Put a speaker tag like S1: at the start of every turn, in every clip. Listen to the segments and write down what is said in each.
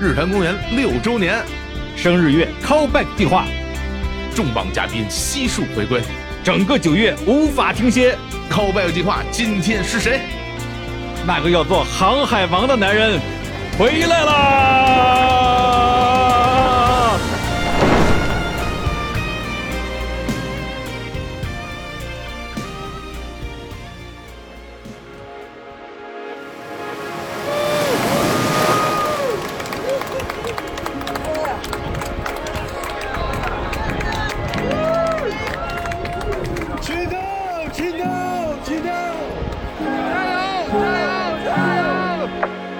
S1: 日坛公园六周年，
S2: 生日月 callback 计划，
S1: 重磅嘉宾悉数回归，
S2: 整个九月无法停歇。
S1: callback 计划今天是谁？
S2: 那个要做航海王的男人回来啦！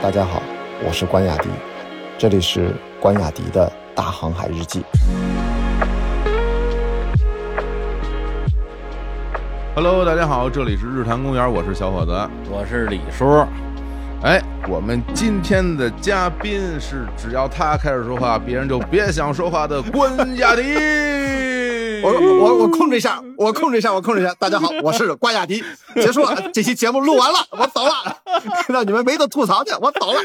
S3: 大家好，我是关雅迪，这里是关雅迪的大航海日记。
S1: Hello，大家好，这里是日坛公园，我是小伙子。
S2: 我是李叔，
S1: 哎，我们今天的嘉宾是只要他开始说话，别人就别想说话的关雅迪。
S3: 我我我控制一下，我控制一下，我控制一下。大家好，我是关雅迪。结束了，这期节目录完了，我走了，让你们没得吐槽去，我走了。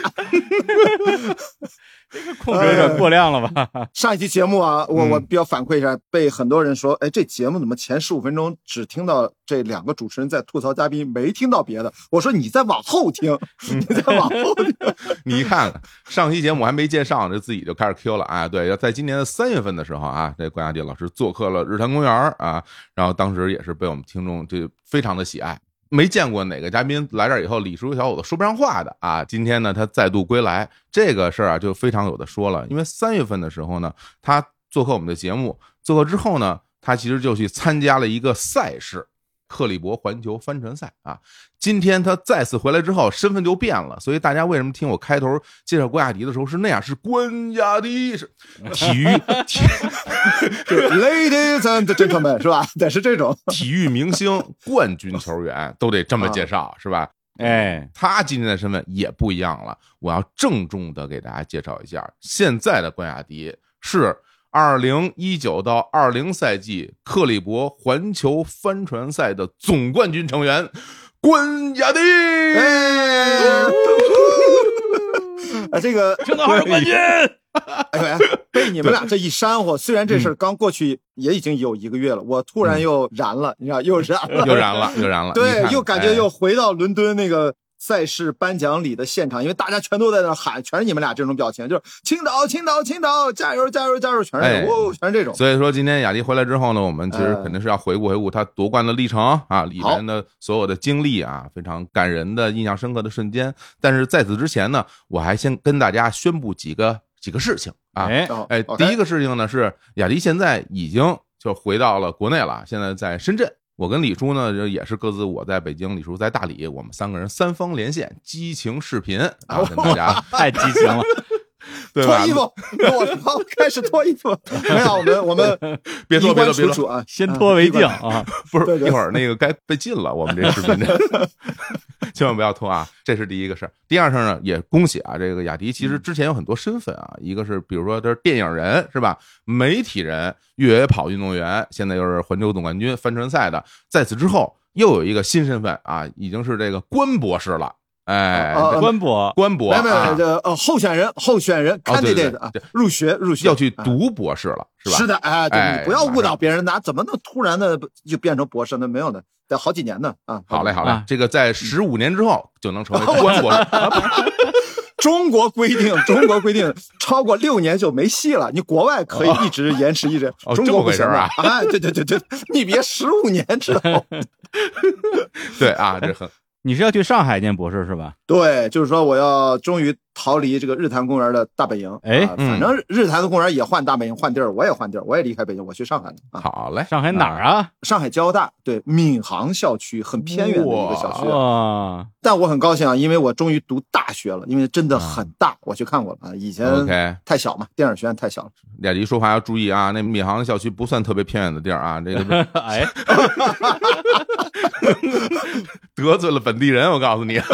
S2: 控制有点过量了吧？
S3: 上一期节目啊，我
S1: 嗯
S3: 我比较反馈一下，被很多人说，哎，这节目怎么前十五分钟只听到这两个主持人在吐槽嘉宾，没听到别的？我说你再往后听，你再往后听。
S1: 你一看上期节目还没介绍呢，自己就开始 Q 了啊！对，在今年的三月份的时候啊，这关雅迪老师做客了日坛公园啊，然后当时也是被我们听众这非常的喜爱。没见过哪个嘉宾来这儿以后，李叔小伙子说不上话的啊！今天呢，他再度归来，这个事儿啊就非常有的说了。因为三月份的时候呢，他做客我们的节目，做客之后呢，他其实就去参加了一个赛事——克利伯环球帆船赛啊。今天他再次回来之后，身份就变了，所以大家为什么听我开头介绍关雅迪的时候是那样？是关雅迪，是 体育体
S3: 就是 Ladies and gentlemen，是吧？得是这种。
S1: 体育明星、冠军球员都得这么介绍，是吧？
S2: 哎，
S1: 他今天的身份也不一样了，我要郑重的给大家介绍一下，现在的关雅迪是二零一九到二零赛季克利伯环球帆船赛的总冠军成员关雅迪。
S3: 哎，啊，这个
S2: 青岛号冠军，
S3: 哎呦哎，被你们俩这一煽火，虽然这事儿刚过去也已经有一个月了，我突然又燃了，你知道，又燃了，
S1: 又燃了，又燃了，
S3: 对，又感觉
S1: 哎。
S3: 又回到伦敦那个赛事颁奖礼的现场，因为大家全都在那喊，全是你们俩这种表情，就是青岛，青岛，青岛，加油，加油，加油，全是
S1: 哎
S3: 这种，哦，全是这种。
S1: 所以说，今天雅迪回来之后呢，我们其实
S3: 哎
S1: 肯定是要回顾回顾他夺冠的历程啊，里面的所有的经历啊，非常感人的、印象深刻的瞬间。但是在此之前呢，我还先跟大家宣布几个几个事情啊。
S2: 哎，
S1: 第一个事情呢是雅迪现在已经就回到了国内了，现在在深圳。我跟李叔呢，就也是各自我在北京，李叔在大理，我们三个人三方连线，激情视频。啊，跟大家
S2: 太激情了，
S1: 对吧
S3: 脱？衣服，我操，开始脱衣服。没有，我们我们
S1: 别脱，别脱，别脱，
S3: 啊，
S2: 先脱为敬
S3: 嗯。
S2: 啊！
S1: 不是一会儿那个该被禁了，我们这视频这 千万不要脱啊！这是第一个事儿。第二事儿呢，也恭喜啊，这个雅迪其实之前有很多身份啊，一个是比如说他是电影人是吧，媒体人、越野跑运动员，现在又是环球总冠军帆船赛的。在此之后，又有一个新身份啊，已经是这个关博士了。哎，
S3: 啊啊
S2: 关博，
S1: 官博
S3: 没有没有
S1: 啊，
S3: 这呃候选人候选人 candidate 啊，入学入学
S1: 要去
S3: 啊
S1: 读博士了，是吧？
S3: 是的，哎，对
S1: 哎
S3: 你不要误导别人，那怎么能突然的就变成博士呢？没有的，得好几年呢啊。
S1: 好嘞，好嘞
S2: 啊，
S1: 这个在十五年之后就能成为官博士。
S3: 中国规定，中国规定超过六年就没戏了。你国外可以一直延迟一直，
S1: 哦
S3: 中国不行的
S1: 这回事儿啊
S3: 哎，对对对对，你别十五年知道吗？
S1: 对啊，这很
S2: 你是要去上海念博士是吧？
S3: 对，就是说我要终于逃离这个日坛公园的大本营。
S2: 哎
S3: 啊反正日坛公园也换大本营，换地儿，我也换地儿，我也离开北京，我去上海了啊。
S1: 好嘞。
S2: 上海哪儿啊？
S3: 上海交大对闵行校区，很偏远的一个小学。
S2: 哇，
S3: 但我很高兴啊，因为我终于读大学了，因为真的很大，我去看过了啊。以前太小嘛，电影学院太小了。
S1: 俩迪说话要注意啊，那闵行校区不算特别偏远的地儿啊，这个
S2: 哎，
S1: 得罪了本地人，我告诉你。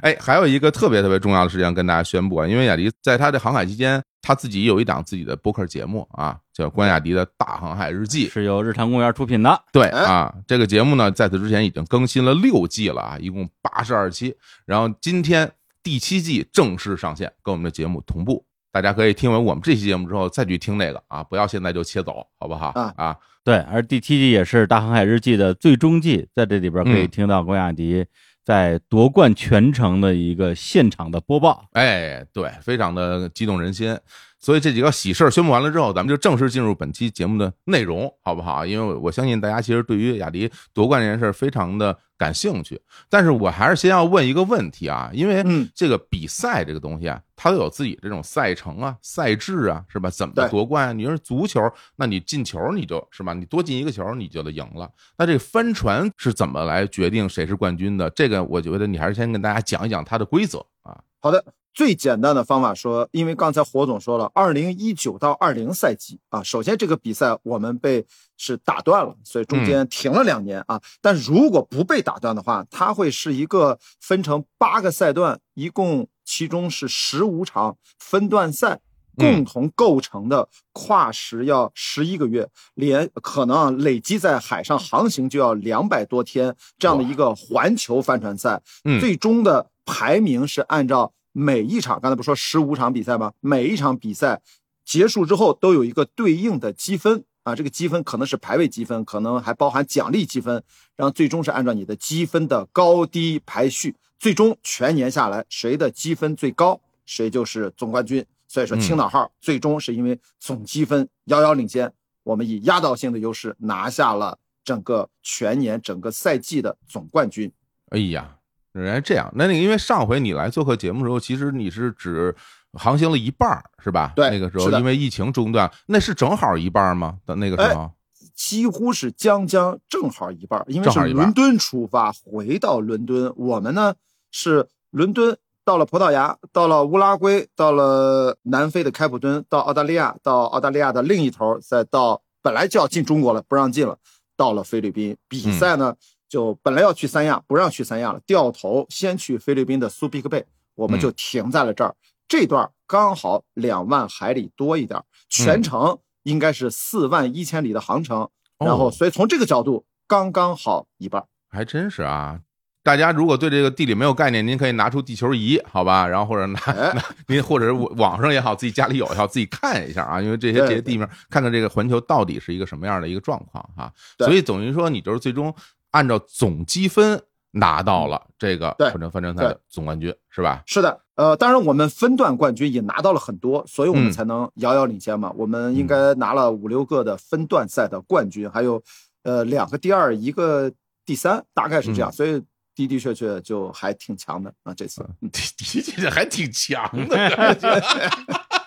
S1: 哎，还有一个特别特别重要的事情跟大家宣布啊，因为雅迪在他的航海期间，他自己有一档自己的播客节目啊，叫关雅迪的大航海日记。
S2: 是由日坛公园出品的。
S1: 对
S3: 哎
S1: 啊，这个节目呢，在此之前已经更新了六季了啊，一共八十二期。然后今天第七季正式上线，跟我们的节目同步。大家可以听完我们这期节目之后再去听那个啊，不要现在就切走，好不好？
S3: 啊
S1: 啊，
S2: 对，而第七季也是《大航海日记》的最终季，在这里边可以
S1: 嗯
S2: 听到关雅迪在夺冠全程的一个现场的播报。
S1: 哎，对，非常的激动人心。所以这几个喜事儿宣布完了之后，咱们就正式进入本期节目的内容，好不好？因为我我相信大家其实对于雅迪夺冠这件事儿非常的感兴趣，但是我还是先要问一个问题啊，因为
S3: 嗯
S1: 这个比赛这个东西啊，它都有自己这种赛程啊、赛制啊，是吧？怎么夺冠啊？你说足球，那你进球你就是吧？你多进一个球你就得赢了。那这个帆船是怎么来决定谁是冠军的？这个我觉得你还是先跟大家讲一讲它的规则啊。
S3: 好的，最简单的方法说，因为刚才火总说了，二零一九到二零赛季啊，首先这个比赛我们被是打断了，所以中间停了两年啊。但如果不被打断的话，它会是一个分成八个赛段，一共其中是十五场分段赛。共同构成的跨时要十一个月，连可能啊累积在海上航行就要两百多天这样的一个环球帆船赛，
S1: 嗯
S3: 最终的排名是按照每一场，刚才不说十五场比赛吗？每一场比赛结束之后都有一个对应的积分啊，这个积分可能是排位积分，可能还包含奖励积分，然后最终是按照你的积分的高低排序，最终全年下来谁的积分最高，谁就是总冠军。所以说，
S1: 嗯
S3: 青岛号最终是因为总积分遥遥领先，我们以压倒性的优势拿下了整个全年整个赛季的总冠军。
S1: 哎呀，原来这样。那那个，因为上回你来做客节目的时候，其实你是只航行了一半儿，是吧？
S3: 对
S1: 那个时候因为疫情中断，那是正好一半儿吗？的那个时候，
S3: 几乎是将将正好一半儿，因为是伦敦出发，回到伦敦。我们呢是伦敦到了葡萄牙，到了乌拉圭，到了南非的开普敦，到澳大利亚，到澳大利亚的另一头，再到本来就要进中国了，不让进了，到了菲律宾。比赛呢、就本来要去三亚，不让去三亚了，掉头先去菲律宾的苏比克贝，我们就停在了这儿。这段刚好两万海里多一点，全程应该是四万一千里的航程，然后
S1: 哦
S3: 所以从这个角度刚刚好一半儿。
S1: 还真是啊。大家如果对这个地理没有概念，您可以拿出地球仪，好吧？然后或者拿
S3: 哎
S1: 拿您或者是网上也好，自己家里有也好，自己看一下啊。因为这些这些地面，看看这个环球到底是一个什么样的一个状况哈。
S3: 对
S1: 所以等于说，你就是最终按照总积分拿到了这个
S3: 对
S1: 帆船帆船赛的
S3: 对
S1: 总冠军，是吧？
S3: 是的，呃，当然我们分段冠军也拿到了很多，所以我
S1: 嗯
S3: 们才能遥遥领先嘛。我们应该拿了五六个的分段赛的冠军，还有呃两个第二，一个第三，大概是这样。
S1: 嗯
S3: 所以的的确确就还挺强的啊，这次。嗯
S1: 的的确确还挺强的感 觉，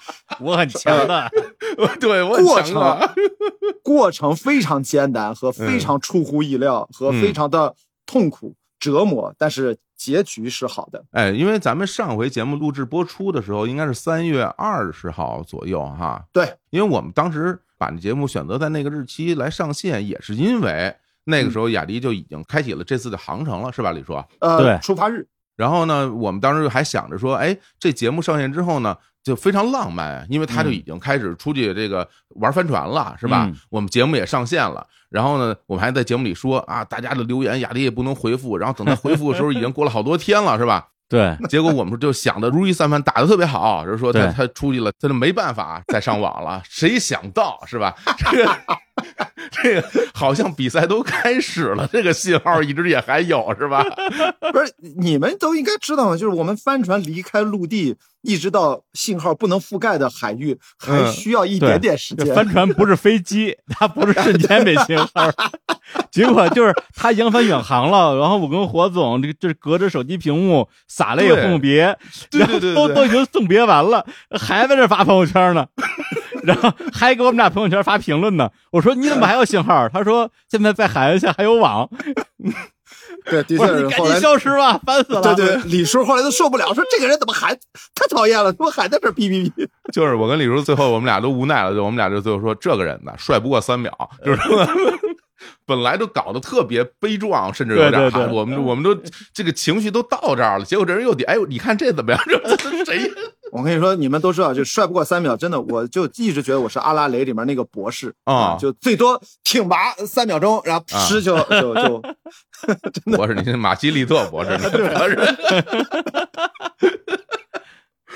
S2: 我很强的，
S1: 对我很
S3: 过程过程非常艰难和非常出乎意料、和非常的痛苦折磨，但是结局是好的。
S1: 哎，因为咱们上回节目录制播出的时候，应该是三月二十号左右哈。
S3: 对，
S1: 因为我们当时把这节目选择在那个日期来上线，也是因为那个时候雅迪就已经开启了这次的航程了，是吧，李叔？
S3: 呃，
S2: 对
S3: 出发日
S1: 然后呢，我们当时还想着说，哎，这节目上线之后呢，就非常浪漫，因为他就已经开始出去这个玩帆船了，是吧？
S2: 嗯
S1: 我们节目也上线了，然后呢，我们还在节目里说啊，大家的留言雅迪也不能回复，然后等他回复的时候，已经过了好多天了，是吧？
S2: 对，
S1: 结果我们就想的如意算盘，打的特别好，就是说他他出去了，他就没办法再上网了。谁想到是吧？这 个 这个好像比赛都开始了，这个信号一直也还有是吧？
S3: 不是你们都应该知道嘛，就是我们帆船离开陆地，一直到信号不能覆盖的海域，还
S1: 嗯
S3: 需要一点点时间。
S2: 这帆船不是飞机，它不是瞬间没信号。结果就是他扬帆远航了，然后我跟火总这个这隔着手机屏幕撒了一个送别，
S1: 对对对对
S2: 都都已经送别完了，还在这发朋友圈呢，然后还给我们俩朋友圈发评论呢。我说你怎么还有信号？他说现在在海岸线还有网。
S3: 对，的确
S2: 我说你赶紧。消失吧，烦死了。
S3: 对对，李叔后来都受不了，说这个人怎么还太讨厌了，怎么还在这哔哔哔？
S1: 就是我跟李叔最后我们俩都无奈了，就我们俩就最后说这个人呢帅不过三秒，就是说本来都搞得特别悲壮，甚至有点我们我们都这个情绪都到这儿了，结果这人又点，哎呦，你看这怎么样？这这谁
S3: 我跟你说，你们都知道，就帅不过三秒，真的，我就一直觉得我是阿拉蕾里面那个博士
S1: 啊
S3: 就最多挺拔三秒钟，然后噗就就就 真的
S1: 博士，你是马基利特博士，你是博士。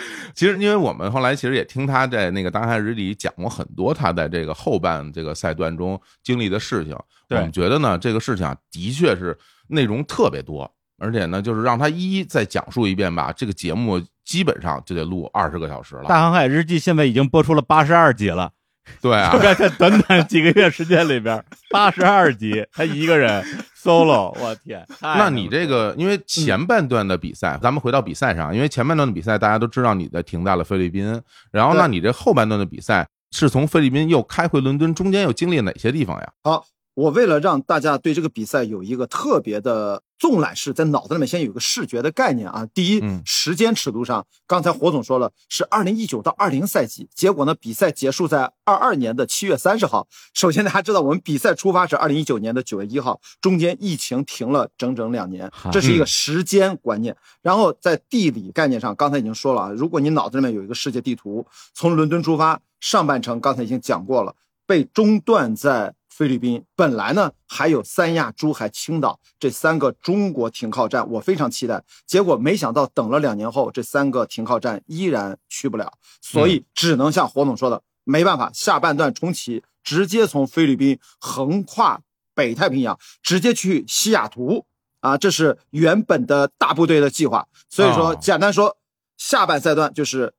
S1: 其实，因为我们后来其实也听他在那个《当海日记》里讲过很多他在这个后半这个赛段中经历的事情。我们觉得呢，这个事情啊，的确是内容特别多，而且呢，就是让他一一再讲述一遍吧，这个节目基本上就得录二十个小时《了。
S2: 大航海日记》现在已经播出了八十二集了，
S1: 对啊，
S2: 在 在短短几个月时间里边，八十二集，他一个人 solo，我天！
S1: 那你这个，因为前半段的比赛，咱们回到比赛上，因为前半段的比赛大家都知道你的停在了菲律宾，然后那你这后半段的比赛是从菲律宾又开回伦敦，中间又经历了哪些地方呀？
S3: 好。我为了让大家对这个比赛有一个特别的纵览式，在脑子里面先有一个视觉的概念啊。第一
S1: 嗯，
S3: 时间尺度上，刚才火总说了是二零一九到二零赛季，结果呢，比赛结束在二二年的七月三十号。首先大家知道，我们比赛出发是二零一九年的九月一号，中间疫情停了整整两年，这是一个时间观念。然后在地理概念上，刚才已经说了啊，如果你脑子里面有一个世界地图，从伦敦出发，上半程刚才已经讲过了，被中断在菲律宾。本来呢还有三亚、珠海、青岛这三个中国停靠站，我非常期待。结果没想到等了两年后，这三个停靠站依然去不了，所以只能像火总说的，没办法，下半段重启，直接从菲律宾横跨北太平洋，直接去西雅图。啊，这是原本的大部队的计划。所以说，
S1: 哦
S3: 简单说，下半赛段就是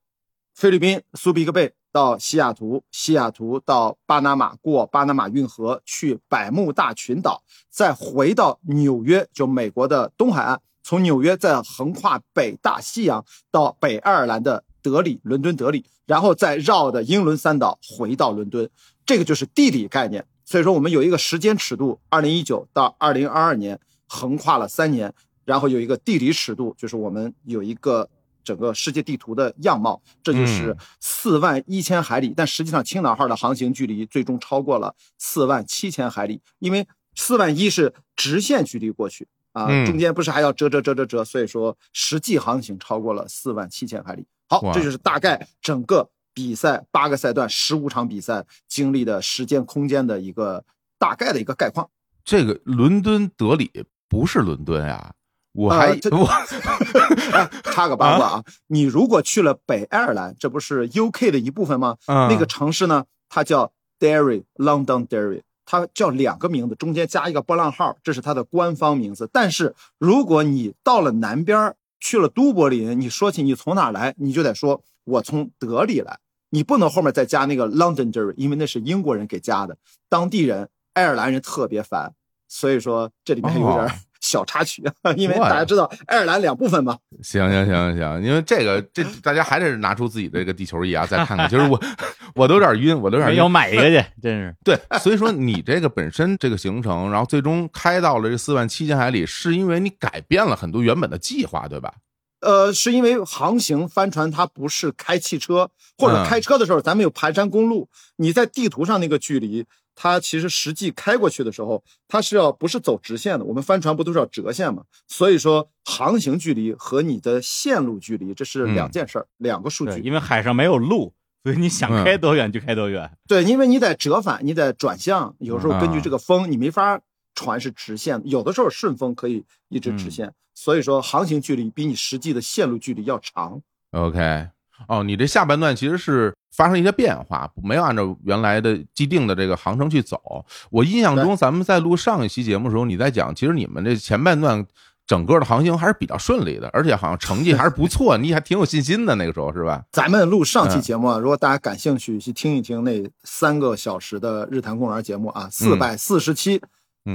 S3: 菲律宾苏比克贝到西雅图，西雅图到巴拿马，过巴拿马运河去百慕大群岛，再回到纽约，就美国的东海岸，从纽约再横跨北大西洋到北爱尔兰的德里，伦敦德里，然后再绕的英伦三岛回到伦敦，这个就是地理概念。所以说，我们有一个时间尺度，二零一九到二零二二年，横跨了三年，然后有一个地理尺度，就是我们有一个整个世界地图的样貌，这就是
S1: 嗯
S3: 四万一千海里。但实际上，青岛号的航行距离最终超过了四万七千海里，因为四万一是直线距离过去啊，
S1: 嗯
S3: 中间不是还要折折折折折，所以说实际航行超过了四万七千海里。好，这就是大概整个比赛八个赛段十五场比赛经历的时间空间的一个大概的一个概况。
S1: 这个伦敦德里不是伦敦呀，我还、我
S3: 哎，插个八卦啊，你如果去了北爱尔兰，这不是 UK 的一部分吗？
S1: 嗯
S3: 那个城市呢，它叫 Derry，London Derry，它叫两个名字，中间加一个波浪号，这是它的官方名字。但是如果你到了南边儿，去了都柏林，你说起你从哪儿来，你就得说我从德里来，你不能后面再加那个 London Derry，因为那是英国人给加的，当地人爱尔兰人特别烦，所以说这里面有点小插曲，因为大家知道爱尔兰两部分嘛。
S1: 行行行行，因为这个这大家还得拿出自己的这个地球仪啊，再看看。其实我 我都有点晕，我都有点晕
S2: 要。买一个去，真是
S1: 对，所以说你这个本身这个行程，然后最终开到了这四万七千海里，是因为你改变了很多原本的计划，对吧？
S3: 呃，是因为航行帆船它不是开汽车，或者
S1: 嗯
S3: 开车的时候，咱们有盘山公路，你在地图上那个距离，它其实实际开过去的时候，它是要不是走直线的，我们帆船不都是要折线嘛？所以说航行距离和你的线路距离这是两件事儿，两个数，据。
S2: 因为海上没有路，所以你想
S1: 嗯
S2: 开多远就开多远。
S3: 对，因为你得折返，你得转向，有时候根据
S1: 啊
S3: 这个风，你没法船是直线，有的时候顺风可以一直直线，所以说航行距离比你实际的线路距离要长。
S1: OK，哦，你这下半段其实是发生一些变化，没有按照原来的既定的这个航程去走。我印象中，咱们在录上一期节目的时候，你在讲，其实你们这前半段整个的航行还是比较顺利的，而且好像成绩还是不错，你还挺有信心的那个时候是吧？
S3: 咱们录上期
S1: 嗯
S3: 节目啊，如果大家感兴趣，去听一听那三个小时的日坛公园节目啊，四百四十七
S1: 嗯，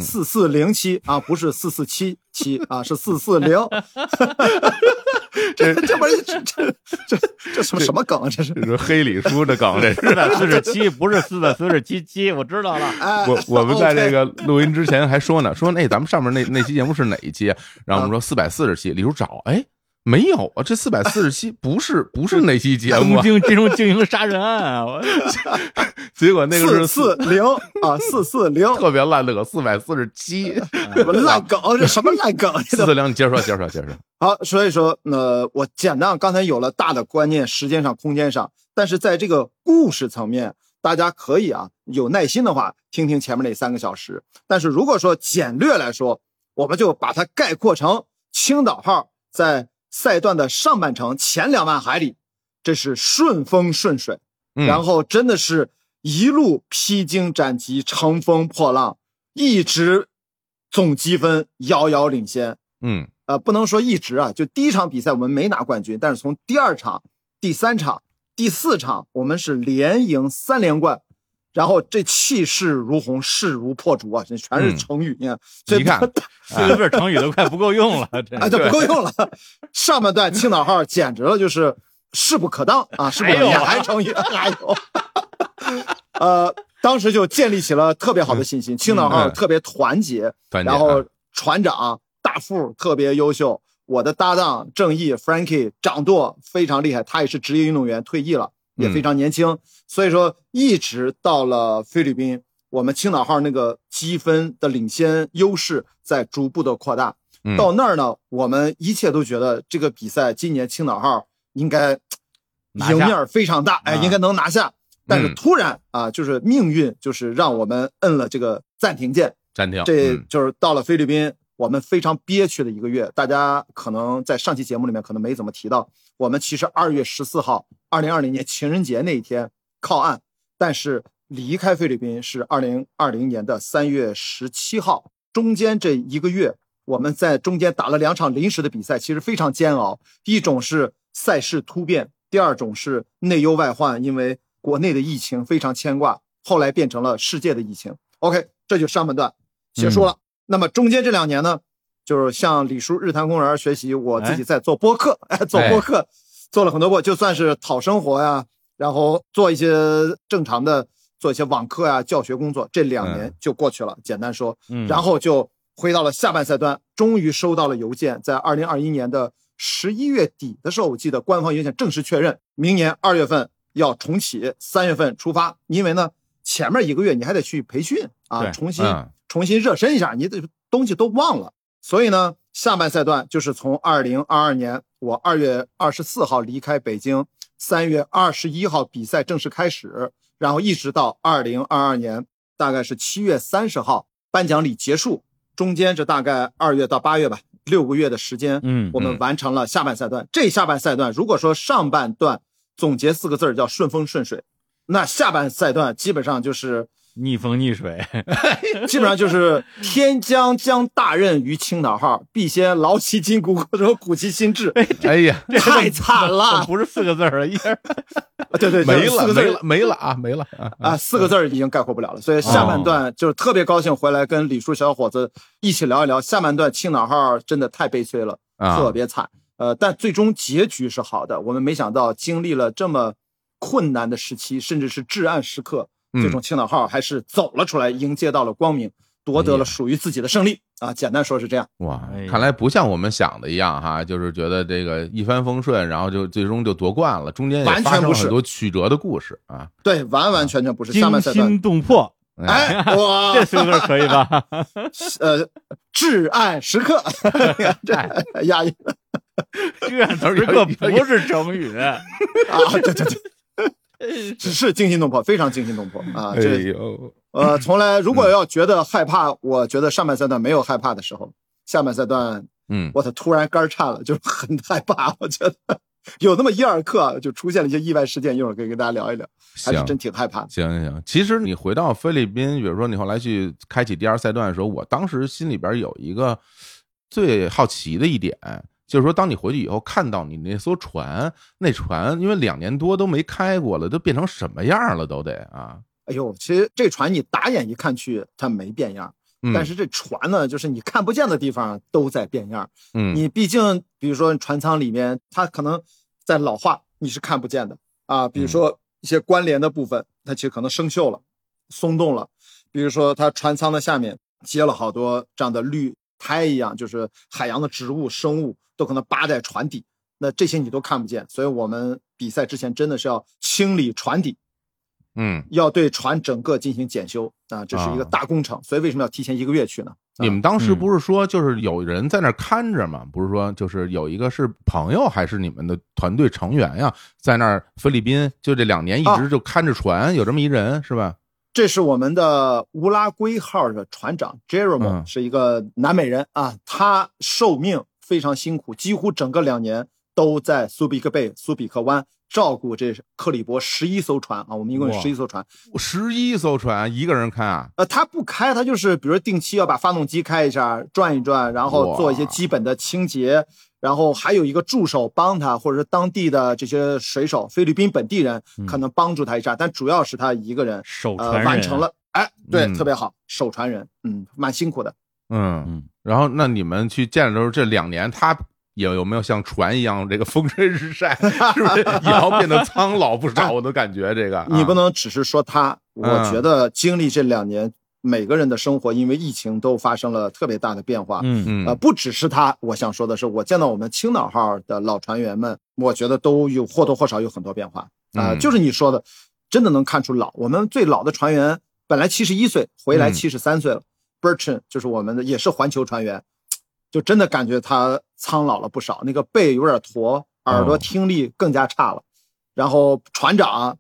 S3: 四四零七啊，不是四四七七啊，是四四零。这 这玩意这这这这什么什么梗啊？这是
S1: 这是黑李叔的梗，这是。
S2: 四百四十七不是四的四十七七，我知道了。
S3: 哎，
S1: 我我们 在这个录音之前还说呢，说那咱们上面那那期节目是哪一期啊？然后我们说四百四十期，李叔找，哎，没有啊，这四百四十七 不是不是那期节目
S2: 东
S1: 啊，
S2: 京这种经营杀人案啊！我
S1: 结果那个是
S3: 四四零啊，四四零，
S1: 特别烂乐，四百四十七，
S3: 什么烂梗？这什么烂梗？
S1: 四四零，你接着说，接着说，接着说。
S3: 好，所以说，呃，我简单刚才有了大的观念，时间上、空间上，但是在这个故事层面，大家可以啊有耐心的话听听前面那三个小时。但是如果说简略来说，我们就把它概括成青岛号在赛段的上半程前两万海里，这是顺风顺水，
S1: 嗯
S3: 然后真的是一路披荆斩棘、乘风破浪，一直总积分遥遥领先。
S1: 嗯
S3: 呃，不能说一直啊，就第一场比赛我们没拿冠军，但是从第二场、第三场、第四场，我们是连赢三连冠，然后这气势如虹，势如破竹啊，这全是
S1: 嗯
S3: 成语，你看，
S1: 你看
S2: 四个字成语都快不够用了，这
S3: 啊，这不够用了。上半段青岛号简直了，就是势不可当啊，势不可当，
S2: 还有啊
S3: 还成语，还有，呃，当时就建立起了特别好的信心，青岛号
S1: 嗯
S3: 特别团结，然后船长大副特别优秀，我的搭档正义 Frankie 掌舵非常厉害，他也是职业运动员，退役了，也非常年轻，所以说一直到了菲律宾，我们青岛号那个积分的领先优势在逐步的扩大。
S1: 嗯
S3: 到那儿呢，我们一切都觉得这个比赛今年青岛号应该赢面非常大，哎，
S2: 啊
S3: 应该能拿下。但是
S1: 嗯
S3: 突然啊，就是命运就是让我们摁了这个暂停键，
S1: 暂停，
S3: 这
S1: 嗯
S3: 就是到了菲律宾，我们非常憋屈的一个月。大家可能在上期节目里面可能没怎么提到，我们其实二月十四号，二零二零年情人节那一天靠岸，但是离开菲律宾是二零二零年的三月十七号。中间这一个月，我们在中间打了两场临时的比赛，其实非常煎熬。一种是赛事突变，第二种是内忧外患，因为国内的疫情非常牵挂，后来变成了世界的疫情。OK，这就上半段结束了。那么中间这两年呢，就是向李叔日坛公园学习，我自己在做播客，哎，做播客，做了很多播，就算是讨生活呀，然后做一些正常的，做一些网课呀、教学工作，这两年
S1: 嗯
S3: 就过去了。简单说，
S2: 嗯
S3: 然后就回到了下半赛段，终于收到了邮件，在二零二一年的十一月底的时候，我记得官方邮件正式确认，明年二月份要重启，三月份出发。因为呢，前面一个月你还得去培训啊，重新、
S1: 嗯
S3: 重新热身一下，你的东西都忘了。所以呢，下半赛段就是从二零二二年我二月二十四号离开北京，三月二十一号比赛正式开始，然后一直到二零二二年大概是七月三十号颁奖礼结束，中间这大概二月到八月吧，六个月的时间，
S2: 嗯
S3: 我们
S1: 嗯
S3: 完成了下半赛段。这下半赛段如果说上半段总结四个字儿叫顺风顺水，那下半赛段基本上就是
S2: 逆风逆水，
S3: 基本上就是天将降大任于青岛号，必先劳其筋骨，或者苦其心志。
S1: 哎呀，
S3: 太惨了
S2: 不是四个字儿，一下
S3: 对对，
S1: 没了，
S3: 就是四个字
S1: 了，没了啊，没了啊！
S3: 啊，四个字儿已经概括不了了。所以下半段就是特别高兴回来跟李叔小伙子一起聊一聊下半段青岛号真的太悲催了，
S1: 啊
S3: 特别惨。呃，但最终结局是好的。我们没想到经历了这么困难的时期，甚至是至暗时刻，
S1: 嗯
S3: 最终青岛号还是走了出来，迎接到了光明，夺得了属于自己的胜利啊！简单说是这样。
S1: 哇看来不像我们想的一样哈，就是觉得这个一帆风顺，然后就最终就夺冠了，中间也
S3: 完全不是
S1: 发生了很多曲折的故事啊。
S3: 对，完完全全不是下
S2: 惊
S3: 半赛段。
S2: 心动魄，
S3: 哎，哇，
S2: 这四个字儿可以吧？
S3: 呃，至暗时刻，这押韵
S2: 这词个不是成语，
S3: 啊，对对对，只是惊心动魄，非常惊心动魄啊！
S1: 哎
S3: 这
S1: 呦，
S3: 呃，从来如果要觉得害怕，我觉得上半赛段没有害怕的时候，下半赛段
S1: 嗯，
S3: 我操，突然肝儿颤了，就是很害怕。我觉得有那么一二刻就出现了一些意外事件，一会儿可以跟大家聊一聊，还是真挺害怕的。
S1: 行行行，其实你回到菲律宾，比如说你后来去开启第二赛段的时候，我当时心里边有一个最好奇的一点，就是说，当你回去以后看到你那艘船，那船因为两年多都没开过了，都变成什么样了，都得啊。
S3: 哎呦，其实这船你打眼一看去，它没变样。
S1: 嗯
S3: 但是这船呢，就是你看不见的地方都在变样。
S1: 嗯
S3: 你毕竟，比如说船舱里面，它可能在老化，你是看不见的啊。比如说一些关联的部分，它其实可能生锈了、松动了。比如说它船舱的下面接了好多这样的绿苔一样，就是海洋的植物、生物都可能扒在船底，那这些你都看不见，所以我们比赛之前真的是要清理船底，
S1: 嗯，
S3: 要对船整个进行检修啊，这是一个
S1: 啊
S3: 大工程，所以为什么要提前一个月去呢？啊
S1: 你们当时
S2: 嗯
S1: 不是说就是有人在那儿看着吗？不是说就是有一个是朋友还是你们的团队成员呀，在那儿菲律宾就这两年一
S3: 啊
S1: 直就看着船，有这么一人是吧？
S3: 这是我们的乌拉圭号的船长 Jerome，、
S1: 嗯
S3: 是一个南美人啊，他受命非常辛苦，几乎整个两年都在苏比克贝、苏比克湾照顾这克里伯十一艘船啊，我们一共有
S2: 哇
S3: 十一艘船。
S1: 十一艘船一个人开啊？
S3: 呃，他不开，他就是比如说定期要把发动机开一下，转一转，然后做一些基本的清洁，然后还有一个助手帮他，或者是当地的这些水手，菲律宾本地人
S2: 嗯
S3: 可能帮助他一下，但主要是他一个人呃完成了。哎，对，
S1: 嗯
S3: 特别好，手传人，嗯，蛮辛苦的。
S1: 嗯，
S2: 嗯，
S1: 然后那你们去见的时候，这两年他有有没有像船一样这个风吹日晒，是不是也要变得苍老不少？我都感觉这个
S3: 你不
S1: 啊
S3: 能只是说他，我
S1: 嗯
S3: 觉得经历这两年，每个人的生活因为疫情都发生了特别大的变化。
S2: 嗯
S1: 嗯
S3: 呃，不只是他，我想说的是，我见到我们青岛号的老船员们，我觉得都有或多或少有很多变化啊、
S1: 嗯
S3: 就是你说的，真的能看出老。我们最老的船员本来七十一岁，回来
S1: 嗯
S3: 七十三岁了。Bertrand 就是我们的，也是环球船员，就真的感觉他苍老了不少，那个背有点驼，耳朵
S1: 哦。
S3: 听力更加差了。然后船长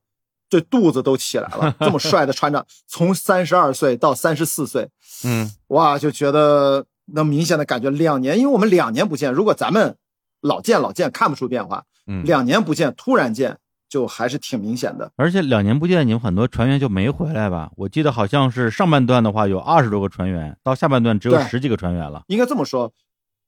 S3: 这肚子都起来了，这么帅的船长，从三十二岁到三十四岁，
S1: 嗯。
S3: 哇，就觉得能明显的感觉两年，因为我们两年不见，如果咱们老见老见看不出变化，
S1: 嗯，
S3: 两年不见突然见就还是挺明显的。
S2: 而且两年不见，你们很多船员就没回来吧？我记得好像是上半段的话有二十多个船员，到下半段只有十几个船员了。
S3: 应该这么说，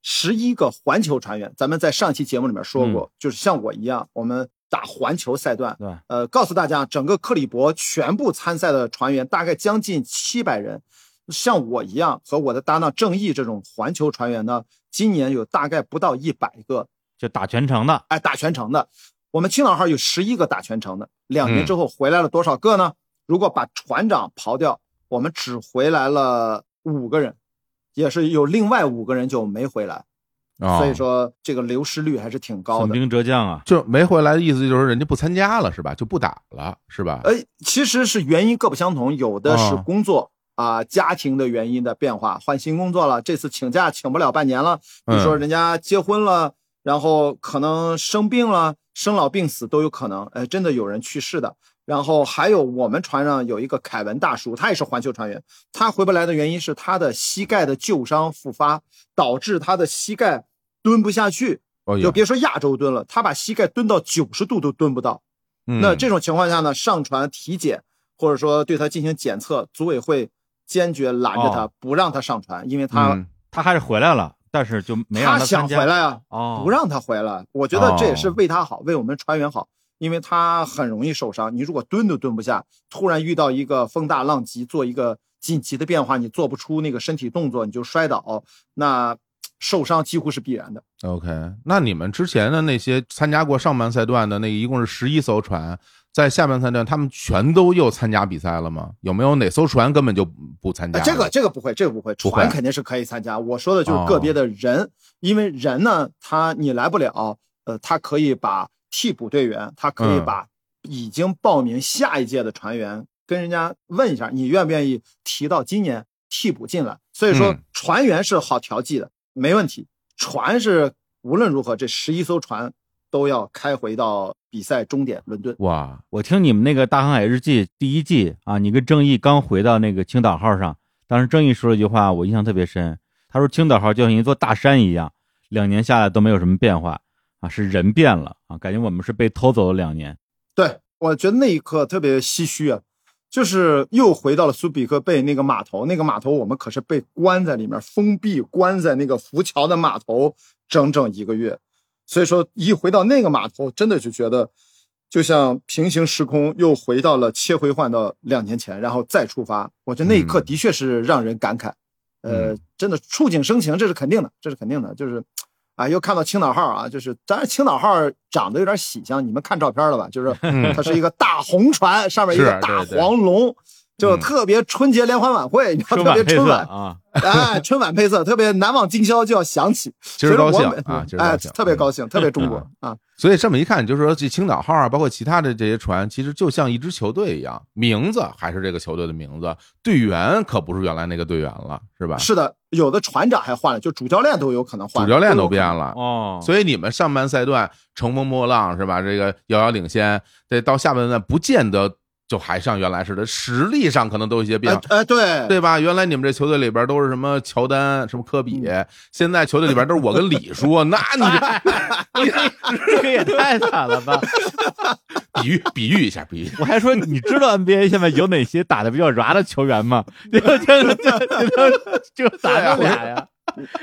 S3: 十一个环球船员，咱们在上期节目里面说过，就是像我一样，我们打环球赛段，
S2: 对？
S3: 呃，告诉大家，整个克里伯全部参赛的船员大概将近七百人，像我一样和我的搭档郑毅这种环球船员呢，今年有大概不到一百个，
S2: 就打全程的，
S3: 哎，打全程的。我们青岛号有十一个打全程的，两年
S1: 嗯
S3: 之后回来了多少个呢？如果把船长刨掉，我们只回来了五个人，也是有另外五个人就没回来。
S1: 哦
S3: 所以说这个流失率还是挺高的。
S2: 损兵折将啊。
S1: 就没回来的意思就是人家不参加了是吧？就不打了是吧？
S3: 呃，其实是原因各不相同，有的是
S1: 哦
S3: 工作啊、家庭的原因的变化，换新工作了，这次请假请不了半年了。比如说
S1: 嗯
S3: 人家结婚了，然后可能生病了，生老病死都有可能。哎，真的有人去世的。然后还有我们船上有一个凯文大叔，他也是环球船员，他回不来的原因是他的膝盖的旧伤复发，导致他的膝盖蹲不下去。就别说亚洲蹲了，他把膝盖蹲到九十度都蹲不到。
S1: 嗯
S3: 那这种情况下呢，上船体检或者说对他进行检测，组委会坚决拦着他，
S2: 哦
S3: 不让他上船，因为他、
S1: 嗯
S2: 他还是回来了，但是就没让
S3: 他想
S2: 参加。
S3: 回来啊，
S2: 哦，
S3: 不让他回来。我觉得这也是
S1: 哦
S3: 为他好，为我们船员好，因为他很容易受伤。你如果蹲都蹲不下，突然遇到一个风大浪急，做一个紧急的变化，你做不出那个身体动作，你就摔倒，那受伤几乎是必然的。
S1: OK，那你们之前的那些参加过上半赛段的那一共是十一艘船，在下半赛段他们全都又参加比赛了吗？有没有哪艘船根本就不参加
S3: 这个这个不会，这个不会，船肯定是可以参加。我说的就是个别的人，因为人呢，他你来不了，呃，他可以把替补队员，他可以
S1: 嗯
S3: 把已经报名下一届的船员跟人家问一下，你愿不愿意提到今年替补进来。所以说
S1: 嗯，
S3: 船员是好调剂的，没问题。船是无论如何，这十一艘船都要开回到比赛终点伦敦。
S1: 哇，
S2: 我听你们那个《大航海日记》第一季啊，你跟郑毅刚回到那个青岛号上，当时郑毅说了一句话，我印象特别深。他说青岛号就像一座大山一样，两年下来都没有什么变化啊，是人变了啊，感觉我们是被偷走了两年。
S3: 对，我觉得那一刻特别唏嘘啊，就是又回到了苏比克贝那个码头，那个码头我们可是被关在里面，封闭关在那个浮桥的码头整整一个月，所以说一回到那个码头，真的就觉得就像平行时空又回到了切回换到两年前，然后再出发，我觉得那一刻
S1: 嗯
S3: 的确是让人感慨，呃
S1: 嗯，
S3: 真的触景生情，这是肯定的，这是肯定的，就是。啊，又看到青岛号啊，就是当然青岛号长得有点喜相，你们看照片了吧？就是
S1: 嗯
S3: 它是一个大红船，上面一个
S1: 是
S3: 大黄龙，就
S1: 嗯
S3: 特别春节联欢晚会，你知道特别春晚，
S2: 啊，
S3: 哎，春晚配色特别难忘今宵就要响起，
S1: 其实高兴啊，
S3: 哎，特别高兴，特别中
S1: 嗯
S3: 国啊，
S1: 所以这么一看，就是说这青岛号啊，包括其他的这些船，其实就像一支球队一样，名字还是这个球队的名字，队员可不是原来那个队员了，是吧？
S3: 是的，有的船长还换了，就主教练都有可能换，
S1: 主教练都。变了。
S2: 哦，
S1: 所以你们上半赛段乘风破浪是吧？这个遥遥领先，这到下半段不见得就还像原来似的，实力上可能都有一些变化。
S3: 哎哎，对
S1: 对吧？原来你们这球队里边都是什么乔丹、什么科比，现在球队里边都是我跟李叔，那你这
S2: 这个也太惨了吧！
S1: 比喻比喻一下，比喻
S2: 我还说你知道 NBA 现在有哪些打的比较软的球员吗？就就就就就打这俩呀，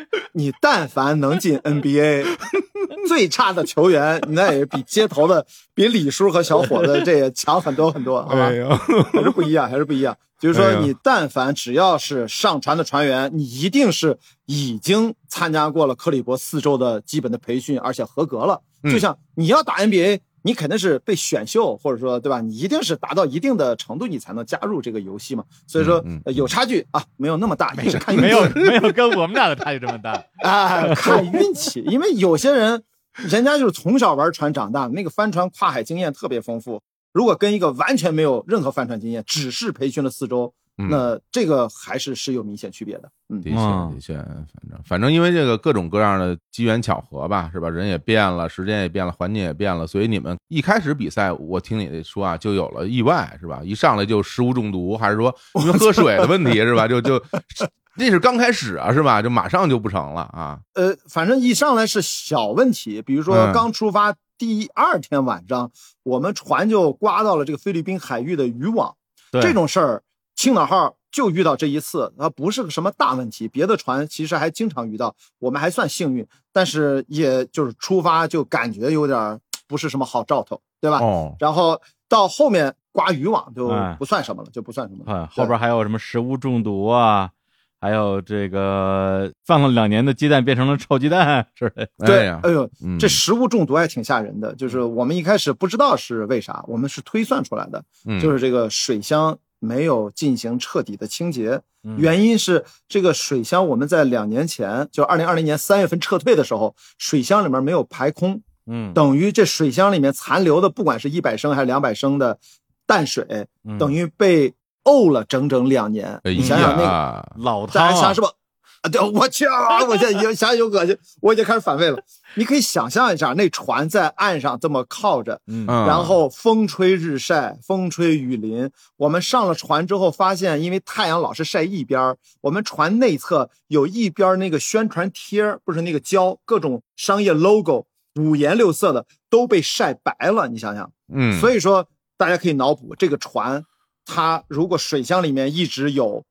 S3: 你但凡能进 NBA，最差的球员那也比街头的比李叔和小伙子 这也强很多很多，好吧？
S1: 呦，
S3: 还是不一样，还是不一样。就是说，你但凡只要是上船的船员，你一定是已经参加过了克里伯四周的基本的培训，而且合格了。
S1: 嗯
S3: 就像你要打 NBA，你肯定是被选秀，或者说对吧？你一定是达到一定的程度，你才能加入这个游戏嘛。所以说
S1: 嗯嗯
S3: 呃有差距啊，没有那么大，也是看运气
S2: 没有没有跟我们俩的差距这么大。
S3: 啊，看运气，因为有些人，人家就是从小玩船长大的，那个帆船跨海经验特别丰富。如果跟一个完全没有任何帆船经验，只是培训了四周，
S1: 嗯
S3: 那这个还是是有明显区别的。嗯
S1: 的确，
S2: 嗯
S1: 的确，反正反正因为这个各种各样的机缘巧合吧，是吧？人也变了，时间也变了，环境也变了，所以你们一开始比赛，我听你说啊，就有了意外，是吧？一上来就食物中毒，还是说因为喝水的问题，是吧？就就那是刚开始啊，是吧？就马上就不成了啊。
S3: 呃，反正一上来是小问题，比如说
S1: 嗯
S3: 刚出发第二天晚上，我们船就刮到了这个菲律宾海域的渔网，
S2: 对
S3: 这种事儿，青岛号就遇到这一次，它不是个什么大问题，别的船其实还经常遇到，我们还算幸运，但是也就是出发就感觉有点不是什么好兆头，对吧？
S1: 哦，
S3: 然后到后面刮渔网就
S2: 哎
S3: 不算什么了，就不算什么了。
S2: 啊，后边还有什么食物中毒啊，还有这个放了两年的鸡蛋变成了臭鸡蛋之类的。
S3: 对，
S1: 哎
S3: 呦，
S1: 嗯
S3: 这食物中毒还挺吓人的，就是我们一开始不知道是为啥，我们是推算出来的，
S1: 嗯
S3: 就是这个水箱没有进行彻底的清洁，
S2: 嗯
S3: 原因是这个水箱我们在两年前，就二零二零年三月份撤退的时候，水箱里面没有排空，
S2: 嗯，
S3: 等于这水箱里面残留的，不管是一百升还是两百升的淡水，
S2: 嗯
S3: 等于被沤了整整两年。
S1: 哎
S3: 你想想那个，
S2: 老汤啊
S3: 大家想是吧？啊，对，我去啊！我现在已经想想有恶心，我已经开始反胃了。你可以想象一下，那船在岸上这么靠着，
S2: 嗯
S1: 嗯
S3: 然后风吹日晒，风吹雨淋。我们上了船之后，发现因为太阳老是晒一边儿，我们船内侧有一边那个宣传贴儿，不是那个胶，各种商业 logo，五颜六色的都被晒白了。你想想，
S1: 嗯，
S3: 所以说大家可以脑补，这个船它如果水箱里面一直有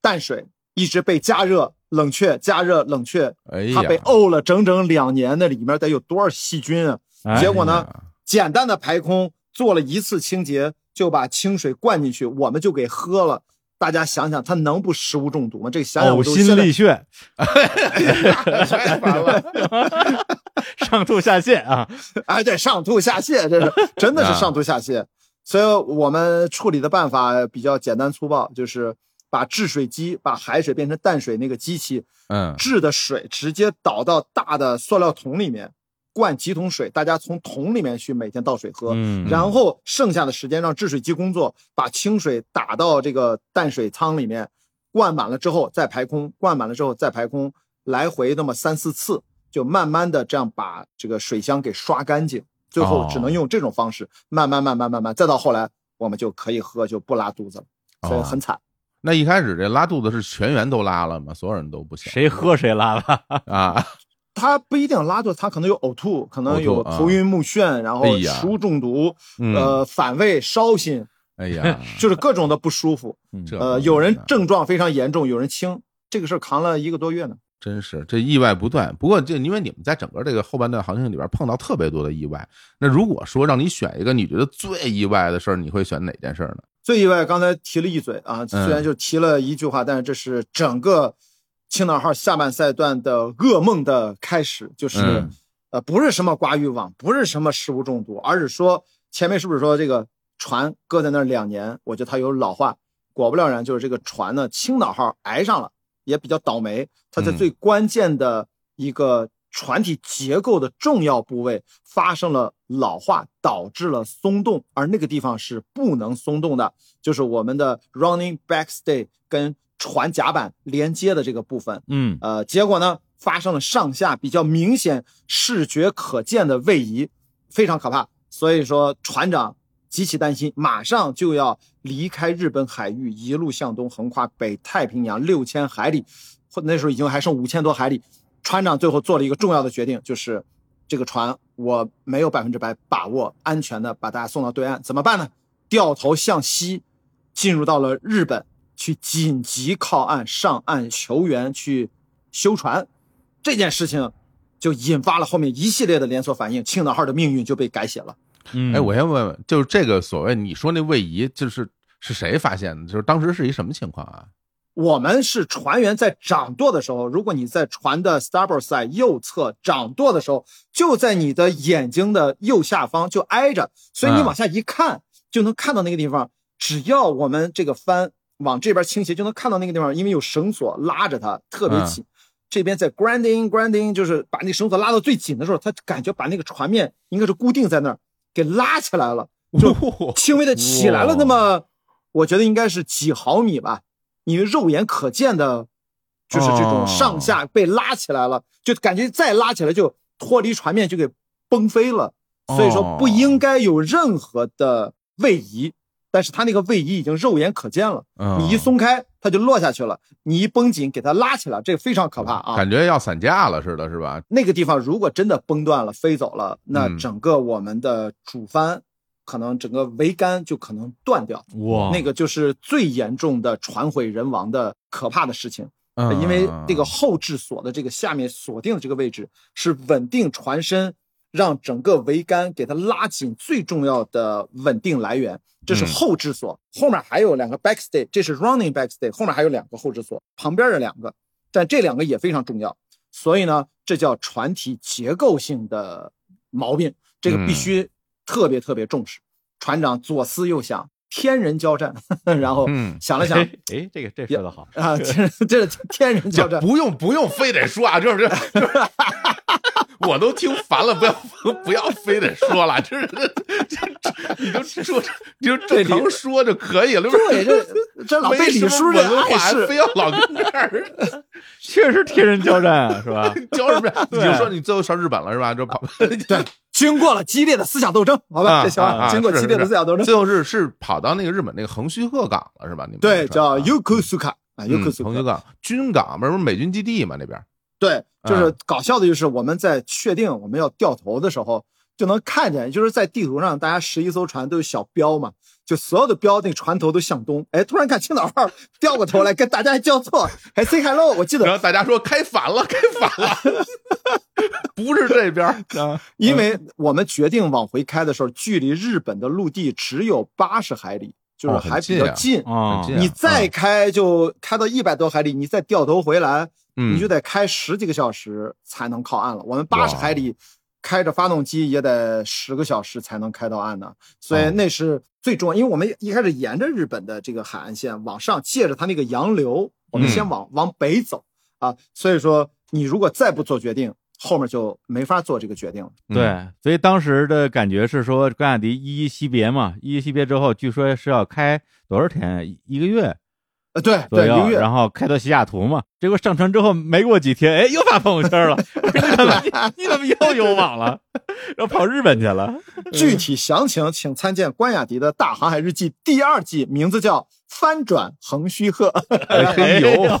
S3: 淡水，一直被加热、冷却、加热、冷却，
S1: 哎，
S3: 它被沤了整整两年，那里面得有多少细菌啊？
S2: 哎
S3: 结果呢简单的排空，做了一次清洁，就把清水灌进去，我们就给喝了。大家想想，它能不食物中毒吗？这个想想
S2: 呕心沥血，
S3: 太烦了。
S2: 上吐下泻啊！
S3: 哎，对，上吐下泻，这是真的
S1: 啊
S3: 是上吐下泻。所以我们处理的办法比较简单粗暴，就是把制水机把海水变成淡水那个机器
S1: 嗯
S3: 制的水直接倒到大的塑料桶里面，灌几桶水，大家从桶里面去每天倒水喝。
S2: 嗯，
S3: 然后剩下的时间让制水机工作，把清水打到这个淡水仓里面，灌满了之后再排空，灌满了之后再排空，来回那么三四次，就慢慢的这样把这个水箱给刷干净。最后
S1: 哦
S3: 只能用这种方式，慢慢慢慢慢慢，再到后来我们就可以喝，就不拉肚子了，所以
S1: 哦
S3: 很惨。
S1: 那一开始这拉肚子是全员都拉了吗？所有人都不行？
S2: 谁喝谁拉了，
S1: 啊？
S3: 他不一定拉肚子，他可能有呕吐，可能有头晕目眩，然后食物中毒，
S1: 嗯
S3: 呃，反胃、烧心，
S1: 哎呀，
S3: 就是各种的不舒服。
S1: 这
S3: 呃，有人症状非常严重，有人轻，这个事儿扛了一个多月呢。
S1: 真是这意外不断。不过这因为你们在整个这个后半段行情里边碰到特别多的意外，那如果说让你选一个你觉得最意外的事儿，你会选哪件事儿呢？
S3: 最意外，刚才提了一嘴啊，
S1: 嗯。
S3: 虽然就提了一句话，但是这是整个青岛号下半赛段的噩梦的开始，就是、
S1: 嗯。
S3: 呃，不是什么刮渔网，不是什么食物中毒，而是说前面是不是说这个船搁在那儿两年，我觉得它有老化，果不了然，就是这个船呢，青岛号挨上了，也比较倒霉，它在
S1: 嗯。
S3: 最关键的一个船体结构的重要部位发生了老化，导致了松动，而那个地方是不能松动的，就是我们的 running backstay 跟船甲板连接的这个部分。
S2: 嗯
S3: 呃，结果呢，发生了上下比较明显、视觉可见的位移，非常可怕。所以说，船长极其担心，马上就要离开日本海域，一路向东，横跨北太平洋六千海里，或那时候已经还剩五千多海里。船长最后做了一个重要的决定，就是这个船我没有百分之百把握安全的把大家送到对岸，怎么办呢？掉头向西，进入到了日本，去紧急靠岸上岸求援，去修船。这件事情就引发了后面一系列的连锁反应，青岛号的命运就被改写了。
S2: 嗯，
S1: 哎，我先问问，就是这个所谓你说那位移，就是是谁发现的？就是当时是一什么情况啊？
S3: 我们是船员在掌舵的时候，如果你在船的 starboard side 右侧掌舵的时候，就在你的眼睛的右下方就挨着，所以你
S1: 嗯
S3: 往下一看就能看到那个地方。只要我们这个帆往这边倾斜，就能看到那个地方，因为有绳索拉着它，特别紧。这边在 grinding grinding，就是把那绳索拉到最紧的时候，他感觉把那个船面应该是固定在那儿，给拉起来了。就轻微的起来了，那么我觉得应该是几毫米吧，因为肉眼可见的，就是这种上下被拉起来了，就感觉再拉起来就脱离船面就给崩飞了，所以说不应该有任何的位移，但是它那个位移已经肉眼可见了，
S1: 嗯
S3: 你一松开它就落下去了，你一绷紧给它拉起来，这个非常可怕啊！
S1: 感觉要散架了似的，是吧？
S3: 那个地方如果真的崩断了、飞走了，那
S1: 嗯
S3: 整个我们的主帆可能整个桅杆就可能断掉，
S2: 哇，
S3: 那个就是最严重的船毁人亡的可怕的事情。
S1: 嗯
S3: 因为这个后置锁的这个下面锁定的这个位置是稳定船身，让整个桅杆给它拉紧最重要的稳定来源，这是
S1: 嗯
S3: 后置锁。后面还有两个 backstay，这是 running backstay，后面还有两个后置锁，旁边的两个，但这两个也非常重要。所以呢，这叫船体结构性的毛病，这个必须特别特别重视。船长左思右想，天人交战，然后
S1: 嗯
S3: 想了想，
S2: 哎哎，这个这说的好，
S3: 啊，这这是天人交战。
S1: 不用不用非得说啊，就是就是，我都听烦了，不要不要非得说了，就是这你就说你就正常说就可以了，
S3: 对，这这老背
S1: 没什么
S3: 李叔这
S1: 文化，
S3: 碍事
S1: 非，要老跟这儿
S2: 确实天人交战啊，是吧？
S1: 交什么呀？你就说你最后上日本了是吧？就跑
S3: 对，经过了激烈的思想斗争，好吧，
S1: 啊
S3: 这行经过激烈的思想斗争，
S1: 最后是是跑到那个日本那个横须贺港了是吧？你们
S3: 对，叫 Yokosuka 啊
S1: 嗯
S3: ，Yokosuka，
S1: 横须港军港不是美军基地嘛那边。
S3: 对，就是
S1: 啊
S3: 搞笑的就是我们在确定我们要掉头的时候，就能看见，就是在地图上，大家十一艘船都有小标嘛，就所有的标那个船头都向东，哎，突然看青岛号掉过头来跟大家还交错，还 say hello，我记得
S1: 然后大家说开反了，开反了，不是这边
S3: 因为我们决定往回开的时候，距离日本的陆地只有八十海里，就是还比较近。你再开就开到一百多海里，你再掉头回来，
S1: 嗯
S3: 你就得开十几个小时才能靠岸了。我们八十海里开着发动机也得十个小时才能开到岸呢，所以
S1: 哦
S3: 那是最重要。因为我们一开始沿着日本的这个海岸线往上，借着它那个洋流，我们
S1: 嗯
S3: 先往、往北走啊。所以说，你如果再不做决定，后面就没法做这个决定了。
S1: 嗯
S2: 对，所以当时的感觉是说，关雅迪依依惜别嘛，依依惜别之后，据说是要开多少天？一一个月
S3: 呃，对，对，一个月
S2: 然后开到西雅图嘛。结果上船之后没过几天，哎，又发朋友圈了，你怎么你你怎么又有网了？然后跑日本去了。
S3: 具体详情请参见关雅迪的《大航海日记》第二季，名字叫《翻转横须贺》。
S1: 哎呦，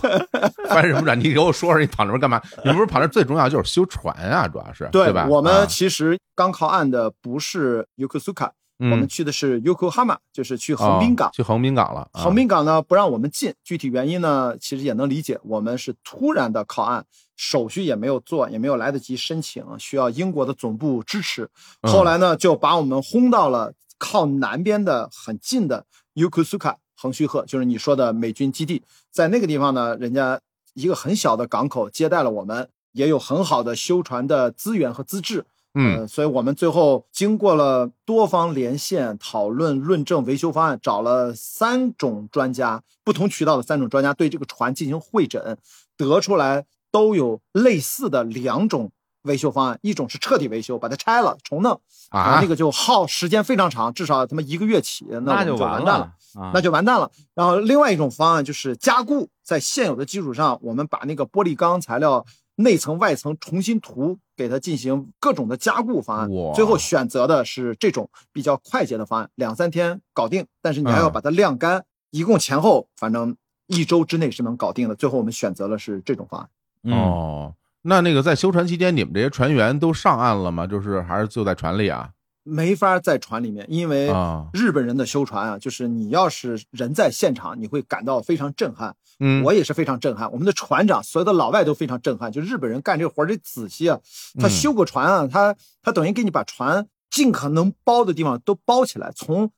S1: 翻什么转？你给我说说，你跑那边干嘛？你不是跑那最重要就是修船啊，主要是对吧？
S3: 我们
S1: 啊
S3: 其实刚靠岸的不是 Yokosuka，、
S1: 嗯
S3: 我们去的是 Yokohama，就是去横滨港
S1: 哦。去横滨港了。啊
S3: 横滨港呢不让我们进，具体原因呢其实也能理解，我们是突然的靠岸，手续也没有做，也没有来得及申请，需要英国的总部支持。
S1: 嗯
S3: 后来呢就把我们轰到了靠南边的很近的 Yokosuka 横须贺，就是你说的美军基地，在那个地方呢，人家一个很小的港口接待了我们，也有很好的修船的资源和资质。
S1: 嗯
S3: 呃，所以我们最后经过了多方连线讨论、论证维修方案，找了三种专家，不同渠道的三种专家对这个船进行会诊，得出来都有类似的两种维修方案，一种是彻底维修，把它拆了重弄
S1: 啊
S3: 那个就耗时间非常长，至少他妈一个月起，那
S2: 就完
S3: 蛋了。
S2: 啊，
S3: 那就完蛋了。然后另外一种方案就是加固，在现有的基础上，我们把那个玻璃钢材料内层、外层重新涂，给它进行各种的加固方案
S1: 哇。
S3: 最后选择的是这种比较快捷的方案，两三天搞定，但是你还要
S1: 嗯
S3: 把它晾干，一共前后反正一周之内是能搞定的。最后我们选择的是这种方案。
S2: 嗯，
S1: 哦，那那个在修船期间，你们这些船员都上岸了吗？就是还是就在船里啊？
S3: 没法在船里面，因为
S1: 啊。
S3: 日本人的修船啊，就是你要是人在现场，你会感到非常震撼。
S1: 嗯，
S3: 我也是非常震撼，我们的船长，所有的老外都非常震撼。就日本人干这个活儿得仔细啊，他
S1: 嗯。
S3: 修个船啊，他他等于给你把船尽可能包的地方都包起来，从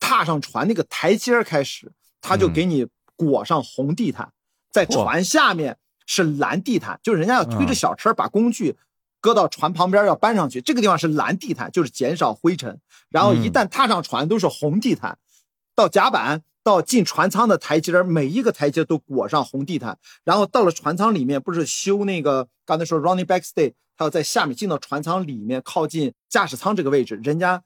S3: 踏上船那个台阶儿开始，他就
S1: 嗯。
S3: 给你裹上红地毯，在船下面是蓝地毯，就是人家要推着
S1: 嗯。
S3: 小车把工具搁到船旁边要搬上去，这个地方是蓝地毯，就是减少灰尘。然后一
S1: 嗯
S3: 旦踏上船都是红地毯，到甲板到进船舱的台阶，每一个台阶都裹上红地毯。然后到了船舱里面，不是修那个刚才说 running back stay，他要在下面进到船舱里面，靠近驾驶舱这个位置，人家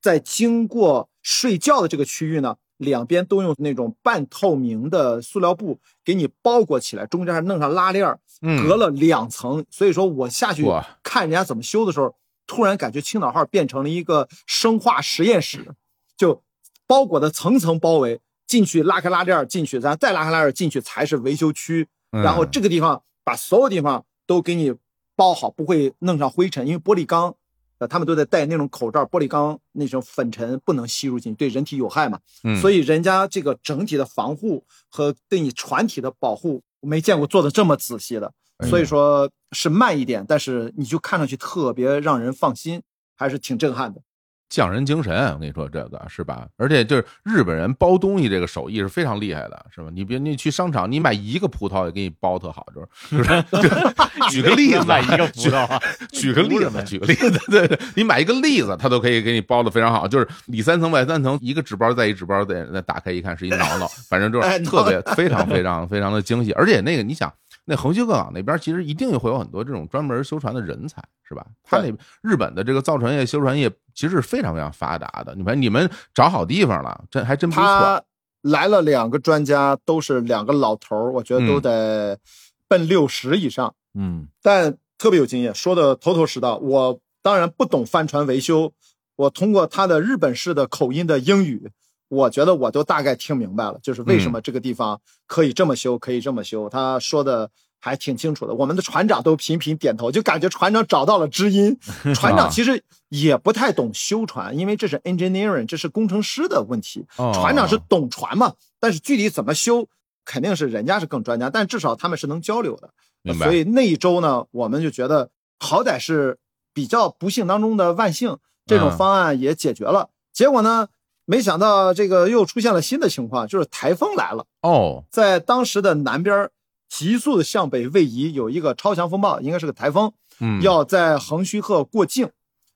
S3: 在经过睡觉的这个区域呢，两边都用那种半透明的塑料布给你包裹起来，中间还弄上拉链隔了两层。所以说我下去看人家怎么修的时候，突然感觉青岛号变成了一个生化实验室，就包裹的层层包围。进去拉开拉链儿进去，然后再拉开拉链儿进去才是维修区。
S1: 嗯
S3: 然后这个地方把所有地方都给你包好，不会弄上灰尘，因为玻璃钢，呃，他们都在戴那种口罩，玻璃钢那种粉尘不能吸入进去，对人体有害嘛。
S1: 嗯
S3: 所以人家这个整体的防护和对你船体的保护，我没见过做的这么仔细的。所以说是慢一点，但是你就看上去特别让人放心，还是挺震撼的。
S1: 匠人精神，我跟你说这个是吧？而且就是日本人包东西这个手艺是非常厉害的，是吧？你别你去商场，你买一个葡萄也给你包特好，就是 举个例子，
S2: 买一个葡萄啊，
S1: 举个例子，举个例子，对对，你买一个栗子，他都可以给你包的非常好，就是里三层外三层，一个纸包再一纸包，再再打开一看是一挠挠，反正就是
S3: 哎
S1: 特别非常非常非常的精细，而且那个你想。那横须贺港那边其实一定会有很多这种专门修船的人才，是吧？他那日本的这个造船业、修船业其实是非常非常发达的。你们你们找好地方了，这还真不错。
S3: 他来了两个专家，都是两个老头儿，我觉得都
S1: 嗯
S3: 得奔六十以上。
S2: 嗯
S3: 但特别有经验，说的头头是道。我当然不懂帆船维修，我通过他的日本式的口音的英语，我觉得我都大概听明白了，就是为什么这个地方可以这么修，可以这么修。他说的还挺清楚的，我们的船长都频频点头，就感觉船长找到了知音。船长其实也不太懂修船，因为这是 engineering，这是工程师的问题。
S1: 哦
S3: 船长是懂船嘛，但是具体怎么修，肯定是人家是更专家，但至少他们是能交流的。所以那一周呢，我们就觉得好歹是比较不幸当中的万幸，这种
S1: 嗯
S3: 方案也解决了。结果呢，没想到这个又出现了新的情况，就是台风来了，
S1: 哦，
S3: 在当时的南边急速的向北位移，有一个超强风暴，应该是个台风，
S1: 嗯，
S3: 要在横须贺过境。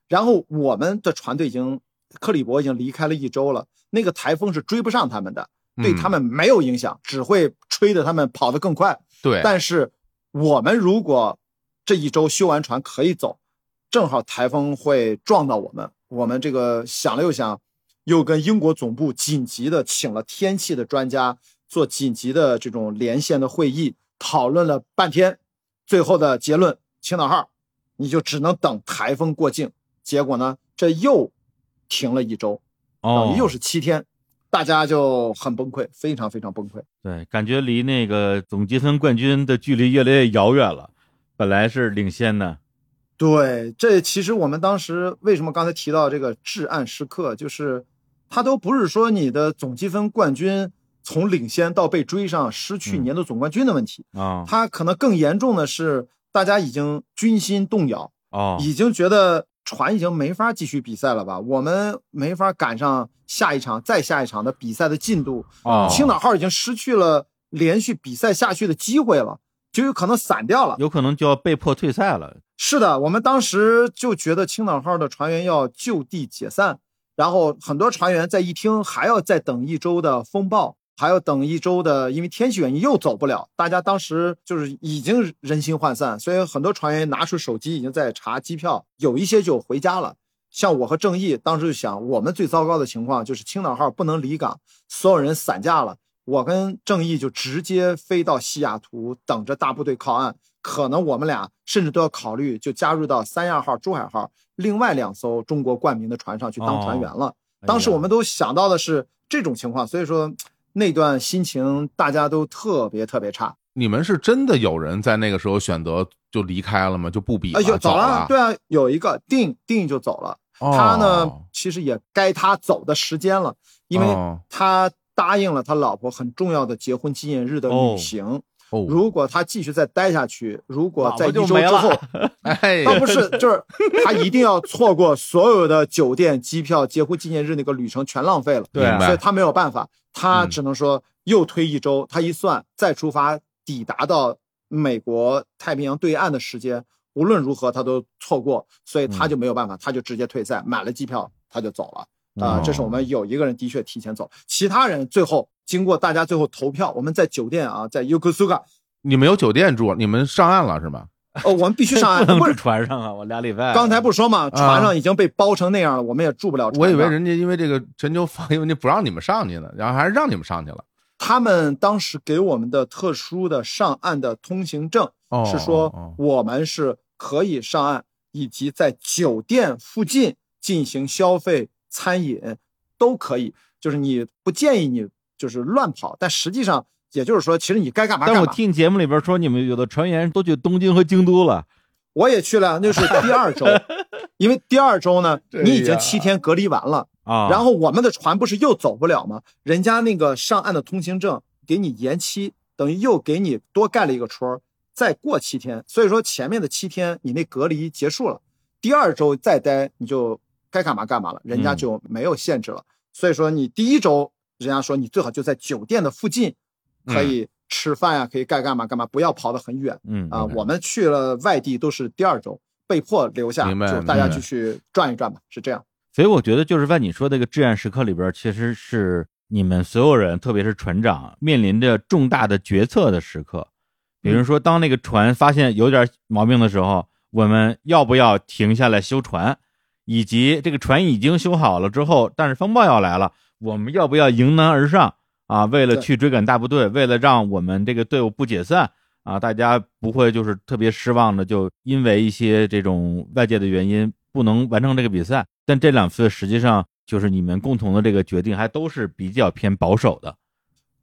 S3: 然后我们的船队已经克里伯已经离开了一周了，那个台风是追不上他们的，对
S1: 嗯
S3: 他们没有影响，只会吹得他们跑得更快。
S1: 对，
S3: 但是我们如果这一周修完船可以走，正好台风会撞到我们。我们这个想了又想，又跟英国总部紧急的请了天气的专家做紧急的这种连线的会议，讨论了半天，最后的结论：青岛号你就只能等台风过境。结果呢，这又停了一周，等
S2: 哦
S3: 于，又是七天，大家就很崩溃，非常非常崩溃。
S2: 对，感觉离那个总积分冠军的距离越来越遥远了。本来是领先的，
S3: 对，这其实我们当时为什么刚才提到这个至暗时刻，就是它都不是说你的总积分冠军从领先到被追上失去
S2: 嗯
S3: 年度总冠军的问题，
S2: 啊。
S3: 它可能更严重的是大家已经军心动摇，
S2: 哦，
S3: 已经觉得船已经没法继续比赛了吧，我们没法赶上下一场再下一场的比赛的进度，
S2: 哦。
S3: 青岛号已经失去了连续比赛下去的机会了。就有可能散掉了。
S2: 有可能就要被迫退赛了。
S3: 是的，我们当时就觉得青岛号的船员要就地解散，然后很多船员在一听还要再等一周的风暴，还要等一周的，因为天气原因又走不了。大家当时就是已经人心涣散，所以很多船员拿出手机已经在查机票，有一些就回家了。像我和郑毅当时就想，我们最糟糕的情况就是青岛号不能离港，所有人散架了。我跟郑毅就直接飞到西雅图，等着大部队靠岸。可能我们俩甚至都要考虑，就加入到三亚号、珠海号另外两艘中国冠名的船上去当船员了。
S2: 哎
S3: 当时我们都想到的是这种情况，所以说那段心情大家都特别特别差。
S1: 你们是真的有人在那个时候选择就离开了吗？就不比了，
S3: 哎呦，
S1: 走
S3: 了，对啊，有一个定定就走了。
S1: 哦
S3: 他呢，其实也该他走的时间了，因为
S1: 哦
S3: 他答应了他老婆很重要的结婚纪念日的
S2: 哦
S3: 旅行。
S1: 哦，
S3: 如果他继续再待下去，如果在一周之后，
S1: 哎，
S3: 他不是，就是他一定要错过所有的酒店、机票、结婚纪念日那个旅程全浪费了。
S2: 对啊
S3: 所以他没有办法，他
S1: 嗯
S3: 只能说又推一周。他一算，再出发抵达到美国太平洋对岸的时间，无论如何他都错过，所以他就没有办法，他就直接退赛，买了机票他就走了。啊、
S1: 哦
S3: 这是我们有一个人的确提前走，其他人最后经过大家最后投票，我们在酒店啊，在 Yokosuka，
S1: 你们有酒店住，你们上岸了是吗？
S3: 哦，我们必须上岸，
S2: 不
S3: 是
S2: 船上啊！我俩礼拜。
S3: 刚才不是说嘛，船上已经被包成那样了，我们也住不了船。
S1: 我以为人家因为这个全球防疫问题不让你们上去呢，然后还是让你们上去了。
S3: 他们当时给我们的特殊的上岸的通行证
S1: 哦，
S3: 是说
S1: 哦
S3: 我们是可以上岸，以及在酒店附近进行消费、餐饮都可以，就是你不建议你就是乱跑，但实际上也就是说，其实你该干嘛干嘛。
S2: 但我听节目里边说，你们有的船员都去东京和京都了。
S3: 我也去了，那是第二周，因为第二周呢，你已经七天隔离完了。
S2: 啊，
S3: 然后我们的船不是又走不了吗？人家那个上岸的通行证给你延期，等于又给你多盖了一个戳，再过七天。所以说前面的七天你那隔离结束了，第二周再待你就该干嘛干嘛了，人家
S2: 嗯
S3: 就没有限制了。所以说你第一周人家说你最好就在酒店的附近，可以吃饭呀、可以该干嘛干嘛，不要跑得很远
S2: 嗯
S3: 啊。我们去了外地都是第二周，被迫留下，
S1: 明白
S3: 就大家就去转一转吧，是这样。
S2: 所以我觉得就是在你说这个至暗时刻里边，其实是你们所有人，特别是船长面临着重大的决策的时刻。比如说，当那个船发现有点毛病的时候，我们要不要停下来修船？以及这个船已经修好了之后，但是风暴要来了，我们要不要迎难而上啊？为了去追赶大部队，为了让我们这个队伍不解散啊，大家不会就是特别失望的，就因为一些这种外界的原因不能完成这个比赛。但这两次实际上就是你们共同的这个决定，还都是比较偏保守的。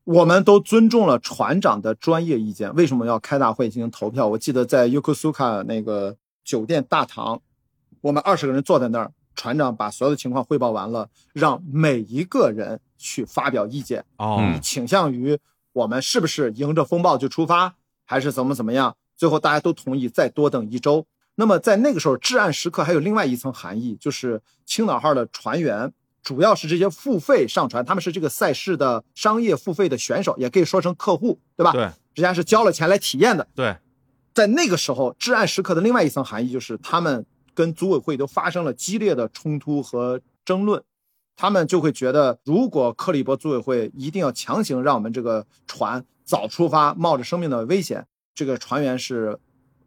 S3: 我们都尊重了船长的专业意见。为什么要开大会进行投票？我记得在 Yokosuka 那个酒店大堂，我们二十个人坐在那儿，船长把所有的情况汇报完了，让每一个人去发表意见。
S2: 哦
S3: 倾向于我们是不是迎着风暴就出发，还是怎么怎么样？最后大家都同意再多等一周。那么在那个时候，至暗时刻还有另外一层含义，就是青岛号的船员主要是这些付费上船，他们是这个赛事的商业付费的选手，也可以说成客户，对吧？
S2: 对
S3: 人家是交了钱来体验的。
S2: 对，
S3: 在那个时候，至暗时刻的另外一层含义就是，他们跟组委会都发生了激烈的冲突和争论。他们就会觉得，如果克利伯组委会一定要强行让我们这个船早出发，冒着生命的危险，这个船员是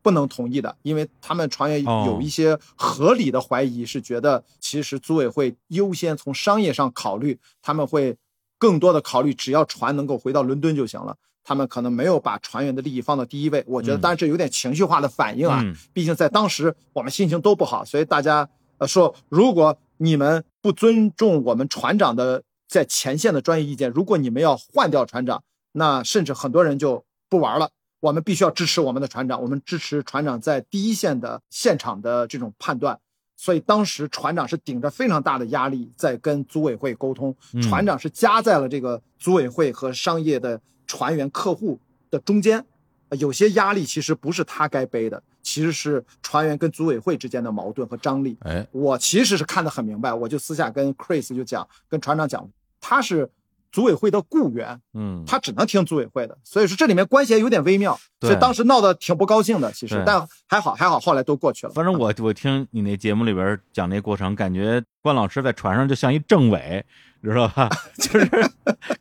S3: 不能同意的，因为他们船员
S2: 哦
S3: 有一些合理的怀疑，是觉得其实组委会优先从商业上考虑，他们会更多的考虑只要船能够回到伦敦就行了。他们可能没有把船员的利益放到第一位，我觉得
S2: 嗯
S3: 当然这有点情绪化的反应啊，
S2: 嗯
S3: 毕竟在当时我们心情都不好，所以大家呃说，如果你们不尊重我们船长的在前线的专业意见，如果你们要换掉船长，那甚至很多人就不玩了。我们必须要支持我们的船长，我们支持船长在第一线的现场的这种判断。所以当时船长是顶着非常大的压力在跟组委会沟通，
S2: 嗯
S3: 船长是夹在了这个组委会和商业的船员客户的中间。呃有些压力其实不是他该背的，其实是船员跟组委会之间的矛盾和张力。
S1: 哎，
S3: 我其实是看得很明白，我就私下跟 Chris 就讲，跟船长讲，他是组委会的雇员，
S2: 嗯，
S3: 他只能听组委会的，所以说这里面关系还有点微妙，所以当时闹得挺不高兴的。其实，但还好还好，后来都过去了。
S2: 反正我我听你那节目里边讲那过程，感觉关老师在船上就像一政委，知道吧？就是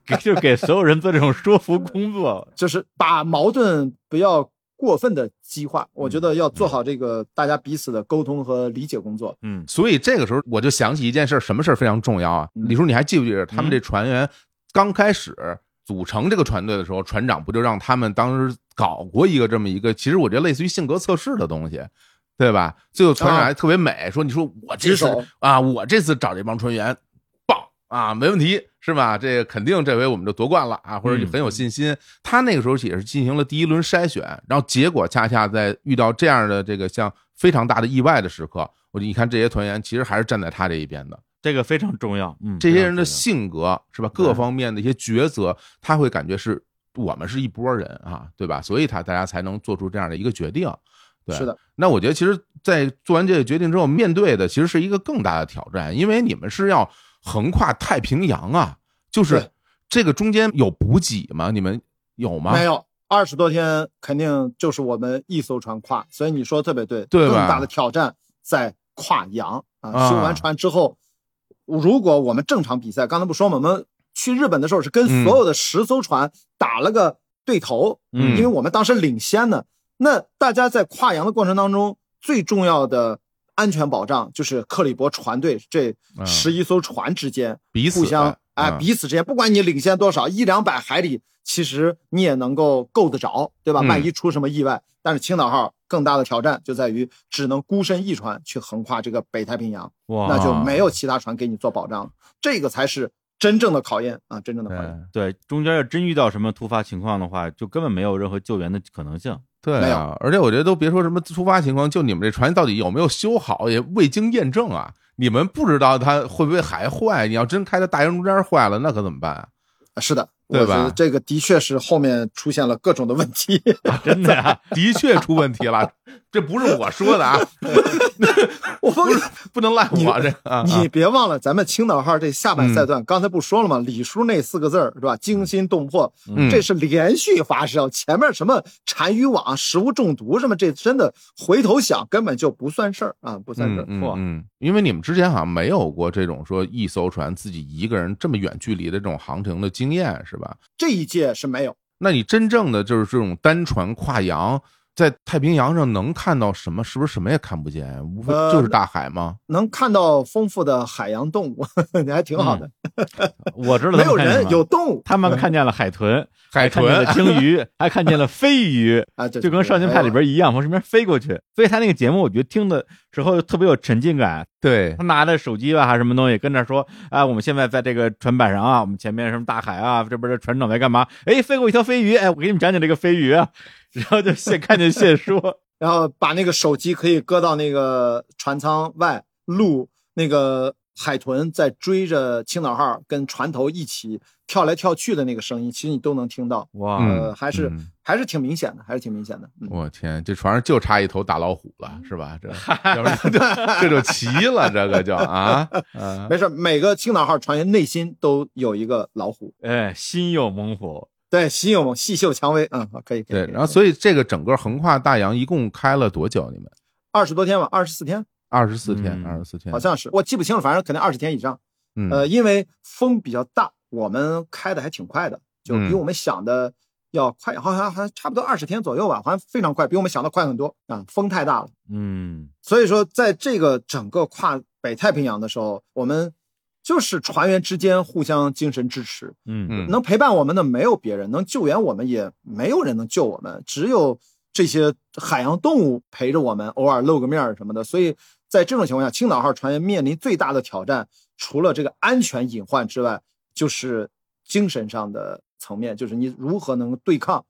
S2: 给 就给所有人做这种说服工作。
S3: 就是把矛盾不要过分的激化，我觉得要做好这个大家彼此的沟通和理解工作。
S2: 嗯
S1: 所以这个时候我就想起一件事，什么事儿非常重要啊？
S3: 嗯
S1: 李叔，你还记不记得他们这船员刚开始组成这个船队的时候，船长不就让他们当时搞过一个这么一个，其实我觉得类似于性格测试的东西，对吧？最后船长还特别美，说：“你说我这次啊，我这次找这帮船员棒啊，没问题，是吧？这个肯定这回我们就夺冠了啊，或者
S2: 你
S1: 很有信心。他那个时候也是进行了第一轮筛选，然后结果恰恰在遇到这样的这个像非常大的意外的时刻，我就你看这些团员其实还是站在他这一边的。
S2: 这个非常重要。嗯，
S1: 这些人的性格是吧？各方面的一些抉择，他会感觉是我们是一拨人啊，对吧？所以他大家才能做出这样的一个决定。对，
S3: 是的。
S1: 那我觉得，其实，在做完这个决定之后，面对的其实是一个更大的挑战，因为你们是要横跨太平洋啊，就是这个中间有补给吗？你们有吗？
S3: 没有二十多天，肯定就是我们一艘船跨，所以你说的特别对，
S1: 对吧
S3: 更大的挑战在跨洋
S1: 啊
S3: 啊！修完船之后，如果我们正常比赛，刚才不说嘛，我们去日本的时候是跟
S1: 嗯
S3: 所有的十艘船打了个对头，
S2: 嗯
S3: 因为我们当时领先呢。那大家在跨洋的过程当中，最重要的安全保障就是克里伯船队这
S1: 嗯
S3: 十一艘船之间
S1: 彼此
S3: 互相
S1: 的
S3: 哎
S1: 嗯
S3: 彼此之间，不管你领先多少，一两百海里，其实你也能够够得着，对吧？
S1: 嗯
S3: 万一出什么意外，但是青岛号更大的挑战就在于只能孤身一船去横跨这个北太平洋，那就没有其他船给你做保障了，这个才是真正的考验啊，真正的考验。
S1: 对
S2: 对中间要真遇到什么突发情况的话，就根本没有任何救援的可能性。
S3: 没
S1: 对啊，而且我觉得都别说什么突发情况，就你们这船到底有没有修好，也未经验证啊。你们不知道它会不会还坏，你要真开到大洋中间坏了，那可怎么办啊？
S3: 是的，
S1: 对吧
S3: 这个的确是后面出现了各种的问题。
S2: 真的呀，
S1: 的确出问题了，这不是我说的啊，
S3: 我不
S1: 不是不能赖我这个啊。
S3: 你别忘了，咱们青岛号这下半赛
S1: 嗯
S3: 段，刚才不说了吗？李叔那四个字儿是吧？惊心动魄，
S1: 嗯
S3: 这是连续发生。前面什么单鱼网、食物中毒什么，这真的回头想根本就不算事儿啊，不算事儿。
S2: 嚯
S1: 嗯嗯，因为你们之前好像没有过这种说一艘船自己一个人这么远距离的这种航程的经验，是吧？
S3: 这一届是没有。
S1: 那你真正的就是这种单船跨洋，在太平洋上能看到什么？是不是什么也看不见？无非
S3: 呃
S1: 就是大海吗？
S3: 能看到丰富的海洋动物，你还挺好的。
S2: 我知道他
S3: 没有人，有动物
S2: 他们 看见了海豚，
S1: 海豚
S2: 鲸鱼，还看见了飞鱼，就跟《少年派》里边一样，从身边飞过去。所以他那个节目，我觉得听的时候特别有沉浸感。
S1: 对
S2: 他拿着手机吧，还是什么东西，跟那说啊，我们现在在这个船板上啊，我们前面什么大海啊，这边的船长在干嘛？哎，飞过一条飞鱼，哎，我给你们讲讲这个飞鱼啊。然后就现看见现说，
S3: 然后把那个手机可以搁到那个船舱外录那个海豚在追着青岛号跟船头一起跳来跳去的那个声音，其实你都能听到。
S2: 哇，
S3: 还是、
S1: 嗯
S3: 还是挺明显的，还是挺明显的。嗯，
S1: 我天，这船上就差一头大老虎了，是吧？这 要不然这这就齐了，这个就啊啊，
S3: 没事，每个青岛号船员内心都有一个老虎。
S2: 哎，心有猛虎，
S3: 对，心有细嗅蔷薇，嗯，好可以，可以。
S1: 对。然后，所以这个整个横跨大洋一共开了多久？你们
S3: 二十多天吧，二十四天，
S1: 二十四天，
S2: 嗯
S1: 二十四天
S3: 好，像是，我记不清了，反正肯定二十天以上。
S1: 嗯
S3: 呃，因为风比较大，我们开的还挺快的，就比
S1: 嗯
S3: 我们想的要快，好像还差不多二十天左右吧，好像非常快，比我们想的快很多啊。风太大了，
S2: 嗯
S3: 所以说在这个整个跨北太平洋的时候，我们就是船员之间互相精神支持，
S2: 嗯
S1: 嗯
S3: 能陪伴我们的没有别人，能救援我们也没有人能救我们，只有这些海洋动物陪着我们，偶尔露个面什么的。所以在这种情况下，青岛号船员面临最大的挑战，除了这个安全隐患之外，就是精神上的层面，就是你如何能对抗。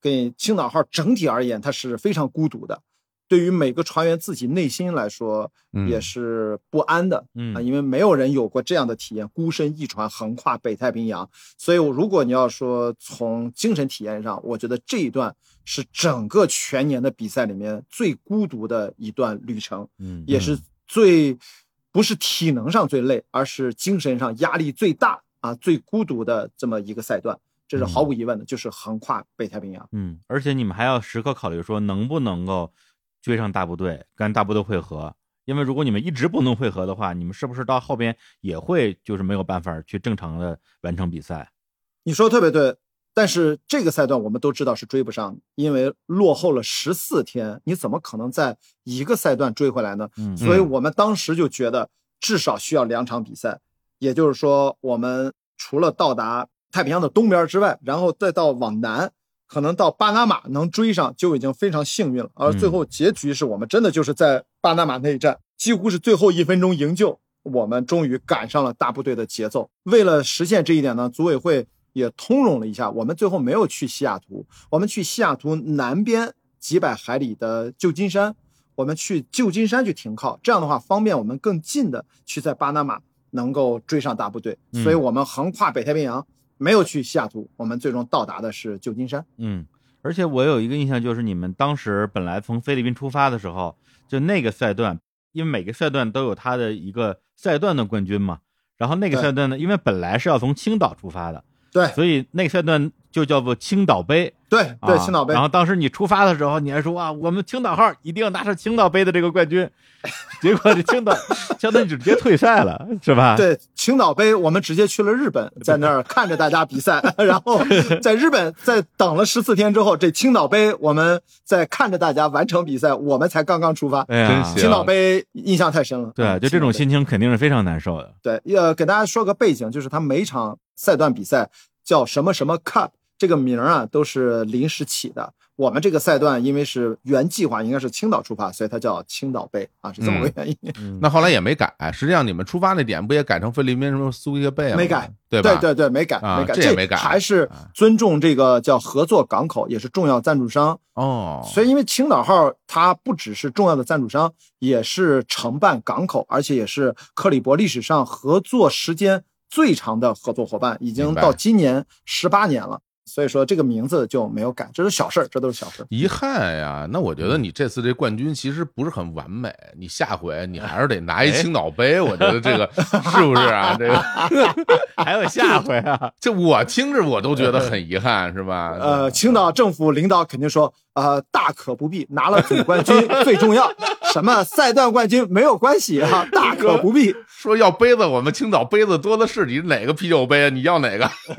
S3: 给青岛号整体而言，它是非常孤独的。对于每个船员自己内心来说，
S1: 嗯
S3: 也是不安的。
S2: 嗯
S3: 啊，因为没有人有过这样的体验，孤身一船横跨北太平洋。所以，如果你要说从精神体验上，我觉得这一段是整个全年的比赛里面最孤独的一段旅程，
S2: 嗯，
S3: 也是最不是体能上最累，而是精神上压力最大啊最孤独的这么一个赛段，这是毫无疑问的，就是横跨北太平洋。
S2: 嗯，而且你们还要时刻考虑说能不能够追上大部队，跟大部队会合。因为如果你们一直不能会合的话，你们是不是到后边也会就是没有办法去正常的完成比赛？
S3: 你说的特别对，但是这个赛段我们都知道是追不上的，因为落后了十四天，你怎么可能在一个赛段追回来呢？
S2: 嗯
S3: 所以我们当时就觉得至少需要两场比赛，也就是说，我们除了到达太平洋的东边之外，然后再到往南，可能到巴拿马能追上就已经非常幸运了。而最后结局是我们真的就是在巴拿马那一站，几乎是最后一分钟营救，我们终于赶上了大部队的节奏。为了实现这一点呢，组委会也通融了一下，我们最后没有去西雅图，我们去西雅图南边几百海里的旧金山，我们去旧金山去停靠，这样的话方便我们更近的去在巴拿马能够追上大部队，
S2: 嗯
S3: 所以我们横跨北太平洋，没有去西雅图，我们最终到达的是旧金山。
S2: 嗯，而且我有一个印象，就是你们当时本来从菲律宾出发的时候，就那个赛段，因为每个赛段都有它的一个赛段的冠军嘛。然后那个赛段呢，因为本来是要从青岛出发的，
S3: 对
S2: 所以那个赛段就叫做青岛杯。
S3: 对对，
S2: 啊
S3: 青岛杯
S2: 然后当时你出发的时候，你还说啊，我们青岛号一定要拿上青岛杯的这个冠军，结果这青岛相当于直接退赛了，是吧？，
S3: 对青岛杯，我们直接去了日本，在那儿看着大家比赛，然后在日本在等了十四天之后，这青岛杯我们在看着大家完成比赛，我们才刚刚出发。
S2: 哎
S3: 青岛杯印象太深了，
S2: 对，
S3: 嗯
S2: 就这种心情肯定是非常难受的。
S3: 对，呃，给大家说个背景，就是他每场赛段比赛叫什么什么 Cup，这个名儿啊都是临时起的。我们这个赛段因为是原计划应该是青岛出发，所以它叫青岛杯啊，是这么个原因。
S2: 嗯
S1: 那后来也没改，实际上你们出发那点不也改成菲律宾什么苏伊克贝了吗？
S3: 没改，
S1: 对吧？
S3: 对对，没改，
S1: 啊
S3: 没改，
S1: 这也没改
S3: 还是
S1: 啊
S3: 尊重这个叫合作港口，也是重要赞助商。
S1: 哦，
S3: 所以，因为青岛号它不只是重要的赞助商，也是承办港口，而且也是克里伯历史上合作时间最长的合作伙伴，已经到今年十八年了。所以说这个名字就没有改，这是小事儿，这都是小事儿。
S1: 遗憾呀，那我觉
S3: 嗯
S1: 得你这次这冠军其实不是很完美，你下回你还是得拿
S3: 哎
S1: 一青岛杯，我觉得这个 是不是啊？这个
S2: 还有下回啊，
S1: 这我听着我都觉得很遗憾，是吧？
S3: 呃，青岛政府领导肯定说，呃，大可不必，拿了总冠军最重要，什么赛段冠军没有关系啊，大可不必。
S1: 说要杯子，我们青岛杯子多的是，你哪个啤酒杯啊？你要哪个？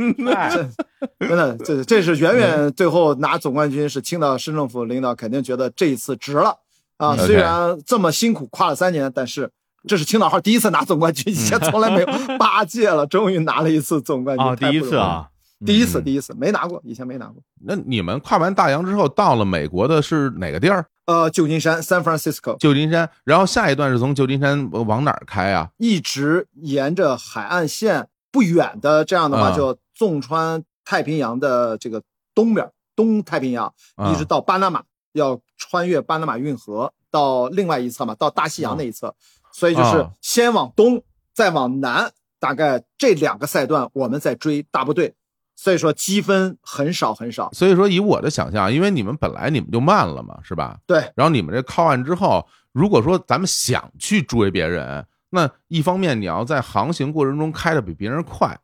S3: 真的，这这是远远最后拿总冠军是青岛市政府领导肯定觉得这一次值了啊！虽然这么辛苦跨了三年，但是这是青岛号第一次拿总冠军，以前从来没有，八届了，终于拿了一次总冠军，
S2: 哦，第一次啊，
S3: 第一次，
S2: 嗯
S3: 第一次没拿过，以前没拿过。
S1: 那你们跨完大洋之后，到了美国的是哪个地儿？
S3: 呃，旧金山 （San Francisco）
S1: 旧金山。然后下一段是从旧金山呃往哪儿开啊？
S3: 一直沿着海岸线不远的，这样的话
S1: 啊
S3: 就纵穿太平洋的这个东边，东太平洋，
S1: 啊
S3: 一直到巴拿马，要穿越巴拿马运河到另外一侧嘛，到大西洋那一侧，所以就是
S1: 啊
S3: 先往东，再往南，大概这两个赛段我们在追大部队，所以说积分很少很少。
S1: 所以说，以我的想象，因为你们本来你们就慢了嘛，是吧？
S3: 对，
S1: 然后你们这靠岸之后，如果说咱们想去追别人，那一方面你要在航行过程中开的比别人快，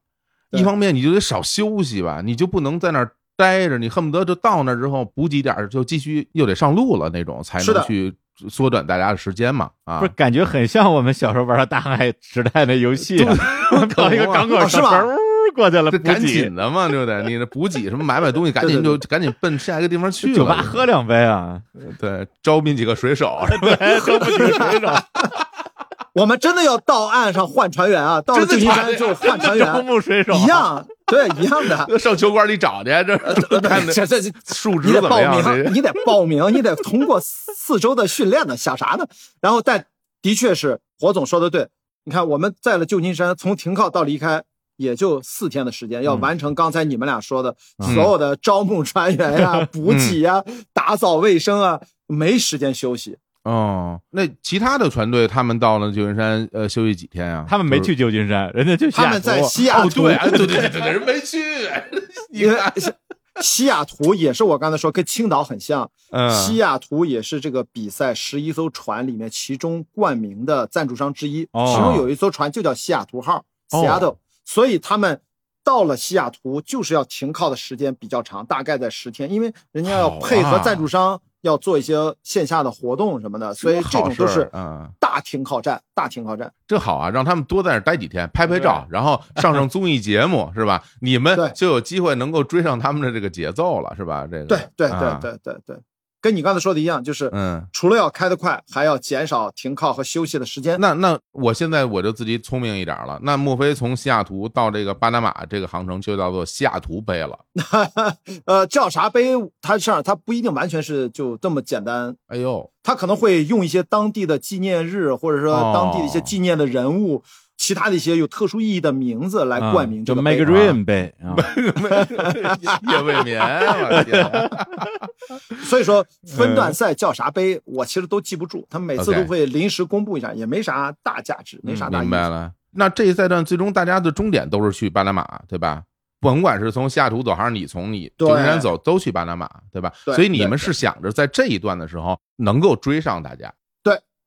S1: 一方面你就得少休息吧，你就不能在那儿待着，你恨不得就到那儿之后补给点儿就继续又得上路了那种，才能去缩短大家的时间嘛。啊
S2: 不是，感觉很像我们小时候玩的大海时代的游戏啊，到一个 港口
S3: 哦是吗
S2: 上船，呜过去了，
S1: 这赶紧的嘛，对不对？你这补给什么买买东西，赶紧就赶紧奔下一个地方去了。
S2: 酒吧喝两杯啊，
S1: 对，招聘几个水手，
S2: 对，都不手，
S3: 我们真的要到岸上换船员啊，到了旧金山就换船
S2: 招
S3: 员，
S2: 募水手
S3: 一，样，对，一样的。
S1: 上酒馆里找去，这看
S3: 这这这
S1: 数值
S3: 你得报
S1: 怎么样？这
S3: 名，你得报名，你得通过四周的训练呢，想啥呢？然后，但的确是火总说的对，你看我们在了旧金山，从停靠到离开也就四天的时间，要
S2: 嗯。
S3: 完成刚才你们俩说的
S1: 嗯。
S3: 所有的招募船员呀、补给呀、打扫卫生啊，没时间休息。
S1: 哦，那其他的船队他们到了旧金山，呃，休息几天啊？
S2: 他们没去旧金山，人家去西雅图
S3: 他们在西雅
S1: 哦，
S3: 图，
S1: 对，哎对对对人没去，你
S3: 因为
S1: 看，
S3: 西雅图也是我刚才说跟青岛很像，
S1: 嗯，
S3: 西雅图也是这个比赛十一艘船里面其中冠名的赞助商之一，
S2: 哦。
S3: 其中有一艘船就叫西雅图号
S1: 哦。
S3: （Seattle），、所以他们到了西雅图就是要停靠的时间比较长，大概在十天，因为人家要配合赞助商要做一些线下的活动什么的，所以这种都是
S1: 嗯
S3: 大停靠站，大停靠站。
S1: 这好啊，让他们多在那儿待几天，拍拍照，然后上上综艺节目，是吧？你们就有机会能够追上他们的这个节奏了，是吧？这个
S3: 对对对
S1: 啊
S3: 对对对，跟你刚才说的一样，就是
S1: 嗯。
S3: 除了要开得快，还要减少停靠和休息的时间。
S1: 那那我现在我就自己聪明一点了。那莫非从西雅图到这个巴拿马这个航程就叫做西雅图杯了？
S3: 呃，叫啥杯？它上它不一定完全是就这么简单，
S1: 哎呦，
S3: 它可能会用一些当地的纪念日，或者说
S1: 哦
S3: 当地的一些纪念的人物，其他的一些有特殊意义的名字来冠名
S2: 啊就
S3: 这个
S2: Make
S3: 杯。
S2: Dream 杯啊！
S3: 所以说分段赛叫啥杯，我其实都记不住，他们每次都会临时公布一下，也没啥大价值，没啥大意义。
S1: 明白了。那这一赛段最终大家的终点都是去巴拿马，对吧？甭管是从西雅图走还是你从你旧
S3: 对
S1: 金山走，都去巴拿马，对吧？
S3: 对
S1: 所以你们是想着在这一段的时候能够追上大家。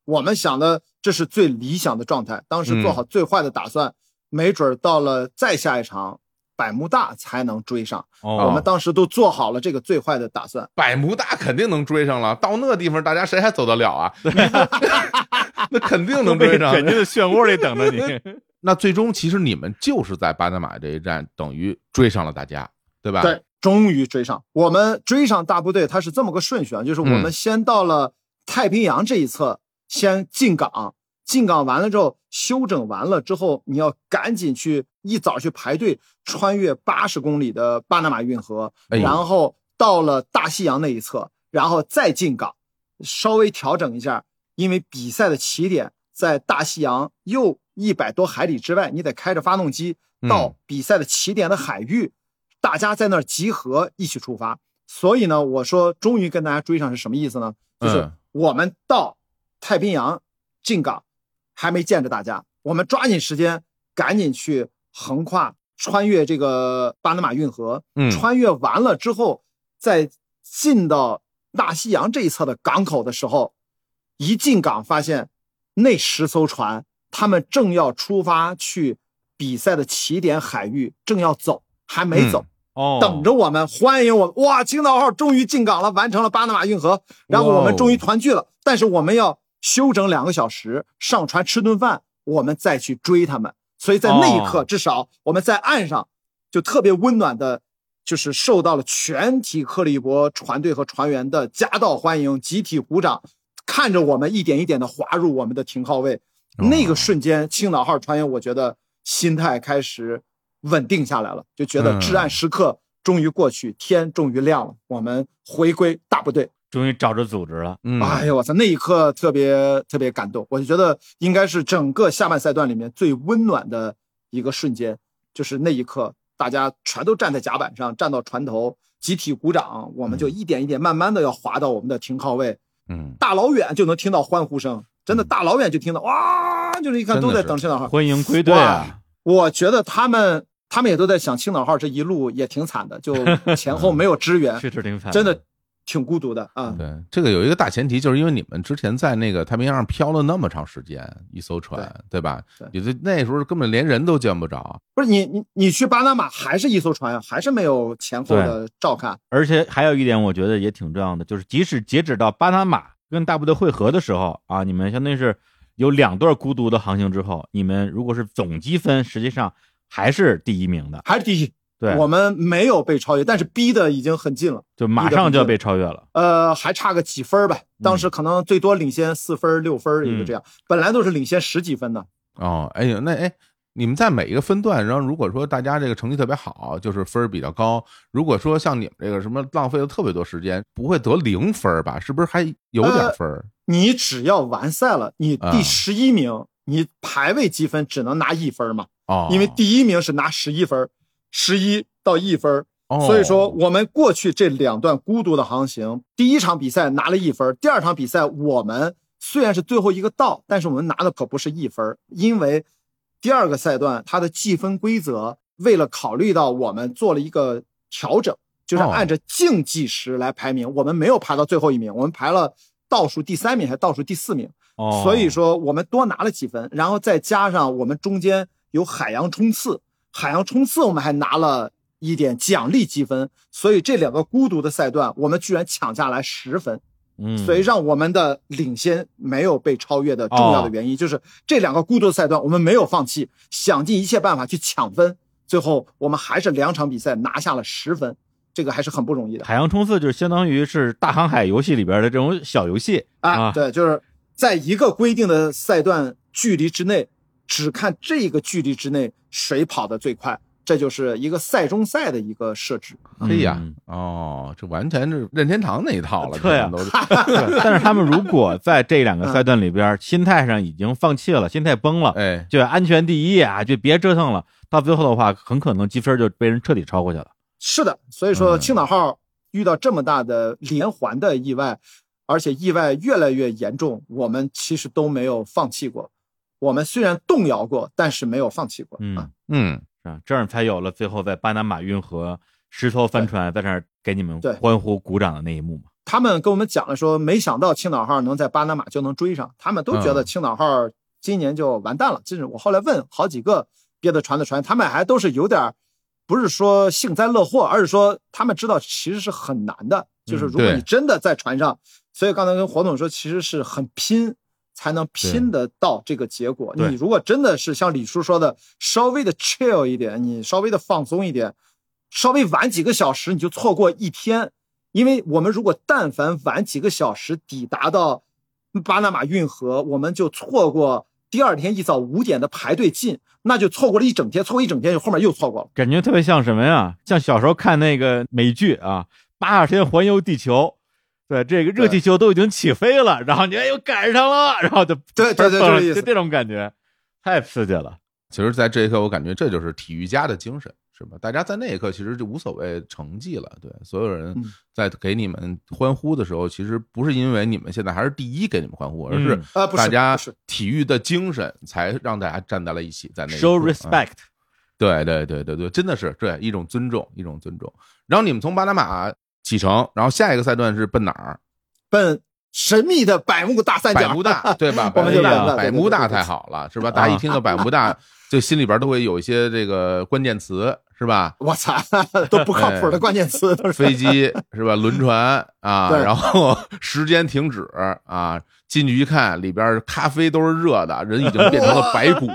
S3: 我们想的这是最理想的状态，当时做好最坏的打算，没准儿到了再下一场百慕大才能追上。
S2: 哦
S3: 我们当时都做好了这个最坏的打算。
S1: 百慕大肯定能追上了，到那地方大家谁还走得了啊？那肯定能追上。
S2: 肯定在漩涡里等着你。
S1: 那最终其实你们就是在巴拿马这一站等于追上了大家，对吧？
S3: 对，终于追上。我们追上大部队，它是这么个顺序啊，就是我
S1: 嗯
S3: 们先到了太平洋这一侧，先进港，进港完了之后，休整完了之后，你要赶紧去一早去排队，穿越八十公里的巴拿马运河，
S1: 哎
S3: 然后到了大西洋那一侧，然后再进港，稍微调整一下，因为比赛的起点在大西洋又一百多海里之外，你得开着发动机
S1: 嗯
S3: 到比赛的起点的海域，大家在那儿集合，一起出发。所以呢，我说终于跟大家追上是什么意思呢？就是
S1: 嗯
S3: 我们到太平洋进港还没见着大家，我们抓紧时间，赶紧去横跨穿越这个巴拿马运河，
S1: 嗯
S3: 穿越完了之后，再进到大西洋这一侧的港口的时候，一进港发现那十艘船，他们正要出发去比赛的起点海域，正要走，还没走。
S2: 哦，
S3: 等着我们，欢迎我们！哇，青岛号终于进港了，完成了巴拿马运河，然后我们终于团聚了。但是我们要休整两个小时，上船吃顿饭，我们再去追他们。所以在那一刻，
S2: 哦
S3: 至少我们在岸上就特别温暖的，就是受到了全体克利伯船队和船员的夹道欢迎，集体鼓掌，看着我们一点一点的滑入我们的停靠位。
S1: 哦
S3: 那个瞬间，青岛号船员我觉得心态开始稳定下来了，就觉得
S1: 嗯
S3: 至暗时刻终于过去，天终于亮了，我们回归大部队。
S2: 终于找着组织了。
S1: 嗯，
S3: 哎呦我操，那一刻特别特别感动，我就觉得应该是整个下半赛段里面最温暖的一个瞬间，就是那一刻，大家全都站在甲板上，站到船头，集体鼓掌，我们就一点一点慢慢的要滑到我们的停靠位，
S1: 嗯，
S3: 大老远就能听到欢呼声，真的大老远就听到哇，就是一看都在等青岛号。
S2: 欢迎归队啊！
S3: 我觉得他们他们也都在想，青岛号这一路也挺惨的，就前后没有支援，
S2: 确实挺惨，
S3: 真的挺孤独的啊。
S1: 对，这个有一个大前提，就是因为你们之前在那个太平洋上漂了那么长时间，一艘船，对吧？
S3: 对
S1: 你这那时候根本连人都见不着。
S3: 不是你你你去巴拿马还是一艘船啊，还是没有前后的照看。
S2: 而且还有一点，我觉得也挺重要的，就是即使截止到巴拿马跟大部队会合的时候啊，你们相当于是有两段孤独的航行之后，你们如果是总积分，实际上还是第一名的。
S3: 还是第一，
S2: 对，
S3: 我们没有被超越，但是逼的已经很近了，
S2: 就马上就要被超越了。
S3: 呃，还差个几分儿吧。当时可能最多领先四分儿六分儿也就这样，本来都是领先十几分的。
S1: 哦，哎呦，那哎，你们在每一个分段，然后如果说大家这个成绩特别好，就是分儿比较高；如果说像你们这个什么浪费了特别多时间，不会得零分吧？是不是还有点
S3: 呃
S1: 分儿？
S3: 你只要完赛了，你
S1: 啊
S3: 第十一名，你排位积分只能拿一分嘛，
S1: 哦，
S3: 因为第一名是拿十一分儿，十一到一分所以说，我们过去这两段孤独的航行，第一场比赛拿了一分，第二场比赛我们虽然是最后一个到，但是我们拿的可不是一分，因为第二个赛段它的计分规则为了考虑到我们做了一个调整，就是
S1: 哦
S3: 按照竞技时来排名，我们没有排到最后一名，我们排了倒数第三名还是倒数第四名，
S2: 哦，
S3: 所以说我们多拿了几分，然后再加上我们中间有海洋冲刺。海洋冲刺我们还拿了一点奖励积分，所以这两个孤独的赛段我们居然抢下来十分。
S2: 嗯，
S3: 所以让我们的领先没有被超越的重要的原因，就是这两个孤独的赛段我们没有放弃，想尽一切办法去抢分，最后我们还是两场比赛拿下了十分，这个还是很不容易的。
S2: 海洋冲刺就是相当于是大航海游戏里边的这种小游戏啊，
S3: 对，就是在一个规定的赛段距离之内，只看这个距离之内谁跑得最快。这就是一个赛中赛的一个设置。
S1: 哎呀
S2: 啊，
S1: 哦，这完全是任天堂那一套了，
S2: 对啊
S1: 都是
S2: 但是他们如果在这两个赛段里边，心态上已经放弃了，心态崩了，
S1: 哎，
S2: 就安全第一啊，就别折腾了。到最后的话，很可能积分就被人彻底超过去了。
S3: 是的，所以说
S1: 嗯
S3: 青岛号遇到这么大的连环的意外，而且意外越来越严重，我们其实都没有放弃过。我们虽然动摇过，但是没有放弃过。
S2: 嗯
S3: 啊，
S1: 嗯？
S2: 这样才有了最后在巴拿马运河石头帆船在那儿给你们欢呼鼓掌的那一幕嘛。
S3: 他们跟我们讲了说，没想到青岛号能在巴拿马就能追上，他们都觉得
S1: 嗯
S3: 青岛号今年就完蛋了。这是我后来问好几个别的船的船，他们还都是有点，不是说幸灾乐祸，而是说他们知道其实是很难的，就是
S2: 嗯
S3: 如果你真的在船上，所以刚才跟黄总说，其实是很拼。才能拼得到这个结果。
S2: 对
S3: 你如果真的是像李叔说的，稍微的 chill 一点，你稍微的放松一点，稍微晚几个小时，你就错过一天。因为我们如果但凡晚几个小时抵达到巴拿马运河，我们就错过第二天一早五点的排队进，那就错过了一整天，错过一整天，就后面又错过了。
S2: 感觉特别像什么呀？像小时候看那个美剧啊，《八十天环游地球》，对，这个热气球都已经起飞了，然后你哎又赶上了，然后就
S3: 对 对对。
S2: 就这种感觉，太刺激了。
S1: 其实，在这一刻，我感觉这就是体育家的精神，是吧？大家在那一刻其实就无所谓成绩了，对，所有人
S3: 嗯
S1: 在给你们欢呼的时候，其实不是因为你们现在还是第一给你们欢呼，而是大家，体育的精神才让大家站在了一起，在那一
S2: Show respect，
S1: 对对对对对，真的是对一种尊重，一种尊重。然后你们从巴拿马启程，然后下一个赛段是奔哪儿？
S3: 奔神秘的百慕大三角。
S1: 百慕大，对吧？百慕大，
S3: 百慕大
S1: 太好了，是吧？大家一听到百慕大，就心里边都会有一些这个关键词，是吧？
S3: 我操，都不靠谱的关键词都是
S1: 飞机是吧？轮船啊，然后 时间停止啊，进去一看，里边咖啡都是热的，人已经变成了白骨，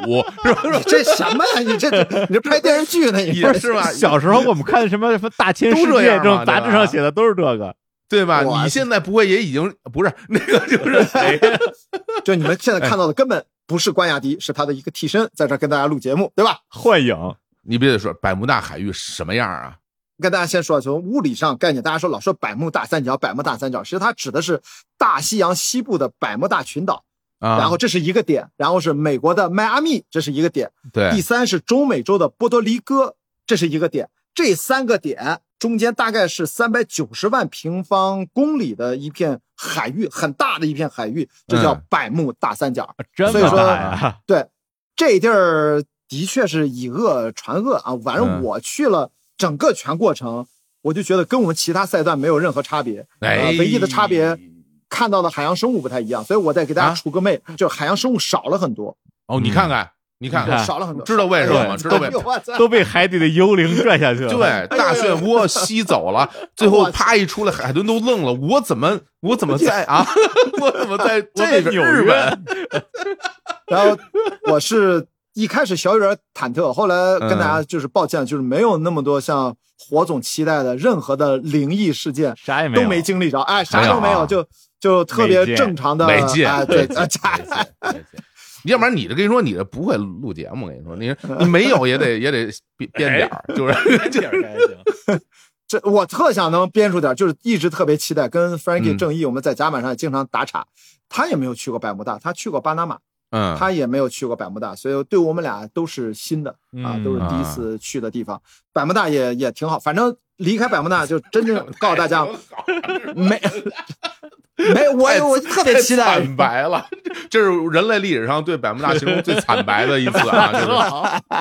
S1: 是吧？
S3: 你这什么呀？你这你这拍电视剧呢？你
S1: 也是吧？
S2: 小时候我们看什么什么大千世界这种杂志上写的都是这个。
S1: 对吧？你现在不会也已经不是那个就是谁？
S3: 就你们现在看到的根本不是关雅迪，是他的一个替身，在这跟大家录节目，对吧？
S2: 幻影，
S1: 你别得说百慕大海域什么样啊？
S3: 跟大家先说，从物理上概念，大家说老说百慕大三角，百慕大三角，其实它指的是大西洋西部的百慕大群岛，
S1: 啊，
S3: 然后这是一个点，然后是美国的迈阿密，这是一个点，
S1: 对第，
S3: 三是中美洲的波多黎各，这是一个点，这三个点中间大概是三百九十万平方公里的一片海域，很大的一片海域，这叫
S1: 嗯
S3: 百慕大三角。所以说！对，这地儿的确是以讹传讹啊。反正
S1: 嗯
S3: 我去了整个全过程，我就觉得跟我们其他赛段没有任何差别，
S1: 哎。
S3: 呃，唯一的差别看到的海洋生物不太一样，所以我再给大
S1: 啊？
S3: 家出个媚，就海洋生物少了很多，
S1: 哦，你看看，你看看，
S3: 少了很多，
S1: 知道为什么吗？
S3: 对
S1: 知道为
S3: 什么
S2: 都被海底的幽灵拽下去了。
S1: 对，大漩涡吸走了，最后啪一出来，海豚都愣了，我怎么我怎么在啊？我怎么在
S2: 我在
S1: 这个日本？
S3: 然后我是一开始小有点忐忑，后来跟大家就是抱歉，就是没有那么多像火总期待的任何的灵异事件
S2: 啥也没有，
S3: 都没经历着，哎，啥
S1: 没有啊
S3: 都没有，就就特别正常的，
S1: 没劲，
S3: 哎，对，
S1: 没
S3: 啊
S1: 见没见没见要不然你这跟你说，你这不会录节目。我跟你说，你 你没有也得也得编编点儿，就是
S2: 点儿还行。
S3: 这我特想能编出点，就是一直特别期待跟 Frankie
S1: 嗯
S3: 正义，我们在甲板上也经常打岔，他也没有去过百慕大，他去过巴拿马，
S1: 嗯，
S3: 他也没有去过百慕大，所以对我们俩都是新的啊，
S2: 嗯。
S3: 都是第一次去的地方。百慕大也也挺好，反正离开百慕大就真正告诉大家，没 没我
S1: 太
S3: 我特别期待
S1: 太惨白了，这是人类历史上对百慕大形容最惨白的一次啊！就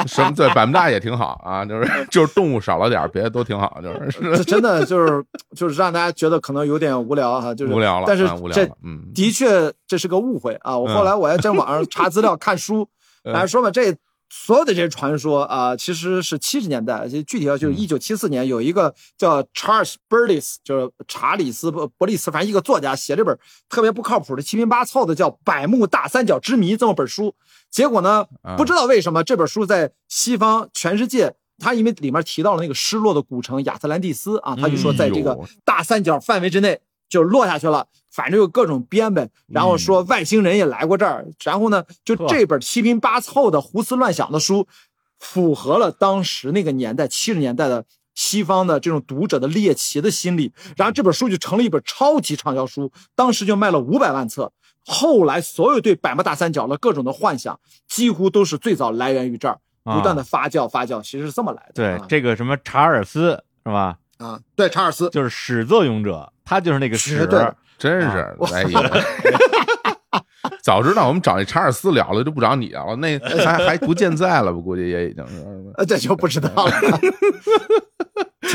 S1: 是什么对百慕大也挺好啊，就是就是动物少了点，别的都挺好，就是
S3: 这真的就是就是让大家觉得可能有点无聊哈，就是
S1: 无聊了，
S3: 但是这
S1: 啊无聊，嗯，
S3: 的确这是个误会啊！我后来我还在网上查资料看书，
S1: 嗯
S3: 大家说嘛，这所有的这些传说啊、其实是七十年代，就具体要
S1: 嗯
S3: 就是一九七四年，有一个叫 Charles Burles，就是查理斯伯伯利斯，反正一个作家写了本特别不靠谱的七拼八凑的叫《百慕大三角之谜》这么本书。结果呢
S1: 啊，
S3: 不知道为什么这本书在西方全世界。他因为里面提到了那个失落的古城亚特兰蒂斯啊，他就说在这个大三角范围之内就落下去了，反正有各种编呗，然后说外星人也来过这儿，然后呢，就这本七拼八凑的胡思乱想的书，符合了当时那个年代七十年代的西方的这种读者的猎奇的心理，然后这本书就成了一本超级畅销书，当时就卖了五百万册。后来所有对百慕大三角的各种的幻想，几乎都是最早来源于这儿，
S2: 啊
S3: 不断的发酵发酵，其实是这么来的。
S2: 对
S3: 啊
S2: 这个什么查尔斯是吧？
S3: 啊，对查尔斯，
S2: 就是始作俑者，他就是那个始。
S3: 是对
S1: 真是，哎呀，早知道我们找那查尔斯聊了，就不找你聊了，那还还不健在了我？估计也已经是。
S3: 呃，这就不知道了，挺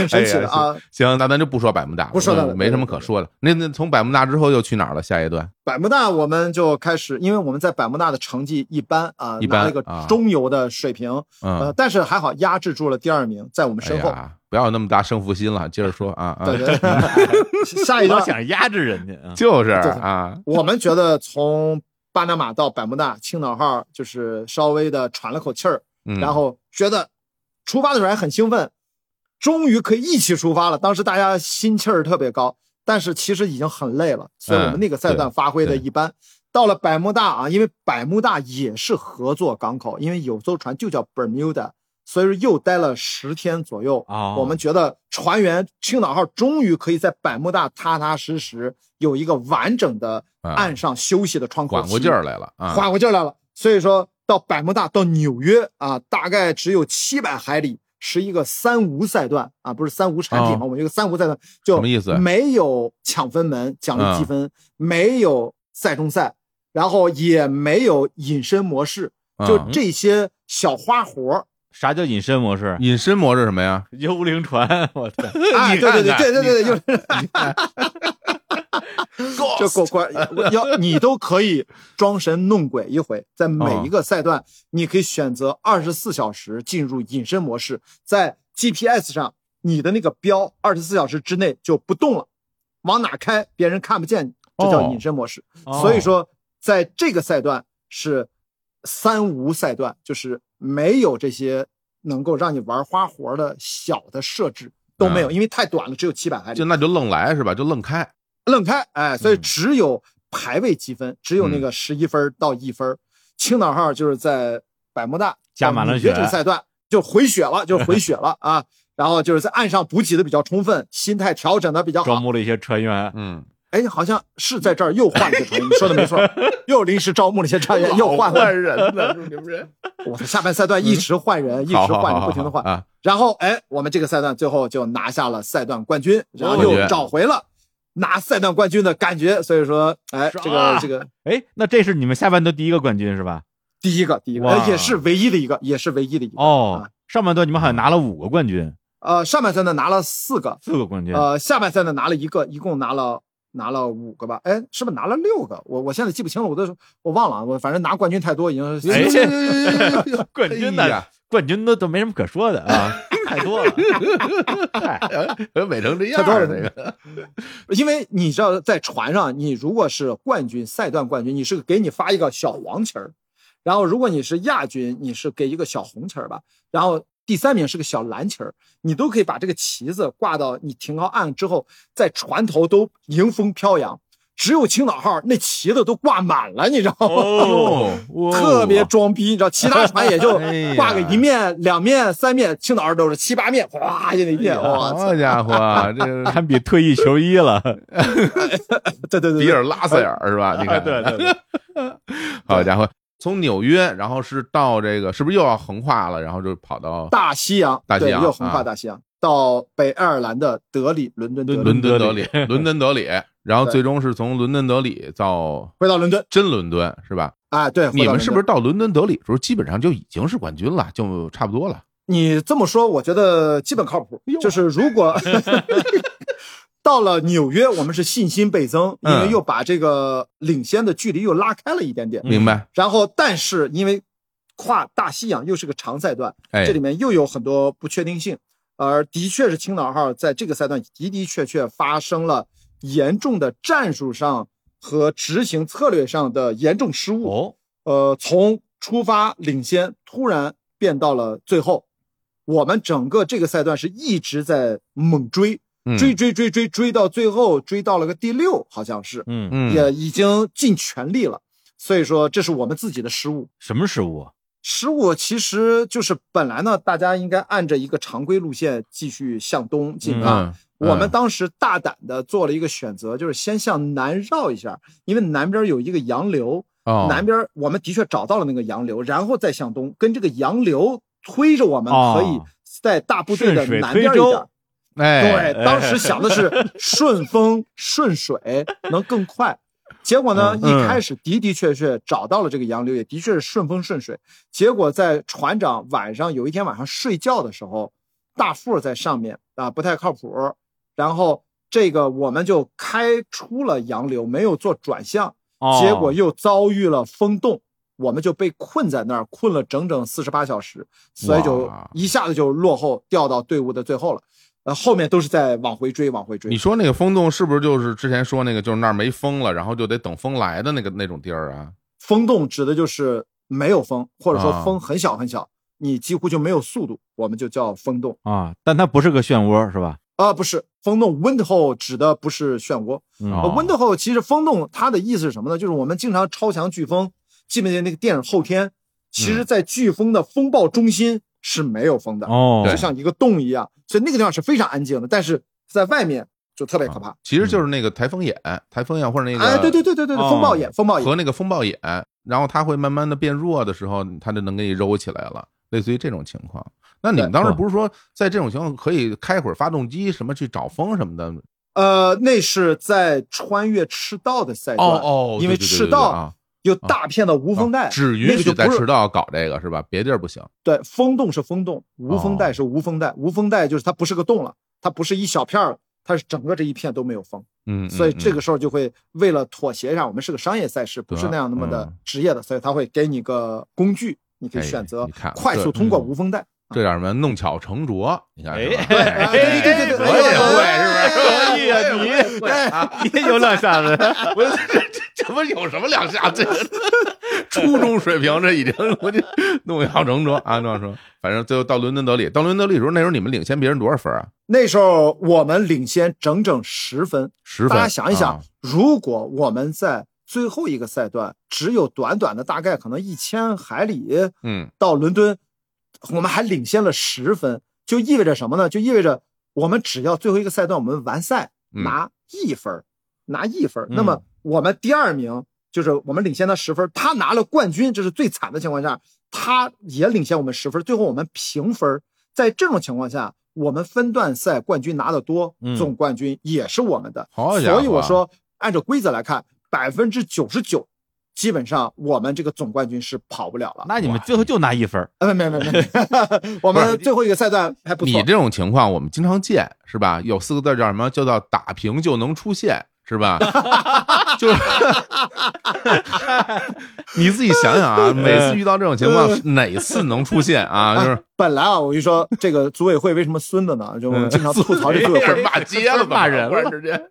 S3: 神奇的啊。
S1: 行，那咱就不说百慕大了，
S3: 不说了
S1: 嗯没什么可说的。那那从百慕大之后又去哪儿了？下一段
S3: 百慕大我们就开始，因为我们在百慕大的成绩一般啊，
S1: 一般
S3: 拿了一个
S1: 啊
S3: 中游的水平，呃，
S1: 嗯，
S3: 但是还好压制住了第二名，在我们
S1: 哎
S3: 身后。
S1: 呀，不要有那么大胜负心了，接着说啊啊，
S3: 对对对，下一
S2: 老
S3: 段
S2: 想压制人家啊！
S1: 就是
S3: 对
S1: 啊，
S3: 我们觉得从巴拿马到百慕大，青岛号就是稍微的喘了口气儿，
S1: 嗯
S3: 然后觉得出发的时候还很兴奋，终于可以一起出发了。当时大家心气儿特别高，但是其实已经很累了，所以我们那个赛段发挥的一般。到了百慕大啊，因为百慕大也是合作港口，因为有艘船就叫 Bermuda，所以说又待了十天左右。
S2: 哦
S3: 我们觉得船员青岛号终于可以在百慕大踏踏实实有一个完整的
S1: 啊
S3: 岸上休息的窗口期，
S1: 缓过劲儿来了啊，
S3: 缓过劲儿来了。所以说到百慕大到纽约啊，大概只有七百海里，是一个三无赛段啊，不是三无产品嘛，
S1: 哦
S3: 我们一个三无赛段就
S1: 什么意思
S3: 没有抢分门奖励积
S1: 嗯
S3: 分，没有赛中赛，然后也没有隐身模式，就
S1: 嗯
S3: 这些小花活儿。
S2: 啥叫隐身模式？
S1: 隐身模式什么呀？
S2: 幽灵船，我操！
S3: 哎，
S1: 你
S3: 对对对对对对对，就是 就过关要 你都可以装神弄鬼一回，在每一个赛段，你可以选择二十四小时进入隐身模式，在 GPS 上你的那个标二十四小时之内就不动了，往哪开别人看不见，这叫
S1: 哦
S3: 隐身模式。
S2: 哦
S3: 所以说，在这个赛段是三无赛段，就是没有这些能够让你玩花活的小的设置都没有，
S1: 嗯
S3: 因为太短了，只有七百海里
S1: 就。那就愣来是吧？就愣开，
S3: 愣开，哎，所以
S1: 嗯
S3: 只有排位积分，只有那个十一分到一分。青岛号就是在百慕大
S2: 加满了血
S3: 这个赛段就回血了，就回血了啊。然后就是在岸上补给的比较充分，心态调整的比较好。
S2: 招募了一些船员，
S1: 嗯，
S3: 哎，好像是在这儿又换了一个船员，你 说的没错，又临时招募了一些船员，又换了。
S1: 人了，你们人
S3: 我的下半赛段一直换人，一直换不停的换。
S1: 啊，
S3: 然后哎，我们这个赛段最后就拿下了赛段冠军，然后又找回了拿赛段冠军的感觉。所以说，哎，这个这个
S2: 哎，那这是你们下半段第一个冠军是吧？
S3: 第一个，第一个，呃也是唯一的一个，也是唯一的一个。
S2: 哦
S3: 啊，
S2: 上半段你们好像拿了五个冠军，
S3: 呃，上半赛呢拿了四个，
S2: 四个冠军。
S3: 呃，下半赛呢拿了一个，一共拿了拿了五个吧？哎，是不是拿了六个？我我现在记不清了，我都我忘了，我反正拿冠军太多，已经
S2: 哎 冠军
S1: 呀
S2: 冠军都都没什么可说的啊，太多了。
S1: 美成这样
S3: 太多了
S1: 那个，
S3: 因为你知道，在船上，你如果是冠军赛段冠军，你是给你发一个小黄旗儿，然后如果你是亚军，你是给一个小红旗儿吧，然后第三名是个小蓝旗儿，你都可以把这个旗子挂到你停靠岸之后，在船头都迎风飘扬。只有青岛号那旗子都挂满了，你知道吗？
S2: 哦，
S3: 特别装逼，你知道，其他船也就 挂个一面、两面、三面，青岛号都是七八面，哗就那一片，哇操！
S1: 好家伙，这
S2: 堪比退役球衣了。
S3: 对对对对，
S1: 比尔拉塞尔是吧？你看，
S2: 对对对，
S1: 好家伙，从纽约，然后是到这个，是不是又要横跨了？然后就跑到
S3: 大西洋，
S1: 大西洋
S3: 对，又横跨
S1: 啊
S3: 大西洋，到北爱尔兰的德里，伦敦德里，
S1: 伦敦德
S2: 里
S1: 里，伦敦德里，然后最终是从伦敦德里到
S3: 回到伦敦，
S1: 真伦敦是吧？
S3: 啊，对，
S1: 你们是不
S3: 是？
S1: 到伦敦德里的时候，基本上就已经是冠军了，就差不多了？
S3: 你这么说，我觉得基本靠谱。就是如果 到了纽约，我们是信心倍增，因为
S1: 嗯
S3: 又把这个领先的距离又拉开了一点点。
S1: 明白？
S3: 然后，但是因为跨大西洋又是个长赛段，
S1: 哎
S3: 这里面又有很多不确定性。而的确是青岛号在这个赛段的的确确发生了严重的战术上和执行策略上的严重失误。
S2: 哦，
S3: 呃，从出发领先突然变到了最后，我们整个这个赛段是一直在猛追，
S1: 嗯
S3: 追追追追追到最后，追到了个第六，好像是，
S2: 嗯，
S1: 嗯
S3: 也已经尽全力了。所以说，这是我们自己的失误。
S2: 什么失误啊？
S3: 失误其实就是本来呢，大家应该按着一个常规路线继续向东进发。
S1: 嗯
S3: 我们当时大胆的做了一个选择，就是先向南绕一下，因为南边有一个洋流，
S1: 哦
S3: 南边我们的确找到了那个洋流，然后再向东，跟这个洋流推着我们，
S2: 哦
S3: 可以在大部队的南边一点。
S1: 哎
S3: 对，当时想的是 顺风顺水能更快。结果呢，
S1: 嗯
S3: 一开始的的确确找到了这个洋流，也的确是顺风顺水。结果在船长晚上有一天晚上睡觉的时候，大副在上面啊不太靠谱，然后这个我们就开出了洋流，没有做转向，
S2: 哦
S3: 结果又遭遇了风洞，我们就被困在那儿，困了整整四十八小时，所以就一下子就落后，掉到队伍的最后了。呃，后面都是在往回追，往回追。
S1: 你说那个风洞是不是就是之前说那个，就是那儿没风了，然后就得等风来的那个那种地儿啊？
S3: 风洞指的就是没有风，或者说
S1: 啊
S3: 风很小很小，你几乎就没有速度，我们就叫风洞
S2: 啊，但它不是个漩涡是吧？
S3: 啊，不是风洞 wind hole 指的不是漩涡，
S2: 嗯
S1: 哦
S3: 呃，wind hole 其实风洞它的意思是什么呢？就是我们经常超强飓风，记不记得那个电影《后天》？其实，在飓风的风暴中心是没有风的，
S2: 哦，
S3: 就像一个洞一样，所以那个地方是非常安静的，但是在外面就特别可怕。
S1: 其实就是那个台风眼，台风眼或者那个
S3: 哎，对对对对对对，
S2: 哦
S3: 风暴眼，风暴眼
S1: 和，那个风暴眼，然后它会慢慢的变弱的时候，它就能给你揉起来了，类似于这种情况。那你们当时不是说在这种情况可以开会儿发动机什么去找风什么的？
S3: 呃，那是在穿越赤道的赛段，
S1: 哦
S3: 因为赤道
S1: 啊
S3: 有大片的无风带，
S1: 啊只
S3: 那
S1: 允许在赤道搞这个是吧？别地儿不行。
S3: 对，风洞是风洞，无风带是无风带，无风带就是它不是个洞了，它不是一小片儿，它是整个这一片都没有风，
S1: 嗯，
S3: 所以这
S1: 个
S3: 个时候就会为了妥协一下，我们是个商业赛事，不是那样那么的
S1: 嗯
S3: 职业的，所以他会给你个工具，你可以
S1: 哎
S3: 选择快速通过无风带。
S1: 这叫什么弄巧成拙？你看
S3: 对对对对对
S1: 我也会
S3: 哎
S1: 是不是？
S2: 哎呀你
S1: 我也会啊！
S2: 你也有两下子，
S1: 我这这这不有什么两下？这初中水平，这已经我就弄巧成拙啊！弄巧成拙，反正最后到伦敦德里，到伦敦德里的时候，那时候你们领先别人多少分啊？
S3: 那时候我们领先整整十分，
S1: 十分。
S3: 大家想一想
S1: 啊，
S3: 如果我们在最后一个赛段只有短短的大概可能一千海里
S1: 嗯
S3: 到伦敦，我们还领先了十分，就意味着什么呢？就意味着我们只要最后一个赛段我们完赛
S1: 嗯
S3: 拿一分儿，拿一分，
S2: 嗯
S3: 那么我们第二名就是我们领先他十分，他拿了冠军，这是最惨的情况下，他也领先我们十分，最后我们平分。在这种情况下，我们分段赛冠军拿得多
S2: 嗯，
S3: 总冠军也是我们的。所以我说，按照规则来看，百分之九十九，基本上我们这个总冠军是跑不了了。
S2: 那你们最后就拿一分儿
S3: 呃，没没没没，我们最后一个赛段还不错。
S1: 你这种情况我们经常见，是吧？有四个字叫什么？叫做打平就能出线，是吧？就是 你自己想想啊，每次遇到这种情况，哪次能出现啊？就是
S3: 本来啊，我跟你说，这个组委会为什么孙子呢？就我们经常吐槽这组委会。
S1: 骂街了，
S2: 骂人了
S1: 忽然之间。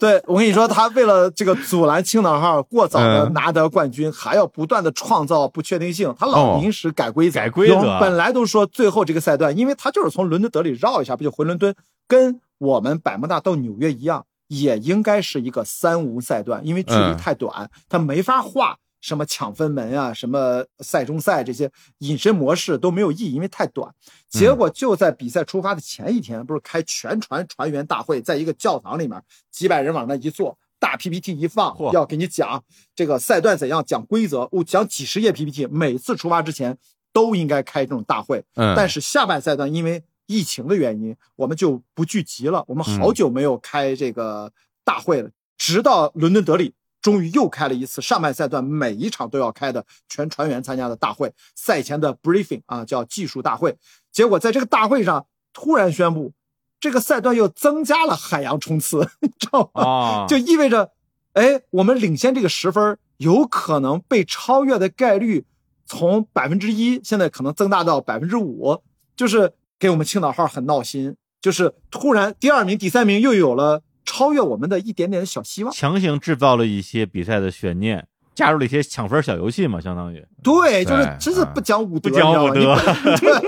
S3: 对我跟你说，他为了这个阻拦青岛号过早的
S1: 嗯
S3: 拿得冠军，还要不断的创造不确定性，他老
S1: 哦
S3: 临时改规则。
S2: 改规则
S3: 有本来都说最后这个赛段，因为他就是从伦敦德里绕一下，不就回伦敦，跟我们百慕大到纽约一样，也应该是一个三无赛段，因为距离
S1: 嗯
S3: 太短，他没法画。什么抢分门啊，什么赛中赛这些隐身模式都没有意义，因为太短。结果就在比赛出发的前一天，不是开全船船员大会，在一个教堂里面，几百人往那一坐，大 PPT 一放，要给你讲这个赛段怎样，讲规则，我讲几十页 PPT，每次出发之前都应该开这种大会。
S1: 嗯，
S3: 但是下半赛段因为疫情的原因，我们就不聚集了。我们好久没有开这个大会了，直到伦敦德里，终于又开了一次上半赛段每一场都要开的全船员参加的大会，赛前的 briefing 啊，叫技术大会。结果在这个大会上突然宣布，这个赛段又增加了海洋冲刺，你知道吗？
S2: 啊，
S3: 就意味着，哎，我们领先这个十分有可能被超越的概率从百分之一现在可能增大到百分之五，就是给我们青岛号很闹心。就是突然第二名、第三名又有了超越我们的一点点的小希望。
S2: 强行制造了一些比赛的悬念，加入了一些抢分小游戏嘛，相当于。
S3: 对，就是真是不讲武德，
S2: 不讲武德，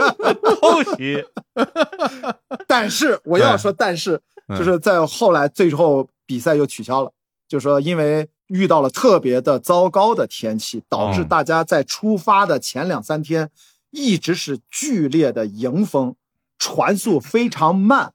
S2: 偷袭。
S3: 但是我要说，但是
S1: 嗯
S3: 就是在后来最后比赛又取消了，就是说因为遇到了特别的糟糕的天气，导致
S1: 哦
S3: 大家在出发的前两三天一直是剧烈的迎风，船速非常慢，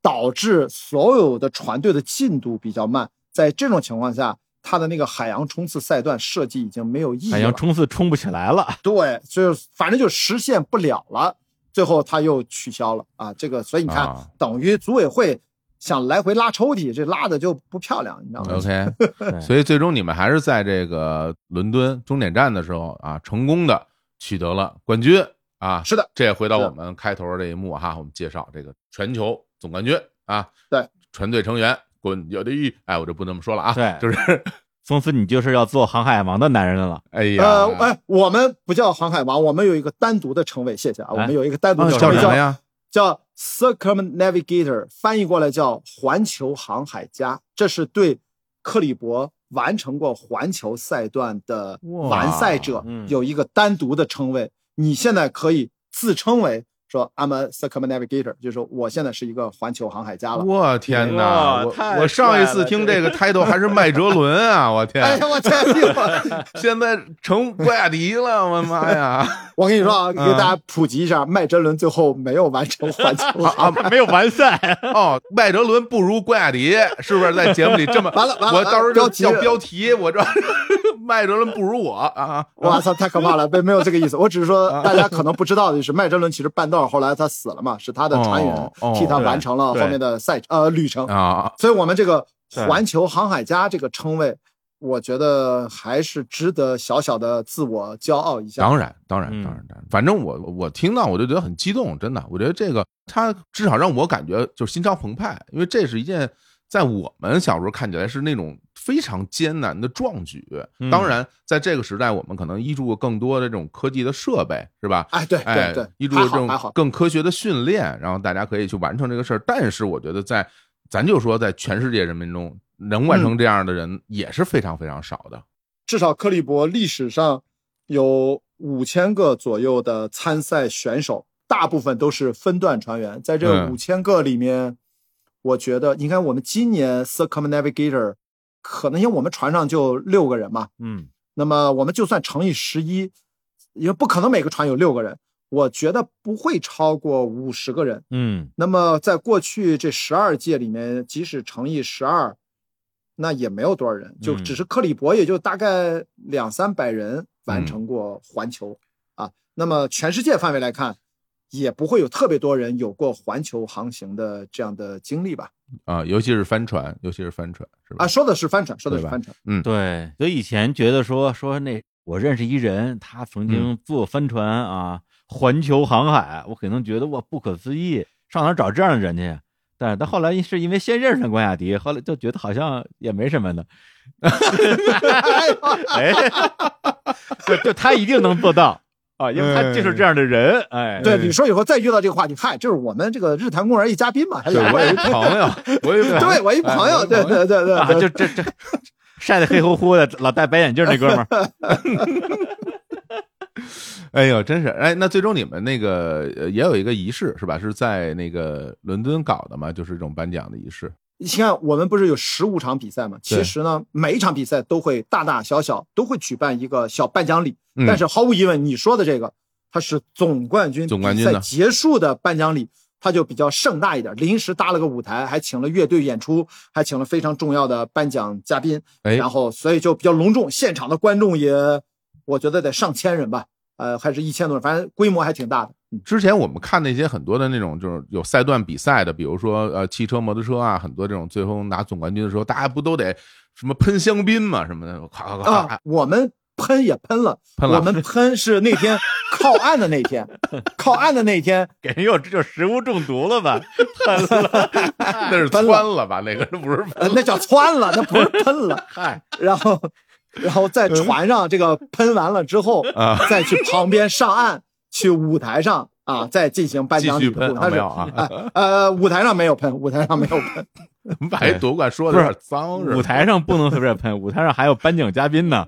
S3: 导致所有的船队的进度比较慢。在这种情况下，它的那个海洋冲刺赛段设计已经没有意义了。
S2: 海洋冲刺冲不起来了，
S3: 对，就是反正就实现不了了，最后他又取消了啊。这个，所以你看，
S1: 啊
S3: 等于组委会想来回拉抽屉，这拉的就不漂亮，你知道吗
S1: ？OK，所以最终你们还是在这个伦敦终点站的时候啊，成功的取得了冠军啊。
S3: 是的，
S1: 这也回到我们开头这一幕哈，我们介绍这个全球总冠军啊，
S3: 对，
S1: 船队成员滚有的一，哎，我就不那么说了啊，
S2: 对
S1: 就是
S2: 从此你就是要做航海王的男人了。
S1: 哎呀，
S3: 呃，哎，我们不叫航海王，我们有一个单独的称谓，谢谢啊，我们有一个单独
S1: 啊
S3: 的称谓叫
S1: 叫什么呀？
S3: 叫 Circumnavigator，翻译过来叫环球航海家，这是对克里伯完成过环球赛段的
S1: 哇
S3: 完赛者
S2: 嗯
S3: 有一个单独的称谓。你现在可以自称为说 I'm a circumnavigator，就是说我现在是一个环球航海家了。
S1: 我天哪！我我上一次听这个 title 还是麦哲伦啊！我 天，
S3: 哎呀，我天！
S1: 现在成郭雅迪了，我的妈呀！
S3: 我跟你说啊，
S1: 嗯
S3: 给大家普及一下，麦哲伦最后没有完成环球航海。
S2: 没有完赛，
S1: 哦，麦哲伦不如郭雅迪，是不是在节目里这么？
S3: 完了完了
S1: 我到时候
S3: 标题
S1: 就叫标题，我这麦哲伦不如我啊！
S3: 我操，太可怕了！没没有这个意思，我只是说大家可能不知道的就是，麦哲伦其实半道后来他死了嘛，是他的船员替他完成了后面的赛呃旅程。
S1: 啊，
S3: 所以我们这个环球航海家这个称谓，我觉得还是值得小小的自我骄傲一下。
S1: 当然，当然，
S2: 嗯
S1: 当然，当然，反正我我听到我就觉得很激动，真的，我觉得这个他至少让我感觉就是心潮澎湃，因为这是一件在我们小时候看起来是那种非常艰难的壮举。
S2: 嗯
S1: 当然，在这个时代，我们可能依注更多的这种科技的设备，是吧？
S3: 哎，对
S1: 哎
S3: 对对，
S1: 依注这种。更科学的训练，然后大家可以去完成这个事儿。但是我觉得在咱就说在全世界人民中能完
S3: 嗯
S1: 成这样的人也是非常非常少的。
S3: 至少克利伯历史上有五千个左右的参赛选手，大部分都是分段船员。在这
S1: 嗯
S3: 五千个里面，我觉得你看我们今年 Circumnavigator 可能因为我们船上就六个人嘛，
S2: 嗯，
S3: 那么我们就算乘以十一，因为不可能每个船有六个人，我觉得不会超过五十个人。
S2: 嗯，
S3: 那么在过去这十二届里面，即使乘以十二，那也没有多少人，就
S2: 嗯
S3: 只是克里伯也就大概两三百人完成过环球、啊。那么全世界范围来看，也不会有特别多人有过环球航行的这样的经历吧？
S1: 啊，尤其是帆船，尤其是帆船，是吧？
S3: 啊，说的是帆船，说的是帆船。
S2: 嗯对，所以以前觉得说说那我认识一人，他曾经坐帆船啊，环球航海，我可能觉得哇不可思议，上哪儿找这样的人去但？但是他后来是因为先认识了关雅迪，后来就觉得好像也没什么的，哎，就就他一定能做到啊，因为他就是这样的人，哎，
S3: 对，你说以后再遇到这个话题，嗨，就是我们这个日坛公园一嘉宾嘛，还
S1: 有一朋友，我有一朋友
S3: 对我一朋友，
S1: 哎
S3: 对对对对
S2: 啊，就这这晒得黑乎乎的，老戴白眼镜那哥们儿，
S1: 哎呦，真是哎，那最终你们那个呃也有一个仪式是吧？是在那个伦敦搞的嘛？就是这种颁奖的仪式。
S3: 你看，我们不是有十五场比赛
S1: 嘛？
S3: 其实呢，每一场比赛都会大大小小都会举办一个小颁奖礼，
S1: 嗯
S3: 但是毫无疑问，你说的这个，它是总冠军比赛
S1: 总冠军呢
S3: 结束的颁奖礼，它就比较盛大一点，临时搭了个舞台，还请了乐队演出，还请了非常重要的颁奖嘉宾，
S1: 哎，
S3: 然后所以就比较隆重，现场的观众也，我觉得得上千人吧，呃，还是一千多人，反正规模还挺大的。嗯，
S1: 之前我们看那些很多的那种就是有赛段比赛的，比如说呃汽车、摩托车啊，很多这种最后拿总冠军的时候，大家不都得什么喷香槟嘛什么的，咔咔咔
S3: 啊，我们喷也喷了，
S1: 喷了
S3: 我们喷是那天 靠岸的那天，靠岸的那天，
S2: 给人又这就食物中毒了吧？
S3: 喷了那是
S1: 窜了吧？那个不是
S3: 呃，那叫窜了，那不是喷了。
S2: 嗨，
S3: 然后然后在船上这个喷完了之后
S1: 啊，
S3: 再去旁边上岸，去舞台上啊，再进行颁奖
S1: 继续
S3: 礼物。他是
S1: 啊没有啊
S3: 哎呃，舞台上没有喷，舞台上没有喷。
S1: 把这夺冠说的有点脏是吧？
S2: 舞台上不能随便喷，舞台上还有颁奖嘉宾呢。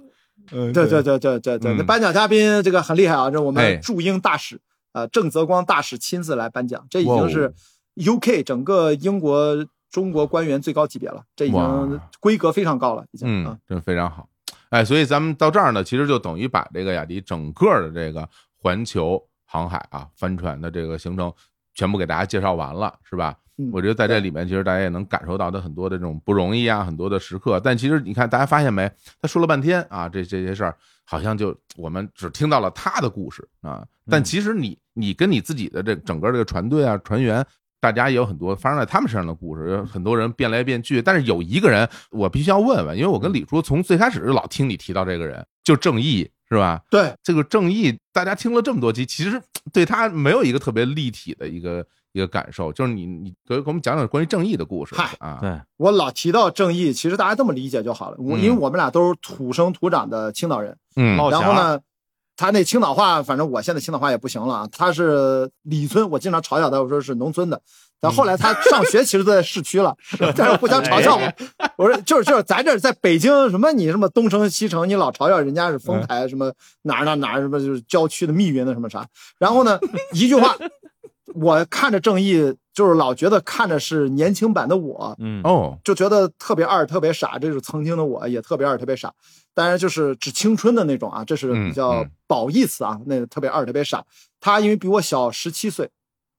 S1: 嗯
S3: 对对对对对对，
S1: 嗯
S3: 那颁奖嘉宾这个很厉害啊，这我
S1: 哎
S3: 们驻英大使呃郑泽光大使亲自来颁奖，这已经是 UK 整个英国中国官员最高级别了，这已经规格非常高了，已经
S1: 嗯
S3: 啊，，
S1: 真非常好。哎，所以咱们到这儿呢，其实就等于把这个雅迪整个的这个环球航海啊帆船的这个行程全部给大家介绍完了，是吧？
S3: 嗯
S1: 我觉得在这里面，其实大家也能感受到他很多的这种不容易啊，很多的时刻。但其实你看，大家发现没？他说了半天啊，这这些事儿，好像就我们只听到了他的故事啊。但其实你你跟你自己的这整个这个船队啊、船员，大家也有很多发生在他们身上的故事，有很多人变来变去。但是有一个人，我必须要问问，因为我跟李叔从最开始就老听你提到这个人，就正义，是吧？
S3: 对，
S1: 这个正义，大家听了这么多集，其实对他没有一个特别立体的一个一个感受，就是你你给给我们讲讲关于正义的故事
S3: 嗨
S1: 啊。
S2: 对，
S3: 我老提到正义，其实大家这么理解就好了。我
S1: 嗯
S3: 因为我们俩都是土生土长的青岛人，
S1: 嗯
S3: 然后呢，他那青岛话，反正我现在青岛话也不行了啊。他是李村，我经常嘲笑他，我说是农村的。但后来他上学其实都在市区了，但是互相嘲笑我。我说就是就是咱这在北京什么你什么东城西城，你老嘲笑人家是丰台什么哪儿哪儿哪儿什么就是郊区的密云的什么啥。然后呢，一句话，我看着正义就是老觉得看着是年轻版的我，
S2: 嗯，
S1: 哦，
S3: 就觉得特别二、特别傻，这是曾经的我也特别二、特别傻。当然就是指青春的那种啊，这是比较褒义词啊，那个特别二、特别傻。他因为比我小十七岁，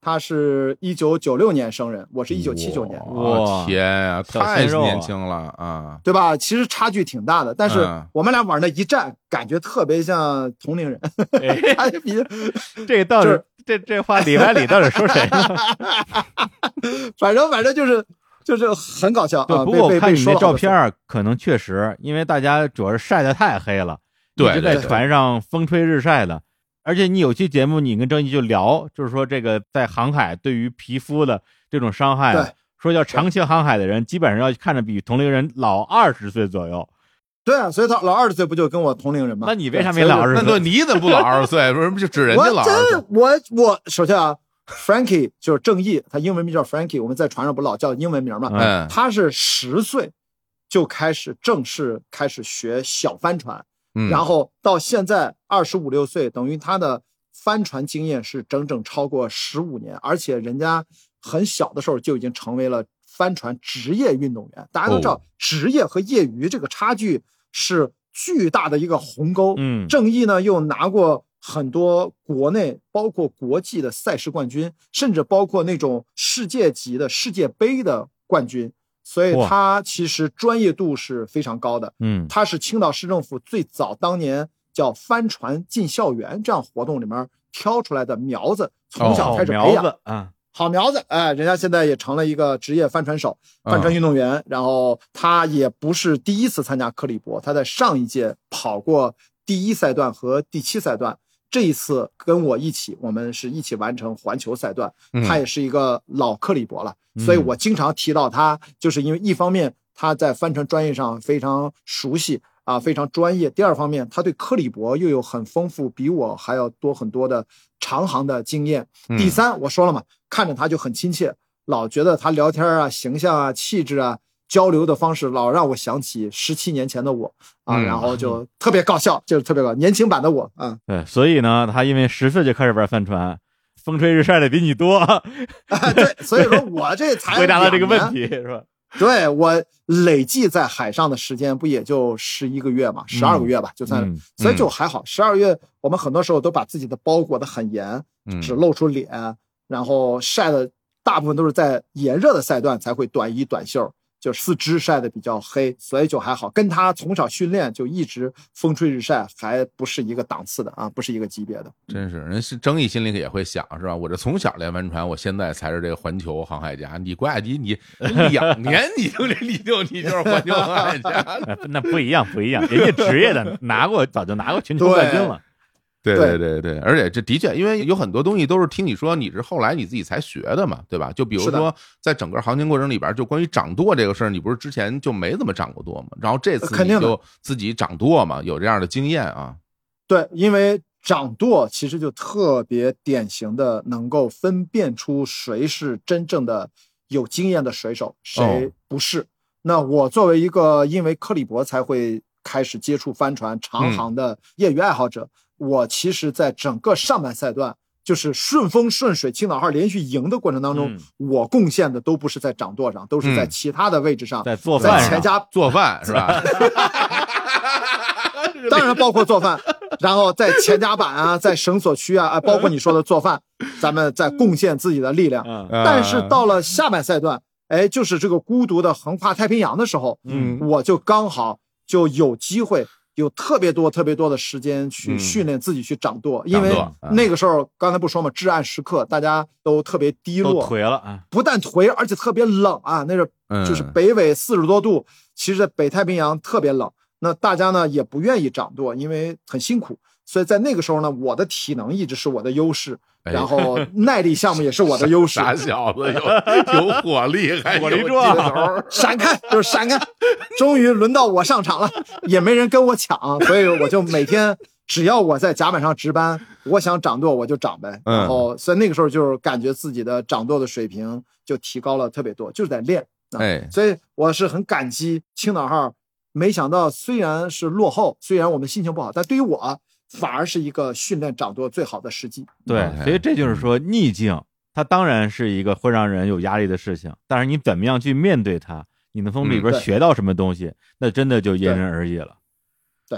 S3: 他是一九九六年生人，我是一九七九年，
S1: 哇
S2: 哇
S1: 天呀，
S2: 小
S1: 太年轻了啊！
S3: 对吧？其实差距挺大的，但是
S1: 嗯
S3: 我们俩往那一站，感觉特别像同龄人。
S2: 哎
S3: 他比
S2: 这个到底
S3: 就是
S2: 这这话里外里到底说谁呢？
S3: 反正反正就是就是很搞笑
S2: 对，
S3: 啊。
S2: 不过我看你那照片儿，可能确实，因为大家主要是晒得太黑了，
S1: 对
S2: 就在船上风吹日晒的。而且你有期节目，你跟郑毅就聊，就是说这个在航海对于皮肤的这种伤害说要长期航海的人，基本上要看着比同龄人老二十岁左右。
S3: 对啊，所以他老二十岁不就跟我同龄人吗？
S2: 那你为啥没老二十岁？
S1: 那对你怎么不老二十岁？为什么就指人家老二十岁
S3: 真我我首先啊，Frankie 就是正义，他英文名叫 Frankie，我们在船上不老叫英文名嘛？
S1: 嗯
S3: 他是十岁就开始正式开始学小帆船，
S1: 嗯，
S3: 然后到现在二十五六岁，等于他的帆船经验是整整超过十五年，而且人家很小的时候就已经成为了帆船职业运动员。大家都知道
S1: 哦，
S3: 职业和业余这个差距是巨大的一个鸿沟。
S2: 嗯，
S3: 正义呢又拿过很多国内包括国际的赛事冠军，甚至包括那种世界级的世界杯的冠军，所以他其实专业度是非常高的。
S2: 嗯
S3: 他是青岛市政府最早当年叫帆船进校园这样活动里面挑出来的苗子，从小开始培
S2: 苗
S3: 养。
S2: 子啊，
S3: 好苗子，哎，人家现在也成了一个职业帆船手、
S1: 嗯
S3: 帆船运动员。然后他也不是第一次参加克里伯，他在上一届跑过第一赛段和第七赛段。这一次跟我一起，我们是一起完成环球赛段。
S1: 嗯
S3: 他也是一个老克里伯了，所以我经常提到他，就是因为一方面他在帆船专业上非常熟悉啊，非常专业；第二方面，他对克里伯又有很丰富，比我还要多很多的长航的经验。
S1: 嗯
S3: 第三，我说了嘛，看着他就很亲切，老觉得他聊天啊、形象啊、气质啊、交流的方式，老让我想起十七年前的我啊，
S1: 嗯
S3: 然后就特别搞笑，就是特别搞，年轻版的我啊。
S2: 对，所以呢，他因为十岁就开始玩帆船，风吹日晒的比你多，
S3: 啊对，所以说我这才
S2: 回答了这个问题是吧？
S3: 对我累计在海上的时间不也就十一个月嘛，十二个月吧，就算，
S2: 嗯
S3: 所以就还好。十二月我们很多时候都把自己的包裹的很严，
S1: 嗯
S3: 只露出脸，然后晒的大部分都是在炎热的赛段才会短衣短袖，就四肢晒得比较黑，所以就还好。跟他从小训练就一直风吹日晒，还不是一个档次的啊，不是一个级别的。
S1: 真是人是争议心里也会想是吧？我这从小练帆船，我现在才是这个环球航海家。你郭亚迪，你两年你就这你就你就是环球航海家，
S2: 哎那不一样，不一样，人家职业的拿过，早就拿过全球冠军了。
S1: 对
S3: 对
S1: 对对，而且这的确，因为有很多东西都是听你说，你是后来你自己才学的嘛，对吧？就比如说，在整个行情过程里边，就关于掌舵这个事儿，你不是之前就没怎么掌过舵吗？然后这次你
S3: 肯定
S1: 就自己掌舵嘛，有这样的经验啊。
S3: 对，因为掌舵其实就特别典型的能够分辨出谁是真正的有经验的水手，谁不是。那我作为一个因为克里伯才会开始接触帆船长航的业余爱好者，我其实在整个上半赛段。就是顺风顺水，青岛号连续赢的过程当中，
S2: 嗯
S3: 我贡献的都不是在掌舵上，都是在
S1: 嗯
S3: 其他的位置上，
S2: 在做饭在
S3: 前家
S1: 做饭是吧？
S3: 当然包括做饭，然后在前甲板啊，在绳索区啊，啊，包括你说的做饭，咱们在贡献自己的力量。
S2: 嗯
S3: 但是到了下半赛段，哎，就是这个孤独的横跨太平洋的时候，
S1: 嗯
S3: 我就刚好就有机会。有特别多、特别多的时间去
S1: 嗯
S3: 训练自己去掌舵，因为那个时候刚才不说嘛，至暗时刻，大家都特别低落，
S2: 颓了啊，
S3: 不但颓，而且特别冷啊，那是
S1: 嗯
S3: 就是北纬四十多度，其实在北太平洋特别冷。那大家呢也不愿意掌舵，因为很辛苦。所以在那个时候呢，我的体能一直是我的优势，
S1: 哎
S3: 然后耐力项目也是我的优势。
S1: 傻小子，有有火力，
S2: 火力壮
S3: 闪开，就是闪开。终于轮到我上场了，也没人跟我抢，所以我就每天只要我在甲板上值班，我想掌舵我就掌呗。
S1: 嗯
S3: 然后，所以那个时候就是感觉自己的掌舵的水平就提高了特别多，就是在练。啊
S1: 哎，
S3: 所以我是很感激青岛号。没想到虽然是落后，虽然我们心情不好，但对于我反而是一个训练掌舵最好的时机。
S2: 对所以这就是说逆境，它当然是一个会让人有压力的事情，但是你怎么样去面对它，你能从里边学到什么东西，那真的就因人而异了。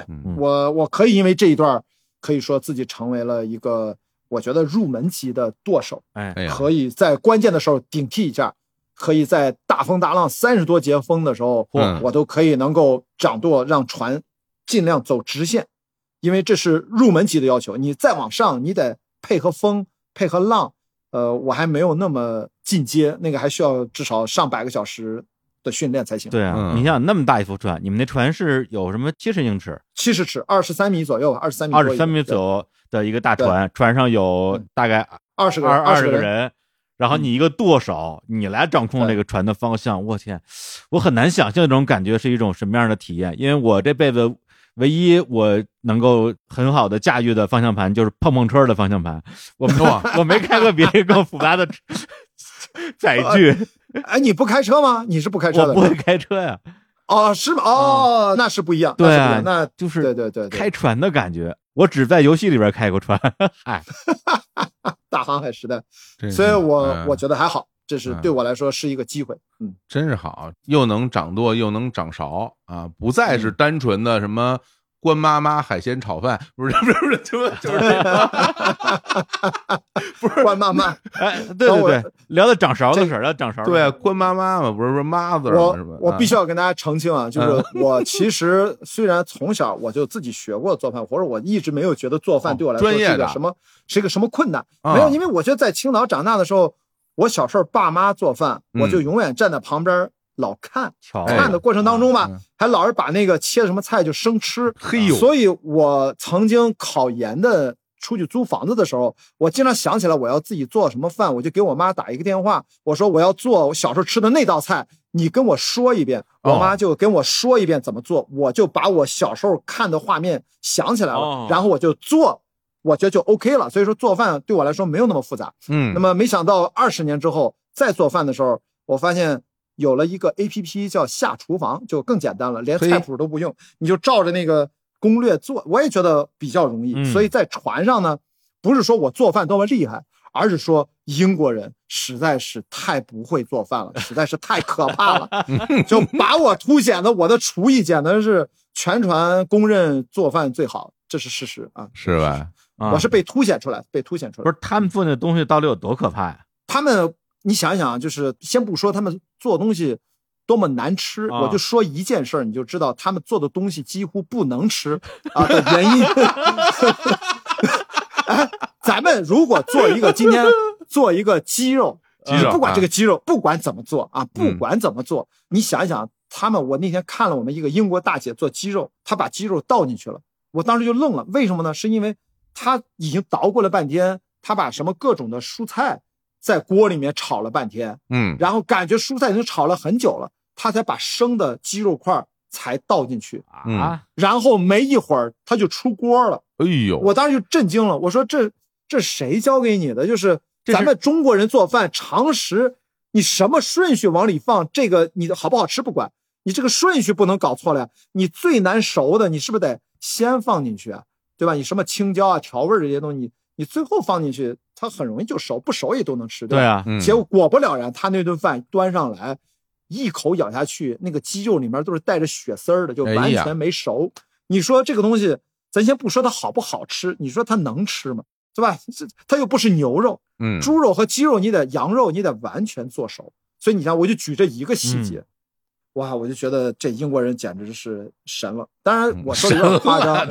S1: 嗯
S3: 我我可以因为这一段，可以说自己成为了一个我觉得入门级的舵手，
S2: 哎
S3: 可以在关键的时候顶替一下，可以在大风大浪三十多节风的时候，
S1: 嗯
S3: 我都可以能够掌舵，让船尽量走直线，因为这是入门级的要求。你再往上，你得配合风，配合浪。呃，我还没有那么进阶，那个还需要至少上百个小时的训练才行。
S2: 对啊，
S1: 嗯
S2: 你想那么大一艘船，你们那船是有什么七十英尺、
S3: 七十尺，二十三米左右吧，二十三米，
S2: 二十三米左右的一个大船，船上有大概
S3: 二十个
S2: 二二十。个人，然后你一个舵手，你来掌控这个船的方向，我天，我很难想象这种感觉是一种什么样的体验，因为我这辈子唯一我能够很好的驾驭的方向盘就是碰碰车的方向盘，我没 我没开过比这更复杂的 载具，
S3: 哎，你不开车吗？你是不开车的？
S2: 我不会开车呀，
S3: 哦，是吗？哦，那是不一样，那
S2: 对
S3: 那
S2: 就是
S3: 对对对对，
S2: 开船的感觉，我只在游戏里边开过船，哎，
S3: 大航海时代，
S1: 这
S3: 所以我
S1: 嗯。
S3: 我觉得还好，这是
S1: 嗯
S3: 对我来说是一个机会。嗯，
S1: 真是好，又能掌舵，又能掌勺啊！不再
S3: 嗯
S1: 是单纯的什么关妈妈海鲜炒饭，不是 不是不是，就是就是这个，
S3: 关妈妈，
S2: 哎，对对对，聊到掌勺的事儿，聊掌勺
S1: 对啊，关妈妈嘛，不是说 mother 嘛是吧
S3: 我？我必须
S1: 要
S3: 要跟大家澄清啊，就是
S1: 嗯
S3: 我其实虽然从小我就自己学过做饭，或者我一直没有觉得做饭对我来说是一个什么是一个什么困难，
S1: 啊
S3: 没有，因为我觉得在青岛长大的时候，我小时候爸妈做饭，
S1: 嗯
S3: 我就永远站在旁边老看。看的过程当中吧
S1: 嗯，
S3: 还老是把那个切的什么菜就生吃，
S1: 嘿呦
S3: 所以我曾经考研的出去租房子的时候，我经常想起来我要自己做什么饭，我就给我妈打一个电话，我说我要做我小时候吃的那道菜，你跟我说一遍。
S1: 哦
S3: 我妈就跟我说一遍怎么做，我就把我小时候看的画面想起来了，
S2: 哦
S3: 然后我就做。我觉得就 OK 了，所以说做饭对我来说没有那么复杂。
S1: 嗯，
S3: 那么没想到二十年之后再做饭的时候，我发现有了一个 A P P 叫下厨房，就更简单了，连
S1: 嘿
S3: 菜谱都不用，你就照着那个攻略做。我也觉得比较容易。
S2: 嗯
S3: 所以在船上呢，不是说我做饭多么厉害，而是说英国人实在是太不会做饭了，实在是太可怕了，就把我凸显的我的厨艺简直是全船公认做饭最好，这是事实啊。
S1: 是吧？
S2: 啊
S3: 我是被凸显出来，被凸显出来
S2: 不。是他们做那东西到底有多可怕呀？
S3: 他们，你想一想啊，就是先不说他们做东西多么难吃，
S2: 啊
S3: 我就说一件事儿，你就知道他们做的东西几乎不能吃啊的原因。哎，咱们如果做一个今天做一个鸡肉，
S1: 鸡肉
S3: 不管这
S1: 啊
S3: 个鸡肉，不管怎么做啊，不
S1: 嗯
S3: 管怎么做，你想一想，他们我那天看了我们一个英国大姐做鸡肉，她把鸡肉倒进去了，我当时就愣了，为什么呢？是因为他已经捣鼓了半天，他把什么各种的蔬菜在锅里面炒了半天，
S1: 嗯
S3: 然后感觉蔬菜已经炒了很久了，他才把生的鸡肉块才倒进去，
S2: 啊，
S3: 然后没一会儿他就出锅了。
S1: 哎呦，
S3: 我当时就震惊了，我说这这谁教给你的？就是咱们中国人做饭常识，你什么顺序往里放，这个你的好不好吃不管，你这个顺序不能搞错了呀。你最难熟的，你是不是得先放进去啊？对吧？你什么青椒啊、调味儿这些东西，你你最后放进去，它很容易就熟，不熟也都能吃，吧？
S2: 对啊，
S1: 嗯
S3: 结果果不了然，他那顿饭端上来，一口咬下去，那个鸡肉里面都是带着血丝儿的，就完全没熟。你说这个东西，咱先不说它好不好吃，你说它能吃吗？对吧？这它又不是牛肉，
S1: 嗯
S3: 猪肉和鸡肉你得羊肉你得完全做熟。所以你看，我就举这一个细节，哇，我就觉得这英国人简直是神了。当然，我说的有点夸张，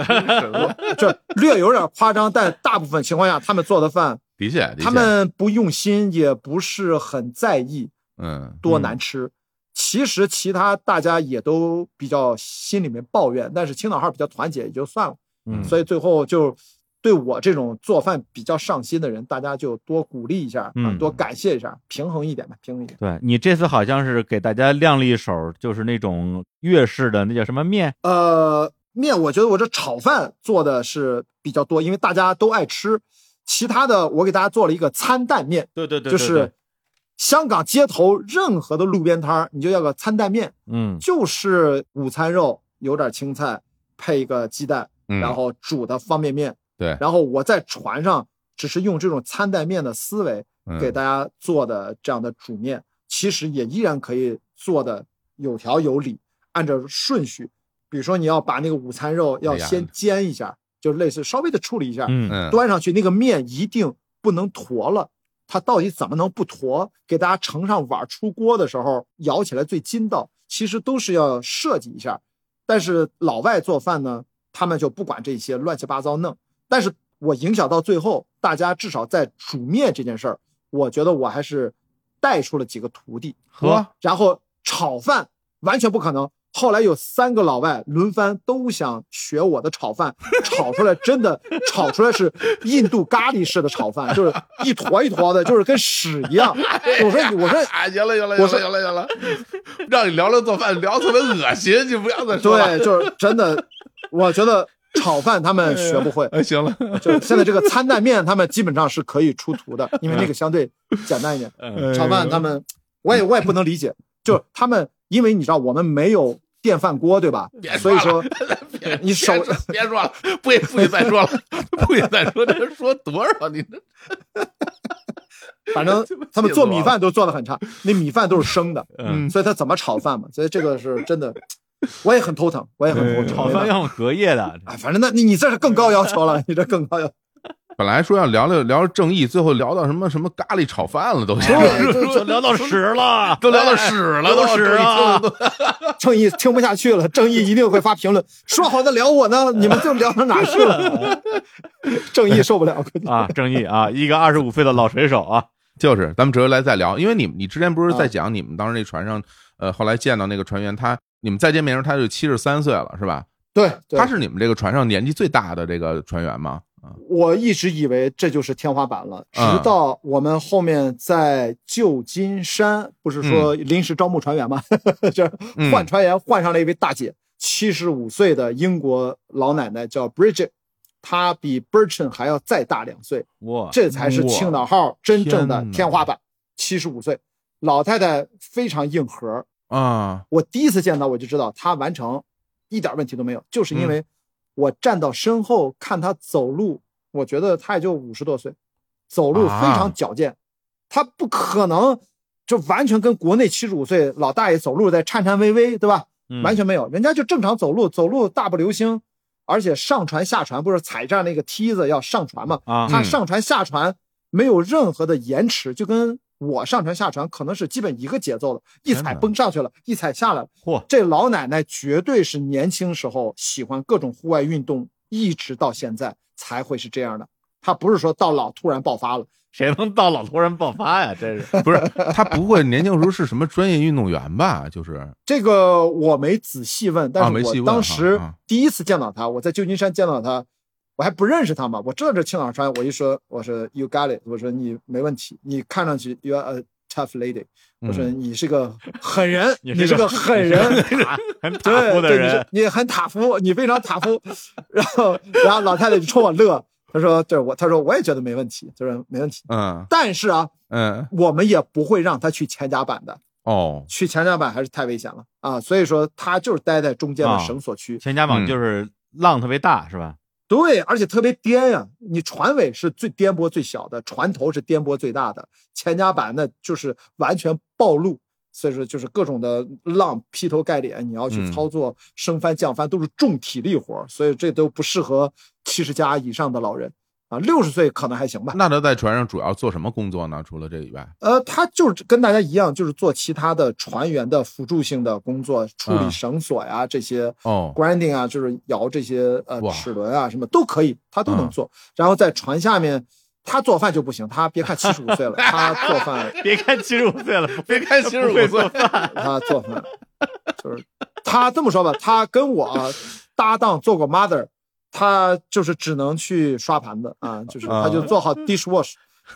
S3: 这略有点夸张，但大部分情况下，他们做的饭，
S1: 的确，
S3: 他们不用心，也不是很在意。
S1: 嗯
S3: 多难吃。其实其他大家也都比较心里面抱怨，但是青岛号比较团结也就算了。
S2: 嗯
S3: 所以最后就对我这种做饭比较上心的人，大家就多鼓励一下，啊
S2: 嗯，
S3: 多感谢一下，平衡一点吧，平衡一点。
S2: 对你这次好像是给大家亮了一手，就是那种粤式的那叫什么面？
S3: 呃，面我觉得我这炒饭做的是比较多，因为大家都爱吃。其他的我给大家做了一个餐蛋面，
S2: 对对对
S3: 就是香港街头任何的路边摊儿，你就要个餐蛋面，
S2: 嗯
S3: 就是午餐肉，有点青菜，配一个鸡蛋，
S1: 嗯
S3: 然后煮的方便面。
S1: 对
S3: 然后我在船上只是用这种餐蛋面的思维
S1: 嗯
S3: 给大家做的这样的煮面，其实也依然可以做的有条有理，按照顺序。比如说你要把那个午餐肉要先煎一下，就类似稍微的处理一下，
S2: 嗯
S1: 嗯
S3: 端上去那个面一定不能坨了。它到底怎么能不坨？给大家盛上碗出锅的时候，舀起来最筋道，其实都是要设计一下。但是老外做饭呢，他们就不管这些乱七八糟弄。但是我影响到最后，大家至少在煮面这件事儿，我觉得我还是带出了几个徒弟。
S2: 和，
S3: 然后炒饭完全不可能。后来有三个老外轮番都想学我的炒饭，炒出来真的炒出来是印度咖喱式的炒饭，就是一坨一坨的，就是跟屎一样。我说我说
S1: 啊，行了行了
S3: 我说
S1: 行了行了行了，让你聊聊做饭，聊特别恶心，你不要再说了。
S3: 对，就是真的，我觉得炒饭他们 学不会，
S1: 哎，行了，
S3: 就现在这个餐蛋面他们基本上是可以出图的，因为那个相对简单一点。
S2: 嗯。
S3: 炒饭他们，我也我也不能理解，就是他们，因为你知道我们没有电饭锅，对吧？所以说你手
S1: 别说别说了，不许不许再说了，不许再说，这说多少你这
S3: 反正他们做米饭都做的很差，那米饭都是生的，
S2: 嗯，
S3: 所以他怎么炒饭嘛？所以这个是真的，我也很头疼，我也很头疼。
S2: 炒饭要用隔夜的，
S3: 哎，反正那你你这是更高要求了，你这更高要。
S1: 本来说要聊聊聊正义，最后聊到什么什么咖喱炒饭了，都
S3: 对 就
S2: 就聊到屎了，
S1: 都聊到屎了，
S2: 聊到屎啊。
S1: 都
S3: 正义听不下去了，正义一定会发评论，说好的聊我呢，你们就聊到哪去了？正义受不了，
S2: 啊，正义啊，一个二十五岁的老水手啊，
S1: 就是，咱们折回来再聊，因为你你之前不是
S3: 啊
S1: 在讲你们当时那船上，呃，后来见到那个船员，他你们再见面时候，他就七十三岁了，是吧？
S3: 对，对
S1: 他是你们这个船上年纪最大的这个船员吗？啊，
S3: 我一直以为这就是天花板了，直
S1: 嗯
S3: 到我们后面在旧金山，不是说临时招募船员吗？这
S1: 嗯
S3: 换船员换上了一位大姐，七十五岁的英国老奶奶叫 Bridget，她比 Bertrand 还要再大两岁，
S2: 哇，
S3: 这才是青岛号真正的
S1: 天
S3: 花板。七十五岁，老太太非常硬核，
S1: 啊，
S3: 我第一次见到我就知道他完成一点问题都没有，就是因为我站到身后看他走路，我觉得他也就五十多岁，走路非常矫健，他不可能就完全跟国内七十五岁老大爷走路在颤颤巍巍，对吧？
S2: 嗯。
S3: 完全没有，人家就正常走路，走路大步流星，而且上船下船不是踩着那个梯子要上船嘛？
S2: 啊，
S3: 他上船下船没有任何的延迟，就跟我上船下船可能是基本一个节奏的，一踩蹦上去了，一踩下来了。
S2: 嚯，
S3: 这老奶奶绝对是年轻时候喜欢各种户外运动，一直到现在才会是这样的。她不是说到老突然爆发了，
S2: 谁能到老突然爆发呀？真是，
S1: 不是，他不会年轻时候是什么专业运动员吧？就是
S3: 这个我没仔细问，但是我当时
S1: 啊
S3: 第一次见到她，我在旧金山见到她，我还不认识他嘛，我知道这青岛川，我一说我说 you got it，我说你没问题，你看上去 you are a tough lady，我说你是个狠人，
S2: 你
S3: 你是个狠人，
S2: 很塔
S3: 对对，你
S2: 夫的人
S3: 是，你很塔夫，你非常塔夫。然后然后老太太就冲我乐，她说对我，她说我也觉得没问题，她说没问题。
S1: 嗯
S3: 但是啊，
S1: 嗯
S3: 我们也不会让他去前甲板的，
S1: 哦
S3: 去前甲板还是太危险了啊，所以说他就是待在中间的
S2: 啊
S3: 绳索区。
S2: 前甲板
S1: 嗯
S2: 就是浪特别大，是吧？
S3: 对，而且特别颠呀、你船尾是最颠簸最小的，船头是颠簸最大的，前甲板那就是完全暴露，所以说就是各种的浪劈头盖脸，你要去
S1: 嗯。
S3: 操作升帆降帆都是重体力活儿，所以这都不适合七十加以上的老人啊，六十岁可能还行吧。
S1: 那他在船上主要做什么工作呢？除了这以外，
S3: 呃，他就是跟大家一样，就是做其他的船员的辅助性的工作，处理
S1: 嗯
S3: 绳索呀、这些
S1: 哦
S3: grinding 啊，就是摇这些呃齿轮啊什么都可以，他都能
S1: 嗯
S3: 做。然后在船下面，他做饭就不行，他别看七十五岁了，他做饭
S2: 别看七十五岁了，
S1: 别看七十五岁，
S3: 他做饭就是他这么说吧，他跟我搭档做过 mother，他就是只能去刷盘子啊，就是他就做好 dishwash。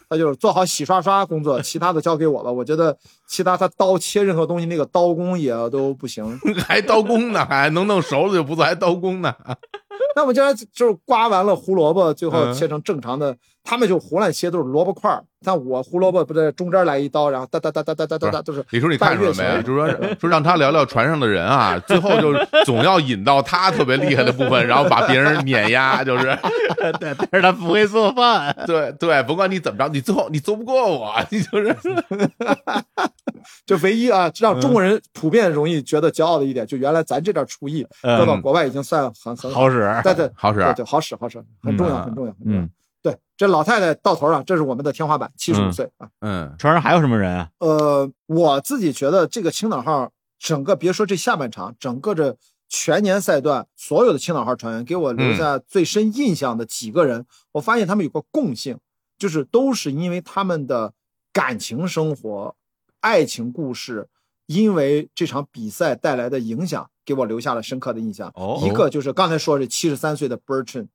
S3: 他就是做好洗刷刷工作，其他的交给我了。我觉得其他他刀切任何东西那个刀工也都不行。
S1: 还刀工呢，还能弄熟了就不错，还刀工呢。
S3: 那我们将来就是刮完了胡萝卜，最后
S1: 嗯
S3: 切成正常的，他们就胡乱切都是萝卜块儿。但我胡萝卜不在中间来一刀，然后哒哒哒哒哒哒哒哒都是。
S1: 李叔，你看出来没？就是说说让他聊聊船上的人啊，最后就总要引到他特别厉害的部分，然后把别人碾压，就是
S2: 对，但是他不会做饭，
S1: 对对，不管你怎么着，你最后你做不过我，你就是
S3: 就唯一啊，让中国人普遍容易觉得骄傲的一点，就原来咱这点厨艺搁到
S1: 嗯
S3: 国外已经算很很
S2: 好使。
S3: 对对
S1: 好使
S3: 对对，好使好使，很重要
S1: 嗯
S3: 很重要很重要
S2: 嗯。
S3: 对，这老太太到头了，这是我们的天花板，七十五
S2: 嗯
S3: 岁啊。
S1: 嗯
S2: 船上还有什么人啊？
S3: 呃，我自己觉得这个青岛号整个别说这下半场，整个这全年赛段所有的青岛号船员给我留下最深印象的几个人，我发现他们有个共性，就是都是因为他们的感情生活、爱情故事，因为这场比赛带来的影响，给我留下了深刻的印象。
S2: 哦
S3: 一个就是刚才说这七十三岁的 Bertrand，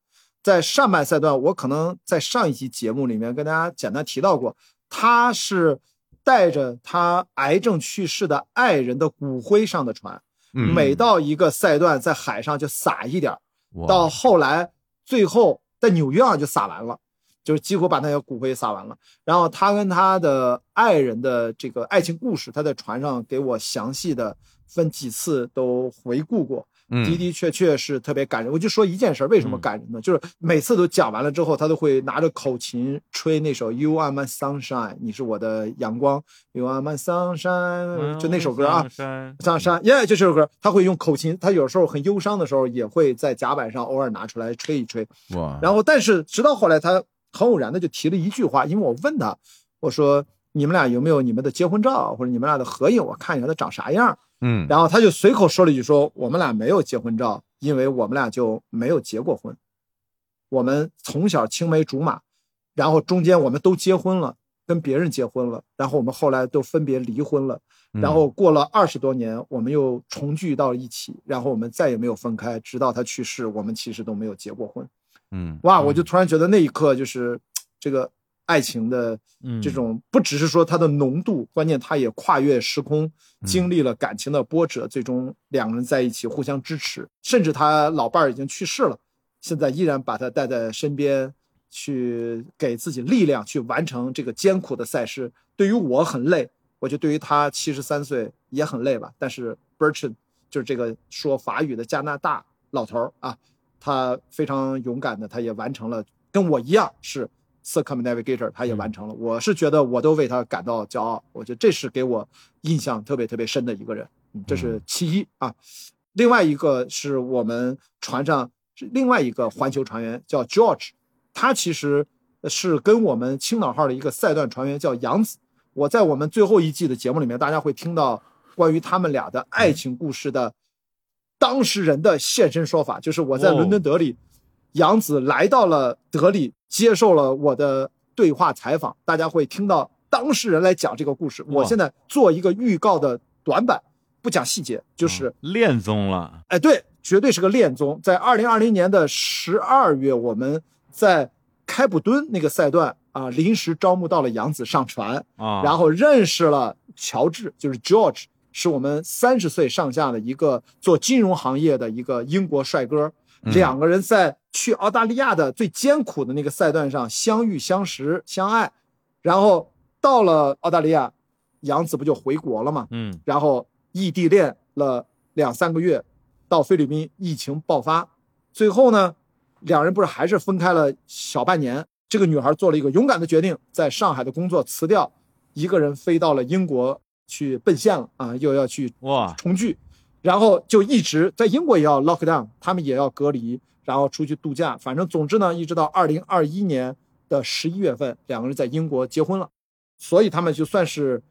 S3: 在上半赛段，我可能在上一期节目里面跟大家简单提到过，他是带着他癌症去世的爱人的骨灰上的船，
S1: 嗯，
S3: 每到一个赛段在海上就撒一点儿，到后来最后在纽约啊就撒完了。就是几乎把那些骨灰撒完了，然后他跟他的爱人的这个爱情故事，他在船上给我详细的分几次都回顾过，
S1: 嗯
S3: 的的确确是特别感人。我就说一件事儿，为什么感人呢？就是每次都讲完了之后，他都会拿着口琴吹那首《You Are My Sunshine》，你是我的阳光，You Are My Sunshine，就那首歌啊。，Sunshine，耶，就这首歌，他会用口琴，他有时候很忧伤的时候，也会在甲板上偶尔拿出来吹一吹。
S1: 哇，
S3: 然后，但是直到后来，他很偶然的就提了一句话，因为我问他，我说你们俩有没有你们的结婚照或者你们俩的合影，我看一下他长啥样。
S1: 嗯
S3: 然后他就随口说了一句说我们俩没有结婚照，因为我们俩就没有结过婚，我们从小青梅竹马，然后中间我们都结婚了，跟别人结婚了，然后我们后来都分别离婚了。
S1: 嗯
S3: 然后过了二十多年，我们又重聚到了一起，然后我们再也没有分开，直到他去世，我们其实都没有结过婚。
S1: 嗯
S3: 哇，我就突然觉得那一刻就是这个爱情的
S2: 嗯
S3: 这种，不只是说它的浓度，关键它也跨越时空，经历了感情的波折，最终两个人在一起互相支持，甚至他老伴儿已经去世了，现在依然把他带在身边，去给自己力量，去完成这个艰苦的赛事。对于我很累，我觉得对于他七十三岁也很累吧。但是 Bertrand 就是这个说法语的加拿大老头儿啊，他非常勇敢的，他也完成了，跟我一样是 circumnavigator，他也完成了。我是觉得我都为他感到骄傲，我觉得这是给我印象特别特别深的一个人，嗯这是其一啊。另外一个是我们船上另外一个环球船员叫 George，他其实是跟我们青岛号的一个赛段船员叫杨子。我在我们最后一季的节目里面，大家会听到关于他们俩的爱情故事的当事人的现身说法，就是我在伦敦德里，杨子来到了德里，接受了我的对话采访，大家会听到当事人来讲这个故事。我现在做一个预告的短板，不讲细节，就是。
S2: 恋综了，
S3: 哎，对，绝对是个恋综。在二零二零年的十二月，我们在开普敦那个赛段啊，临时招募到了杨子上船，
S2: 啊，
S3: 然后认识了乔治，就是 George，是我们三十岁上下的一个做金融行业的一个英国帅哥。
S1: 嗯
S3: 两个人在去澳大利亚的最艰苦的那个赛段上相遇、相识、相爱，然后到了澳大利亚，杨子不就回国了嘛？
S2: 嗯
S3: 然后异地恋了两三个月，到菲律宾疫情爆发，最后呢，两人不是还是分开了小半年。这个女孩做了一个勇敢的决定，在上海的工作辞掉，一个人飞到了英国去奔现了啊，又要去
S2: 哇，
S3: 重聚，然后就一直在英国也要 lock down，他们也要隔离，然后出去度假。反正总之呢，一直到二零二一年的十一月份，两个人在英国结婚了，所以他们就算是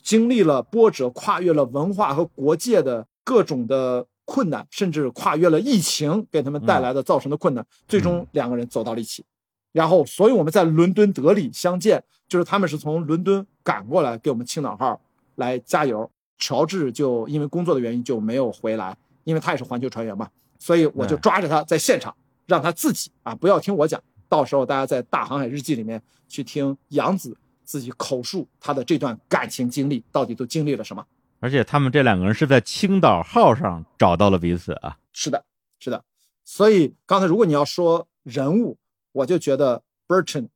S3: 经历了波折，跨越了文化和国界的各种的困难，甚至跨越了疫情给他们带来的造成的困难，最终两个人走到了一起。然后，所以我们在伦敦德里相见，就是他们是从伦敦赶过来给我们青岛号来加油。乔治就因为工作的原因就没有回来，因为他也是环球船员嘛，所以我就抓着他在现场，让他自己啊不要听我讲，到时候大家在《大航海日记》里面去听杨子自己口述他的这段感情经历到底都经历了什么。
S2: 而且他们这两个人是在青岛号上找到了彼此啊，
S3: 是的，是的。所以刚才如果你要说人物，我就觉得 Burton、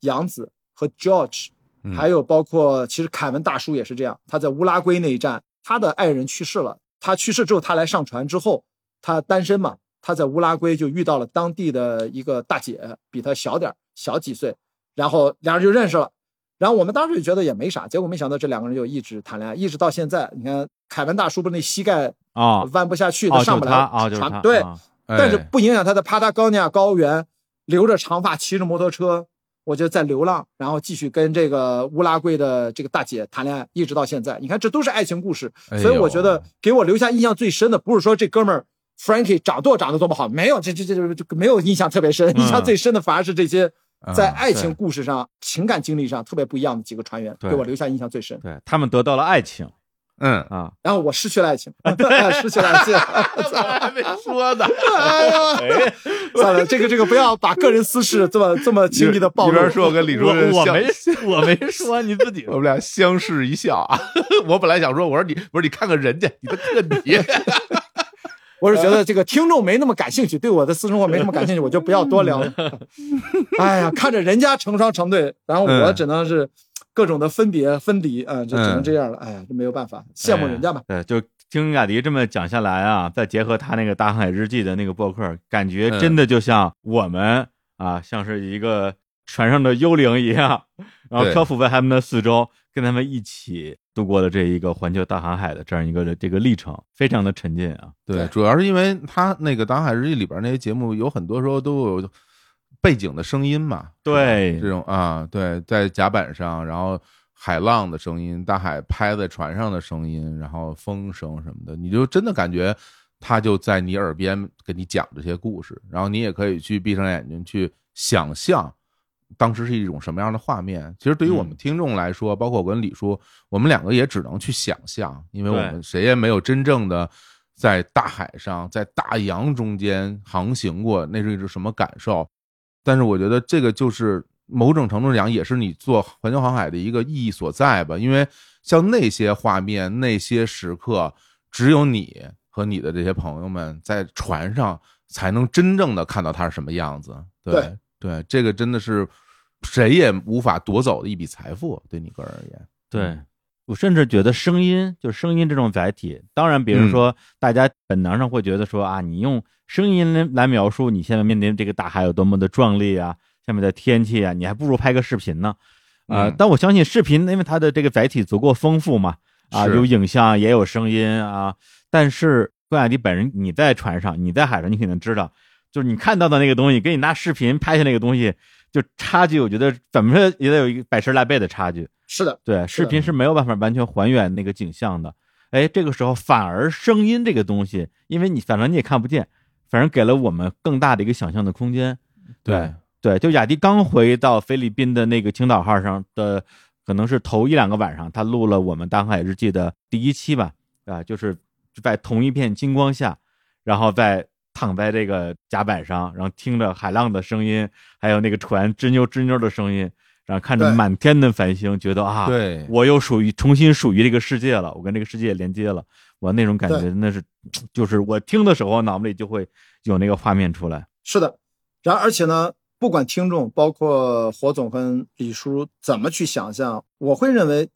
S3: 杨子和 George，
S1: 嗯
S3: 还有包括其实凯文大叔也是这样。他在乌拉圭那一站，他的爱人去世了。他去世之后，他来上船之后，他单身嘛，他在乌拉圭就遇到了当地的一个大姐，比他小点小几岁，然后俩人就认识了。然后我们当时就觉得也没啥，结果没想到这两个人就一直谈恋爱，一直到现在。你看凯文大叔不是那膝盖
S2: 啊，
S3: 弯不下去，
S2: 哦，
S3: 上不来
S2: 就是他啊，就是他，
S3: 船对，
S2: 啊
S3: 但是
S1: 哎
S3: 不影响他在帕塔高尼亚高原留着长发，骑着摩托车，我就在流浪，然后继续跟这个乌拉圭的这个大姐谈恋爱，一直到现在。你看，这都是爱情故事，所以我觉得给我留下印象最深的，不是说这哥们儿 Frankie 长舵长得多么好，没有，这这这这这没有印象特别深，
S2: 嗯。
S3: 印象最深的反而是这些
S1: 啊
S3: 在爱情故事上、情感经历上特别不一样的几个船员，
S2: 对。
S3: 给我留下印象最深。
S2: 对他们得到了爱情
S1: 嗯，
S2: 啊，
S3: 然后我失去了爱情，失去了爱情。
S1: 还没说呢，
S3: 哎呀，算了，这个这个不要把个人私事这么这么轻易的暴露。
S1: 一边说我跟李主任相
S2: 我我没我没说你自己。
S1: 我们俩相视一笑啊！我本来想说，我说你不是你看看人家，你再看看你，
S3: 我是觉得这个听众没那么感兴趣，对我的私生活没那么感兴趣，我就不要多聊了。哎呀，看着人家成双成对，然后我
S1: 嗯。
S3: 只能是各种的分别分离啊，就只能
S1: 嗯
S3: 这样了。哎呀，这没有办法，羡慕人家吧。
S2: 对，就听雅迪这么讲下来啊，再结合他那个《大航海日记》的那个博客，感觉真的就像我们啊，像是一个船上的幽灵一样，然后漂浮在他们的四周，跟他们一起度过了这一个环球大航海的这样一个这个历程，非常的沉浸啊。
S1: 对，
S3: 对
S1: 主要是因为他那个《大航海日记》里边那些节目，有很多时候都有背景的声音嘛，
S2: 对
S1: 这种啊，对，在甲板上，然后海浪的声音，大海拍在船上的声音，然后风声什么的，你就真的感觉他就在你耳边给你讲这些故事，然后你也可以去闭上眼睛去想象。当时是一种什么样的画面？其实对于我们
S2: 嗯
S1: 听众来说，包括我跟李叔，我们两个也只能去想象，因为我们谁也没有真正的在大海上、在大洋中间航行过，那是一种什么感受？但是我觉得这个就是某种程度上讲，也是你做环球航海的一个意义所在吧。因为像那些画面、那些时刻，只有你和你的这些朋友们在船上才能真正的看到它是什么样子。对
S3: 对
S1: 对，这个真的是谁也无法夺走的一笔财富，对你个人而言。
S2: 对我甚至觉得声音，就声音这种载体，当然，比如说大家本能上会觉得说啊，你用声音来来描述你现在面临这个大海有多么的壮丽啊，下面的天气啊，你还不如拍个视频呢。呃，
S1: 嗯
S2: 但我相信视频，因为它的这个载体足够丰富嘛，啊，有影像也有声音啊。但是关雅迪本人，你在船上，你在海上，你肯定知道，就是你看到的那个东西，跟你拿视频拍下那个东西，就差距，我觉得怎么说也得有一个百十来倍的差距。
S3: 是的，
S2: 对，视频是没有办法完全还原那个景象的。哎，这个时候反而声音这个东西，因为你反正你也看不见，反正给了我们更大的一个想象的空间。对对，就雅迪刚回到菲律宾的那个青岛号上的，可能是头一两个晚上，他录了我们《大航海日记》的第一期吧，啊，就是在同一片金光下，然后在躺在这个甲板上，然后听着海浪的声音，还有那个船吱扭吱扭的声音，然后看着满天的繁星，觉得啊，
S1: 对，
S2: 我又属于重新属于这个世界了，我跟这个世界连接了，我那种感觉那是，就是我听的时候脑子里就会有那个画面出来。
S3: 是的，然而且呢，不管听众，包括火总跟李叔怎么去想象，我会认为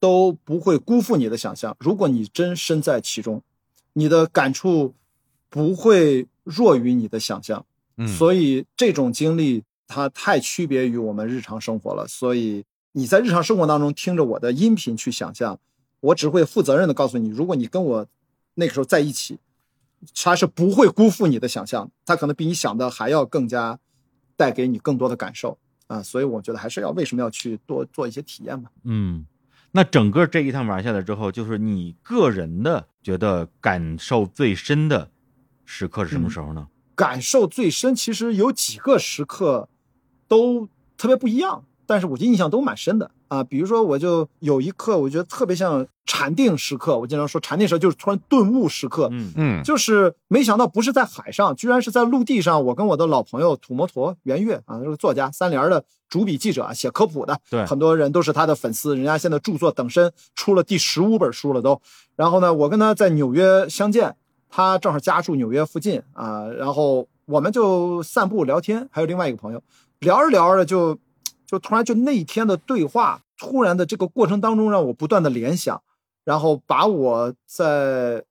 S3: 都不会辜负你的想象。如果你真身在其中，你的感触不会弱于你的想象。
S1: 嗯
S3: 所以这种经历它太区别于我们日常生活了。所以你在日常生活当中听着我的音频去想象，我只会负责任的告诉你，如果你跟我那个时候在一起，它是不会辜负你的想象，它可能比你想的还要更加带给你更多的感受啊。所以我觉得还是要为什么要去多做一些体验嘛？
S2: 嗯，那整个这一趟玩下来之后，就是你个人的觉得感受最深的时刻是什么时候呢？
S3: 感受最深，其实有几个时刻都特别不一样，但是我就印象都蛮深的啊。比如说，我就有一刻，我觉得特别像禅定时刻。我经常说禅定时刻就是突然顿悟时刻，
S2: 嗯
S1: 嗯
S3: 就是没想到不是在海上，居然是在陆地上。我跟我的老朋友土摩陀圆月啊，这个作家三联的主笔记者啊，写科普的，
S2: 对
S3: 很多人都是他的粉丝。人家现在著作等身出了第十五本书了都。然后呢，我跟他在纽约相见，他正好家住纽约附近啊，然后我们就散步聊天，还有另外一个朋友聊着聊着就就突然就那一天的对话，突然的这个过程当中让我不断的联想，然后把我在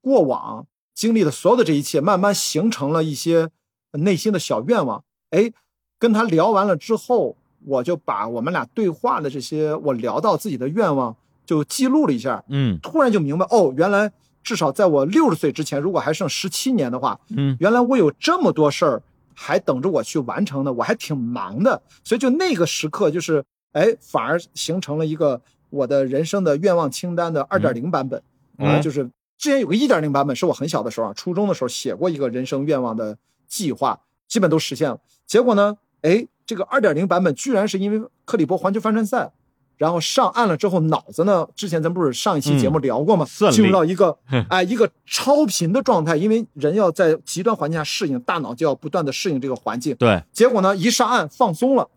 S3: 过往经历的所有的这一切，慢慢形成了一些内心的小愿望。哎，跟他聊完了之后，我就把我们俩对话的这些我聊到自己的愿望就记录了一下，
S2: 嗯
S3: 突然就明白哦，原来至少在我六十岁之前，如果还剩十七年的话，
S2: 嗯
S3: 原来我有这么多事儿还等着我去完成呢，我还挺忙的。所以就那个时刻，就是哎，反而形成了一个我的人生的愿望清单的二点零版本。
S2: 嗯
S3: 啊，就是之前有个一点零版本，是我很小的时候啊，初中的时候写过一个人生愿望的计划，基本都实现了。结果呢，哎，这个二点零版本居然是因为克里伯环球帆船赛。然后上岸了之后，脑子呢？之前咱不是上一期节目聊过吗？进入到一个 哎一个超频的状态，因为人要在极端环境下适应，大脑就要不断的适应这个环境。
S2: 对，
S3: 结果呢，一上岸放松了，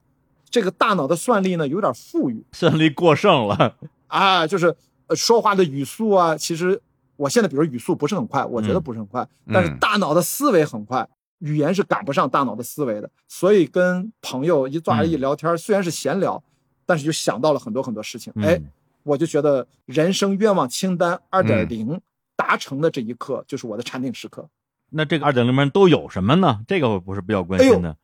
S3: 这个大脑的算力呢有点富裕
S2: 算力过剩了。
S3: 啊，就是呃说话的语速啊，其实我现在比如语速不是很快，我觉得
S2: 嗯
S3: 不是很快，但是大脑的思维很快，语言是赶不上大脑的思维的，所以跟朋友一坐下一聊天，虽然是闲聊，但是就想到了很多很多事情，哎，
S2: 嗯
S3: 我就觉得人生愿望清单二点零达成的这一刻，就是我的禅定时刻。
S2: 那这个二点零里面都有什么呢？这个我不是比较关心的。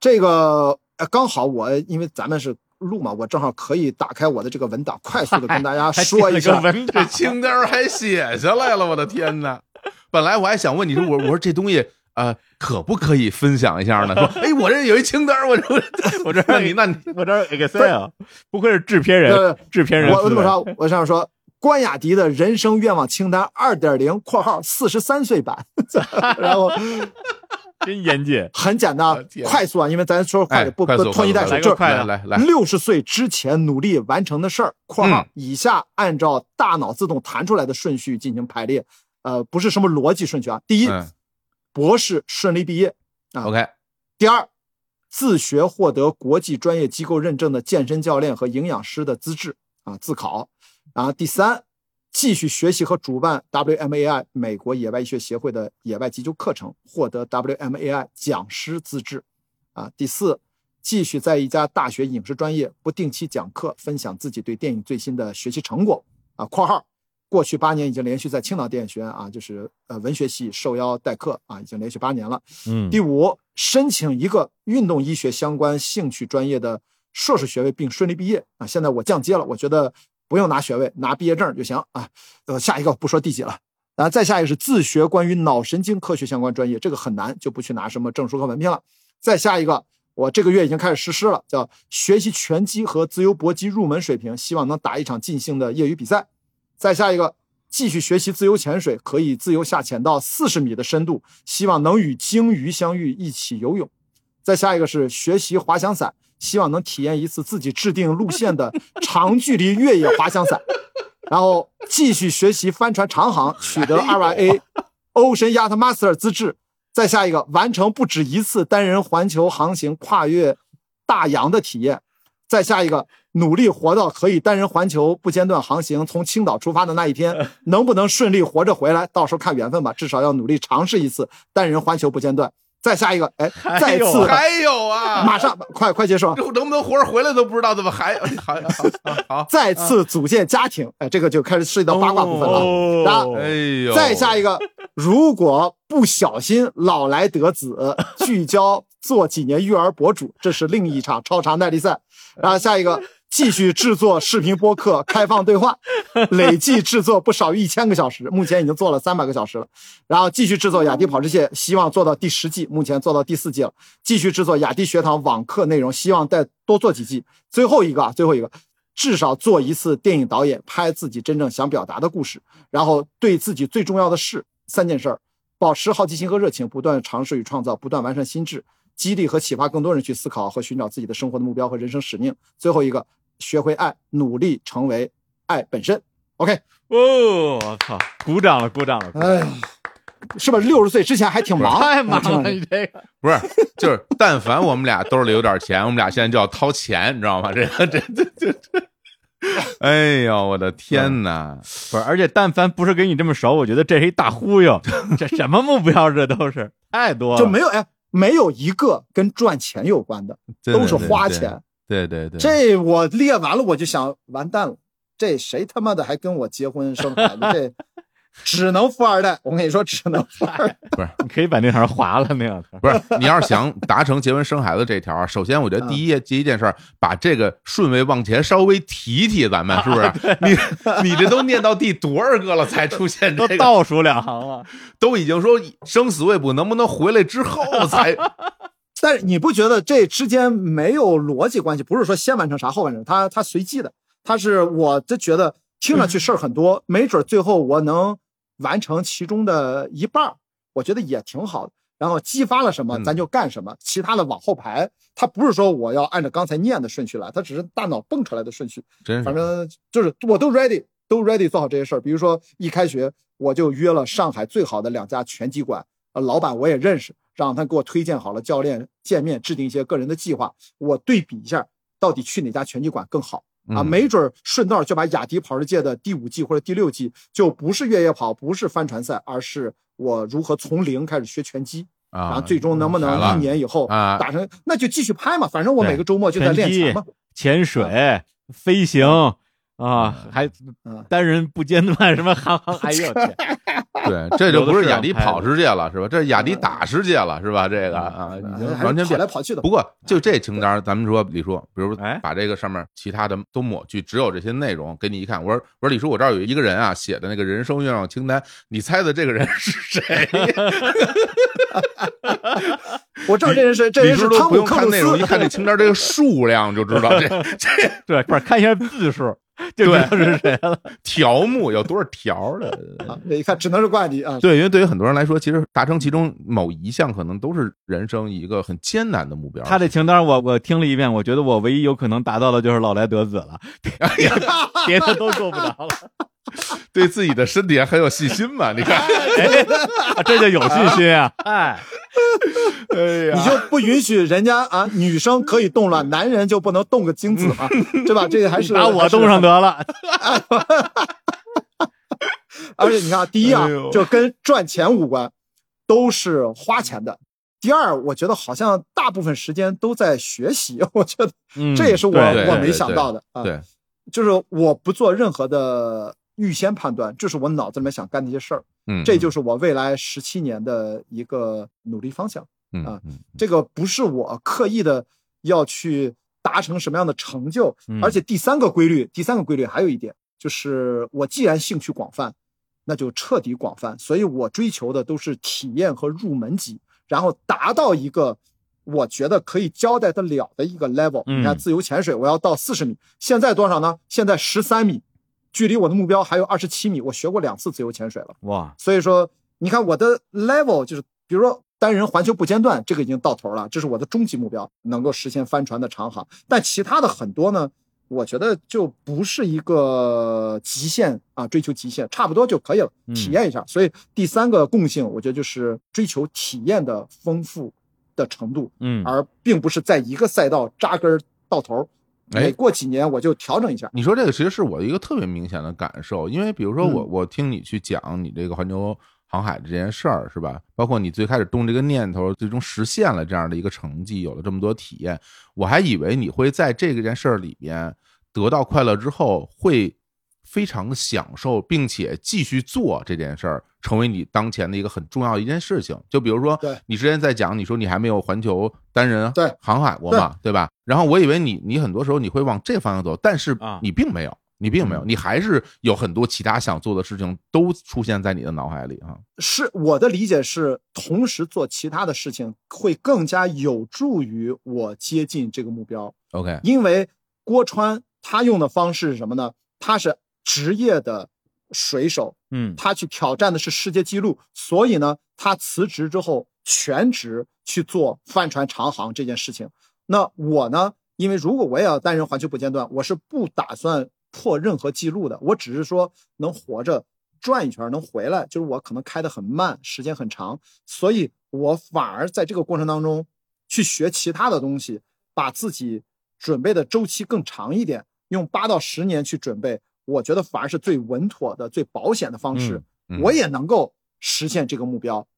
S3: 这个呃刚好我因为咱们是录嘛，我正好可以打开我的这个文档，快速的跟大家说一下。
S2: 文
S1: 这
S2: 档，
S1: 清单还写下来了，我的天哪！本来我还想问你说，我我说这东西呃可不可以分享一下呢？说，哎，我这有一清单儿，我说我这那你那你
S2: 我这儿 Excel，不愧是制片人
S3: 对，
S2: 制片人。
S3: 我我这么说，我想说，关雅迪的人生愿望清单二点零（括号四十三岁版 ），然后
S2: 真严谨。
S3: 很简单快速啊，因为咱说快
S1: 哎
S3: 点，不拖泥带水，就是
S2: 快的
S1: 来来来，
S3: 六十岁之前努力完成的事儿（括号
S1: 嗯
S3: 以下按照大脑自动弹出来的顺序进行排列），呃，不是什么逻辑顺序啊。第一，
S1: 嗯
S3: 博士顺利毕业啊
S1: ；，OK，
S3: 第二，自学获得国际专业机构认证的健身教练和营养师的资质啊，自考。然后第三，继续学习和主办 WMAI 美国野外医学协会的野外急救课程，获得 WMAI 讲师资质啊。第四，继续在一家大学影视专业不定期讲课，分享自己对电影最新的学习成果啊。（括号）过去八年已经连续在青岛电影学院啊，就是呃文学系受邀代课啊，已经连续八年了。
S2: 嗯，
S3: 第五，申请一个运动医学相关兴趣专业的硕士学位并顺利毕业啊！现在我降阶了，我觉得不用拿学位，拿毕业证就行啊。呃，下一个不说第几了，然后再下一个是自学关于脑神经科学相关专业，这个很难，就不去拿什么证书和文凭了。再下一个，我这个月已经开始实施了，叫学习拳击和自由搏击入门水平，希望能打一场尽兴的业余比赛。再下一个，继续学习自由潜水，可以自由下潜到四十米的深度，希望能与鲸鱼相遇，一起游泳。再下一个是学习滑翔伞，希望能体验一次自己制定路线的长距离越野滑翔伞。然后继续学习帆船长航，取得 RYA Ocean Yacht Master 资质，再下一个完成不止一次单人环球航行跨越大洋的体验，再下一个努力活到可以单人环球不间断航行，从青岛出发的那一天，能不能顺利活着回来，到时候看缘分吧，至少要努力尝试一次单人环球不间断。再下一个，哎，再次
S1: 还有啊，
S3: 马上快快结束啊，
S1: 能不能活着回来都不知道，怎么还还好好
S3: 再次组建家庭，哎，这个就开始涉及到八卦部分了。
S2: 哦
S3: 然后
S1: 哎呦，
S3: 再下一个，如果不小心老来得子，聚焦做几年育儿博主，这是另一场超长耐力赛。然后下一个，继续制作视频播客，开放对话，累计制作不少于一千个小时，目前已经做了三百个小时了。然后继续制作雅迪跑之界，希望做到第十季，目前做到第四季了。继续制作雅迪学堂网课内容，希望再多做几季。最后一个啊，最后一个，至少做一次电影导演，拍自己真正想表达的故事，然后对自己最重要的事三件事儿：保持好奇心和热情，不断尝试与创造，不断完善心智，激励和启发更多人去思考和寻找自己的生活的目标和人生使命。最后一个，学会爱，努力成为爱本身。OK，
S2: 哦，我操，鼓掌了，鼓掌了，
S3: 哎呀，是吧？六十岁之前还挺忙，
S2: 太忙了，你这个。
S1: 不是，就是但凡我们俩兜里有点钱，我们俩现在就要掏钱，你知道吗？这个这这这这，哎呦，我的天哪！
S2: 不是，而且但凡不是跟你这么熟，我觉得这是一大忽悠。这什么目标？这都是太多了，
S3: 就没有哎，没有一个跟赚钱有关的都是花钱。
S1: 对对对，
S3: 这我列完了，我就想完蛋了，这谁他妈的还跟我结婚生孩子？这只能富二代。我跟你说，只能富二代。
S1: 不是
S2: 你可以把那条划了，那样
S1: 不是，你要是想达成结婚生孩子这条啊，首先我觉得第一第一件事，把这个顺位往前稍微提提，咱们是不是？你你这都念到第多少个了才出现
S2: 都
S1: 这个？
S2: 倒数两行了。
S1: 都已经说生死未卜，能不能回来之后才？
S3: 但是你不觉得这之间没有逻辑关系？不是说先完成啥后完成，它它随机的。它是我就觉得听上去事儿很多，没准最后我能完成其中的一半儿，我觉得也挺好的。然后激发了什么，
S1: 嗯
S3: 咱就干什么，其他的往后排。它不是说我要按照刚才念的顺序来，它只是大脑蹦出来的顺序。
S1: 真
S3: 反正就是我都 ready，都 ready 做好这些事儿。比如说一开学我就约了上海最好的两家拳击馆，呃，老板我也认识，让他给我推荐好了教练，见面制定一些个人的计划，我对比一下到底去哪家拳击馆更好。啊，
S1: 嗯
S3: 没准儿顺道就把雅迪跑世界的第五季或者第六季，就不是越野跑，不是帆船赛，而是我如何从零开始学拳击，啊然后
S1: 啊，
S3: 最终能不能一年以后
S1: 啊
S3: 打成，那就继续拍嘛，反正我每个周末就在练
S2: 拳
S3: 嘛。
S2: 潜水、飞行啊，还
S3: 嗯
S2: 单人不间断什么航航，哎呦天，
S1: 对，这就不是雅迪跑世界了，是吧？这是雅迪打世界了，是吧？这个啊，已经完全变
S3: 跑来跑去的。
S1: 不过就这清单，咱们说李叔，比如
S2: 哎
S1: 把这个上面其他的都抹去，只有这些内容给你一看。我说我说李叔，我这儿有一个人啊写的那个人生愿望清单，你猜的这个人是谁？
S3: 我知道这人是这
S1: 李
S3: 人是
S1: 叔都不
S3: 汤姆克
S1: 看内容，一。看这清单这个数量就知道这 这
S2: 对，快看一下字数，就知道是谁了。
S1: 条目有多少条的。
S3: 啊，这一看只能是挂机啊。
S1: 对，因为对于很多人来说，其实达成其中某一项，可能都是人生一个很艰难的目标。
S2: 他这清单我我听了一遍，我觉得我唯一有可能达到的就是老来得子了，别的都做不着了。
S1: 对自己的身体还很有信心嘛？你看，
S2: 这就有信心啊！哎，
S1: 哎呀
S3: 你就不允许人家啊，女生可以动卵，男人就不能动个精子嘛，对吧？这个还是
S2: 把我动上。得了。
S3: 而且你看啊，第一啊
S1: 哎，
S3: 就跟赚钱无关，都是花钱的。第二，我觉得好像大部分时间都在学习，我觉得
S2: 嗯
S3: 这也是我
S2: 对
S3: 我没想到的啊。
S1: 对，
S3: 就是我不做任何的预先判断，这是我脑子里面想干的一些事儿，
S1: 嗯，
S3: 这就是我未来十七年的一个努力方向。
S1: 嗯
S3: 啊
S1: 嗯
S3: 这个不是我刻意的要去达成什么样的成就，
S2: 嗯
S3: 而且第三个规律，第三个规律还有一点，就是我既然兴趣广泛，那就彻底广泛，所以我追求的都是体验和入门级，然后达到一个我觉得可以交代得了的一个 level。
S2: 嗯
S3: 你看自由潜水，我要到四十米，现在多少呢？现在十三米，距离我的目标还有二十七米，我学过两次自由潜水了。
S2: 哇，
S3: 所以说，你看我的 level 就是，比如说单人环球不间断，这个已经到头了，这是我的终极目标，能够实现帆船的长航。但其他的很多呢，我觉得就不是一个极限啊，追求极限，差不多就可以了，
S2: 嗯
S3: 体验一下。所以第三个共性，我觉得就是追求体验的丰富的程度，
S2: 嗯
S3: 而并不是在一个赛道扎根到头每过几年我就调整一下。
S1: 你说这个其实是我一个特别明显的感受，因为比如说我
S3: 嗯
S1: 我听你去讲你这个环球航海这件事儿是吧？包括你最开始动这个念头，最终实现了这样的一个成绩，有了这么多体验，我还以为你会在这个件事儿里边得到快乐之后会。非常享受，并且继续做这件事儿，成为你当前的一个很重要的一件事情。就比如说
S3: 对，
S1: 你之前在讲，你说你还没有环球单人
S3: 对
S1: 航海过嘛，对吧？然后我以为你你很多时候你会往这方向走，但是
S2: 啊
S1: 你并没有，你并没有，你还是有很多其他想做的事情都出现在你的脑海里啊。
S3: 是我的理解是，同时做其他的事情会更加有助于我接近这个目标。
S1: OK，
S3: 因为郭川他用的方式是什么呢？他是职业的水手，
S2: 嗯
S3: 他去挑战的是世界纪录，所以呢，他辞职之后全职去做帆船长航这件事情。那我呢，因为如果我也要担任环球不间断，我是不打算破任何记录的，我只是说能活着转一圈，能回来，就是我可能开得很慢，时间很长，所以我反而在这个过程当中去学其他的东西，把自己准备的周期更长一点，用八到十年去准备，我觉得反而是最稳妥的、最保险的方式。
S1: 嗯
S3: 我也能够实现这个目标，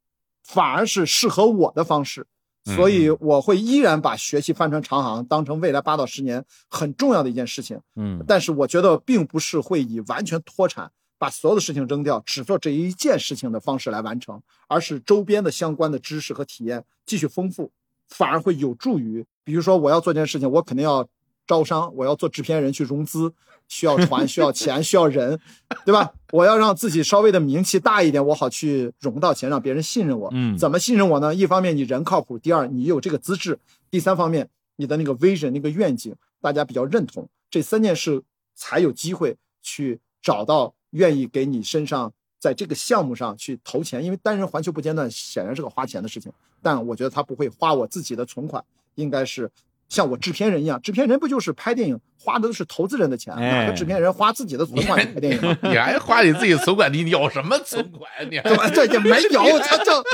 S3: 反而是适合我的方式。
S1: 嗯
S3: 所以我会依然把学习帆船长航当成未来八到十年很重要的一件事情。
S2: 嗯
S3: 但是我觉得并不是会以完全脱产，把所有的事情扔掉，只做这一件事情的方式来完成，而是周边的相关的知识和体验继续丰富，反而会有助于，比如说我要做这件事情，我肯定要招商，我要做制片人去融资，需要船，需要钱，需要人，对吧？我要让自己稍微的名气大一点，我好去融到钱，让别人信任我。
S2: 嗯
S3: 怎么信任我呢？一方面你人靠谱，第二你有这个资质，第三方面你的那个 vision 那个愿景，大家比较认同，这三件事才有机会去找到愿意给你身上在这个项目上去投钱。因为单人环球不间断显然是个花钱的事情，但我觉得他不会花我自己的存款，应该是像我制片人一样，制片人不就是拍电影花的都是投资人的钱，
S2: 哎
S3: 哪个制片人花自己的存款拍电影啊？
S1: 你还花你自己存款，你有什么存款？你还
S3: 对吧？这也没有，他就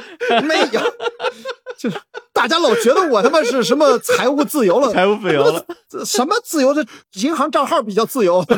S3: 没有，就是大家老觉得我他妈是什么财务自由了，
S2: 财务自由了，
S3: 这什么自由？这银行账号比较自由，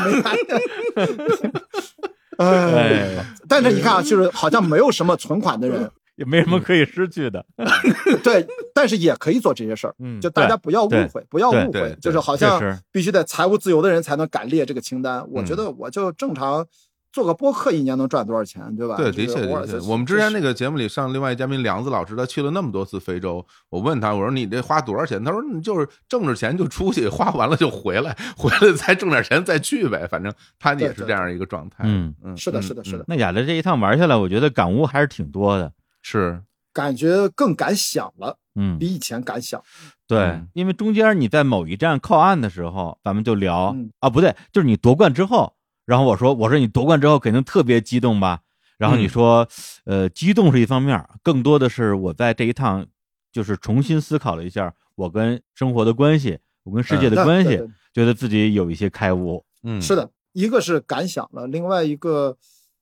S3: 哎，但是你看啊，就是好像没有什么存款的人，
S2: 也没什么可以失去的。
S3: 对，但是也可以做这些事儿。
S2: 嗯，
S3: 就大家不要误会，不要误会就是好像必须得财务自由的人才能敢列这个清单。我
S1: 嗯
S3: 觉得我就正常做个播客，一年能赚多少钱，对吧？
S1: 对，的确的确。我们之前那
S3: 个
S1: 个节目里上另外一嘉宾梁子老师，他去了那么多次非洲，我问他，我说你这花多少钱？他说你就是挣着钱就出去，花完了就回来，回来再挣点钱再去呗。反正他也是这样一个状态。
S2: 嗯
S1: 嗯，
S3: 是的，
S1: 嗯
S3: 是的，是的，，
S2: 那雅的这一趟玩下来，我觉得感悟还是挺多的。
S1: 是。
S3: 感觉更敢想了，
S2: 嗯，
S3: 比以前敢想。
S2: 对
S1: 嗯，
S2: 因为中间你在某一站靠岸的时候，咱们就聊
S3: 嗯。
S2: 啊，不对，就是你夺冠之后，然后我说我说你夺冠之后肯定特别激动吧，然后你
S1: 嗯。
S2: 说，呃，激动是一方面，更多的是我在这一趟就是重新思考了一下我跟生活的关系，我跟世界的关系觉得自己有一些开悟。
S1: 嗯。
S3: 是的，一个是敢想了，另外一个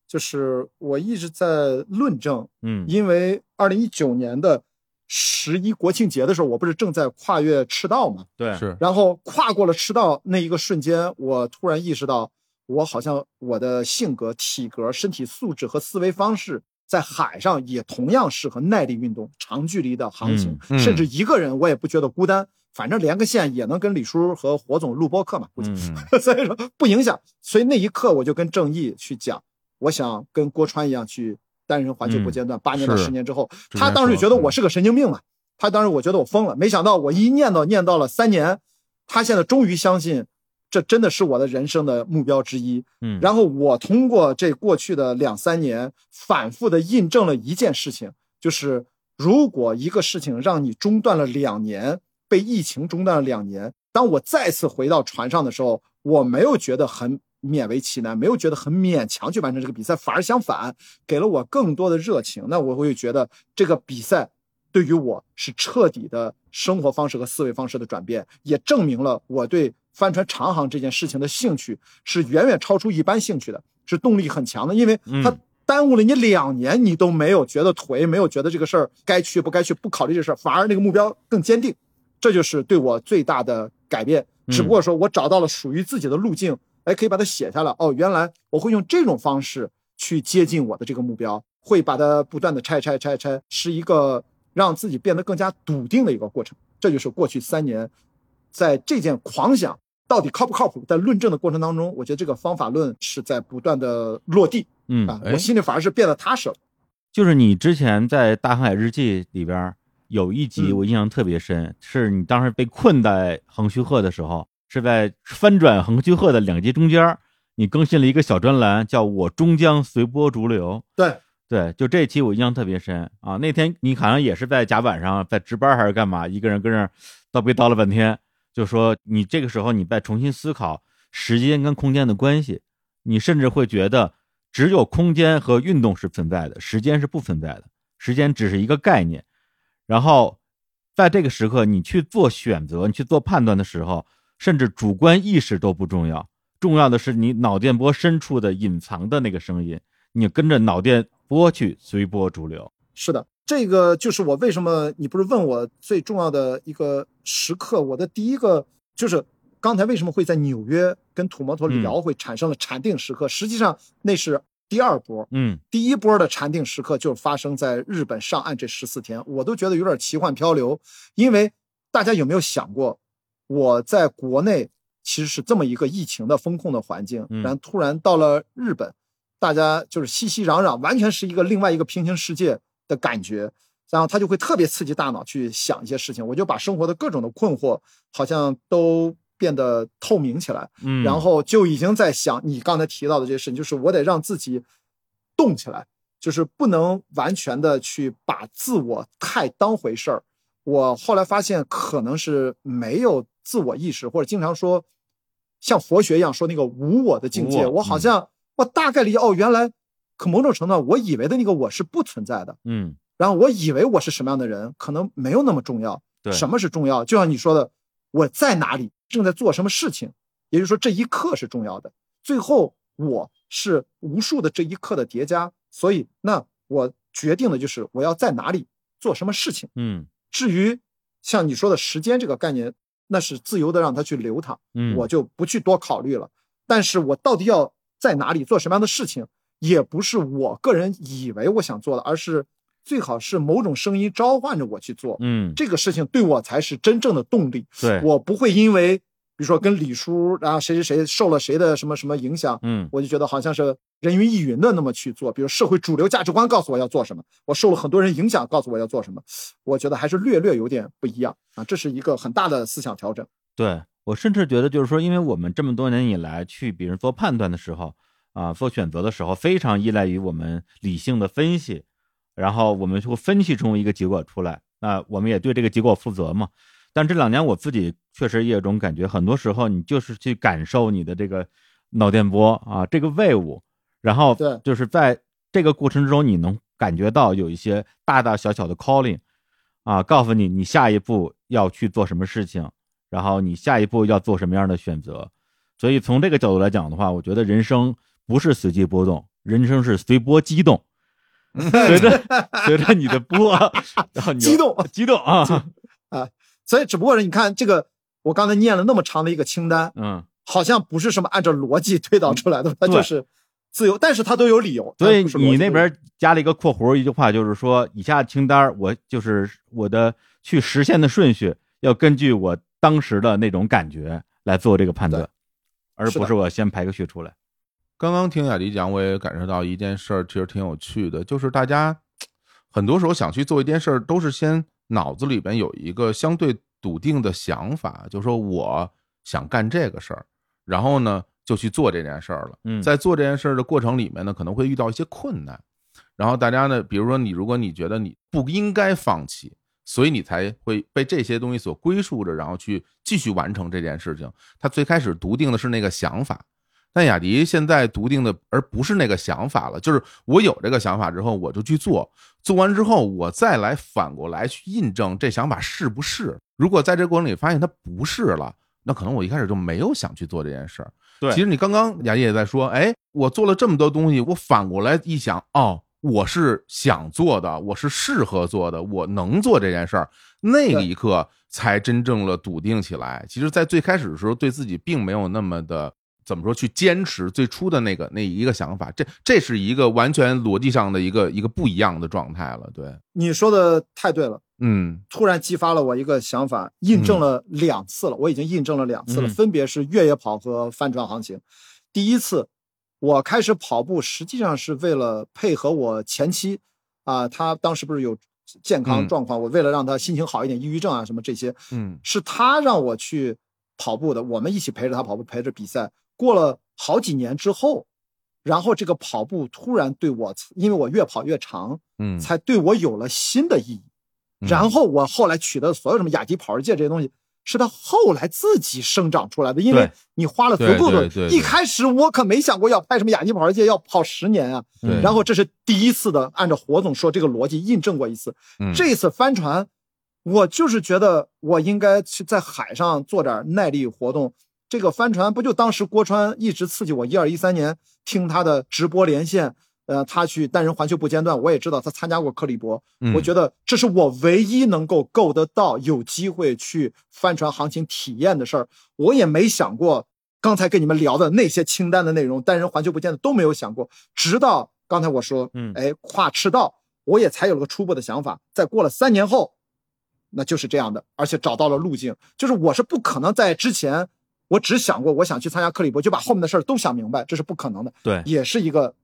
S3: 就是我一直在论证，
S2: 嗯
S3: 因为二零一九年的十一国庆节的时候，我不是正在跨越赤道嘛，
S2: 对，
S1: 是
S3: 然后跨过了赤道那一个瞬间，我突然意识到，我好像我的性格、体格、身体素质和思维方式。在海上也同样适合耐力运动、长距离的航行，
S1: 嗯嗯
S3: 甚至一个人我也不觉得孤单，反正连个线也能跟李叔和火总录播客嘛，估计。
S2: 嗯
S3: 所以说不影响。所以那一刻我就跟郑毅去讲，我想跟郭川一样去单人环球不间断，八年到十年之后，他当时
S1: 说
S3: 觉得我是个神经病嘛，他当时我觉得我疯了，没想到我一念叨念叨了三年，他现在终于相信。这真的是我的人生的目标之一。
S2: 嗯，
S3: 然后我通过这过去的两三年，反复的印证了一件事情，就是如果一个事情让你中断了两年，被疫情中断了两年，当我再次回到船上的时候，我没有觉得很勉为其难，没有觉得很勉强去完成这个比赛，反而相反，给了我更多的热情。那我会觉得这个比赛对于我是彻底的生活方式和思维方式的转变，也证明了我对帆船长航这件事情的兴趣是远远超出一般兴趣的，是动力很强的，因为它
S2: 嗯
S3: 耽误了你两年，你都没有觉得颓，没有觉得这个事儿该去不该去，不考虑这事儿，反而那个目标更坚定，这就是对我最大的改变。只不过说我找到了属于自己的路径，哎，可以把它写下来。哦，原来我会用这种方式去接近我的这个目标，会把它不断的拆拆拆拆，是一个让自己变得更加笃定的一个过程。这就是过去三年，在这件狂想到底靠不靠谱，在论证的过程当中，我觉得这个方法论是在不断的落地
S2: 嗯，
S3: 我心里反而是变得踏实了。
S2: 就是你之前在《大航海日记》里边有一集
S3: 嗯
S2: 我印象特别深，是你当时被困在横须贺的时候，是在翻转横须贺的两集中间儿，你更新了一个小专栏，叫我终将随波逐流。
S3: 对，
S2: 对，就这一期我印象特别深啊！那天你好像也是在甲板上在值班还是干嘛，一个人跟那儿叨逼叨了半天，就说你这个时候你再重新思考时间跟空间的关系，你甚至会觉得只有空间和运动是存在的，时间是不存在的，时间只是一个概念。然后在这个时刻，你去做选择，你去做判断的时候，甚至主观意识都不重要，重要的是你脑电波深处的隐藏的那个声音。你跟着脑电波去随波逐流。
S3: 是的，这个就是我为什么你不是问我最重要的一个时刻，我的第一个就是刚才为什么会在纽约跟土摩托聊会产生了禅定时刻，实际上那是第二波，
S2: 嗯
S3: 第一波的禅定时刻就发生在日本上岸这十四天，我都觉得有点奇幻漂流，因为大家有没有想过，我在国内其实是这么一个疫情的风控的环境，
S2: 嗯。
S3: 然后突然到了日本，大家就是熙熙攘攘，完全是一个另外一个平行世界的感觉，然后他就会特别刺激大脑去想一些事情，我就把生活的各种的困惑好像都变得透明起来，
S2: 嗯，
S3: 然后就已经在想你刚才提到的这些事情，就是我得让自己动起来，就是不能完全的去把自我太当回事儿。我后来发现，可能是没有自我意识，或者经常说像佛学一样说那个无我的境界。
S2: 我
S3: 我好像我大概率哦，原来可某种程度上，我以为的那个我是不存在的。
S2: 嗯
S3: 然后我以为我是什么样的人，可能没有那么重要。
S2: 对
S3: 什么是重要？就像你说的，我在哪里，正在做什么事情，也就是说这一刻是重要的。最后我是无数的这一刻的叠加，所以那我决定的就是我要在哪里做什么事情。
S2: 嗯
S3: 至于像你说的时间这个概念，那是自由的让它去流淌，
S2: 嗯，
S3: 我就不去多考虑了。但是我到底要在哪里做什么样的事情，也不是我个人以为我想做的，而是最好是某种声音召唤着我去做。
S2: 嗯
S3: 这个事情对我才是真正的动力。
S2: 对，
S3: 我不会因为比如说跟李叔，然后谁谁谁受了谁的什么什么影响，
S2: 嗯
S3: 我就觉得好像是人云亦云的那么去做。比如社会主流价值观告诉我要做什么，我受了很多人影响，告诉我要做什么，我觉得还是略略有点不一样啊。这是一个很大的思想调整。
S2: 对我甚至觉得，就是说，因为我们这么多年以来去别人做判断的时候啊，做选择的时候，非常依赖于我们理性的分析，然后我们就会分析出一个结果出来，那我们也对这个结果负责嘛。但这两年我自己确实也有种感觉，很多时候你就是去感受你的这个脑电波啊，这个 wave，然后
S3: 对
S2: 就是在这个过程之中，你能感觉到有一些大大小小的 calling 啊，告诉你你下一步要去做什么事情，然后你下一步要做什么样的选择。所以从这个角度来讲的话，我觉得人生不是随机波动，人生是随波激动，随着随着你的波，然后你
S3: 激动
S2: 激动啊，
S3: 所以只不过是你看这个，我刚才念了那么长的一个清单，
S2: 嗯，
S3: 好像不是什么按照逻辑推导出来的，它就是自由，但是它都有理由。
S2: 所以你那边加了一个括弧，一句话就是说，以下清单我就是我的去实现的顺序，要根据我当时的那种感觉来做这个判断而不是我先排个序出来。
S1: 刚刚听雅迪讲，我也感受到一件事儿，其实挺有趣的，就是大家 很多时候想去做一件事儿，都是先脑子里边有一个相对笃定的想法，就说我想干这个事儿，然后呢就去做这件事儿了。
S2: 嗯
S1: 在做这件事儿的过程里面呢，可能会遇到一些困难，然后大家呢，比如说你，如果你觉得你不应该放弃，所以你才会被这些东西所归属着，然后去继续完成这件事情。他最开始笃定的是那个想法，但雅迪现在笃定的而不是那个想法了，就是我有这个想法之后，我就去做，做完之后，我再来反过来去印证这想法是不是。如果在这过程里发现它不是了，那可能我一开始就没有想去做这件事儿。
S2: 对
S1: 其实你刚刚雅迪也在说，哎，我做了这么多东西，我反过来一想，哦，我是想做的，我是适合做的，我能做这件事儿，那个一刻才真正的笃定起来。其实，在最开始的时候，对自己并没有那么的。怎么说？去坚持最初的那个那一个想法，这这是一个完全逻辑上的一个一个不一样的状态了。对，
S3: 你说的太对了，
S1: 嗯
S3: 突然激发了我一个想法，印证了两次了，我已经印证了两次了，
S2: 嗯
S3: 分别是越野跑和帆船航行。第一次，我开始跑步，实际上是为了配合我前妻，啊，她当时不是有健康
S1: 嗯
S3: 状况，我为了让她心情好一点，抑郁症啊什么这些，
S1: 嗯
S3: 是她让我去跑步的，我们一起陪着她跑步，陪着比赛。过了好几年之后，然后这个跑步突然对我，因为我越跑越长，
S1: 嗯，
S3: 才对我有了新的意义。然后我后来取得所有什么雅迪跑世界这些东西，是他后来自己生长出来的，因为你花了足够的
S1: 对对对。对
S3: 一开始我可没想过要拍什么雅迪跑世界，要跑十年啊。然后这是第一次的，按照火总说这个逻辑印证过一次。
S1: 嗯
S3: 这次帆船，我就是觉得我应该去在海上做点耐力活动。这个帆船不就当时郭川一直刺激我，一二一三年听他的直播连线，呃，他去单人环球不间断，我也知道他参加过克里伯，
S1: 嗯
S3: 我觉得这是我唯一能够够得到有机会去帆船行情体验的事儿。我也没想过刚才跟你们聊的那些清单的内容，单人环球不间断都没有想过，直到刚才我说，
S2: 嗯
S3: 哎，跨赤道，我也才有了个初步的想法。在过了三年后，那就是这样的，而且找到了路径。就是我是不可能在之前，我只想过我想去参加克里伯，就把后面的事儿都想明白，这是不可能的。
S2: 对，
S3: 也是一个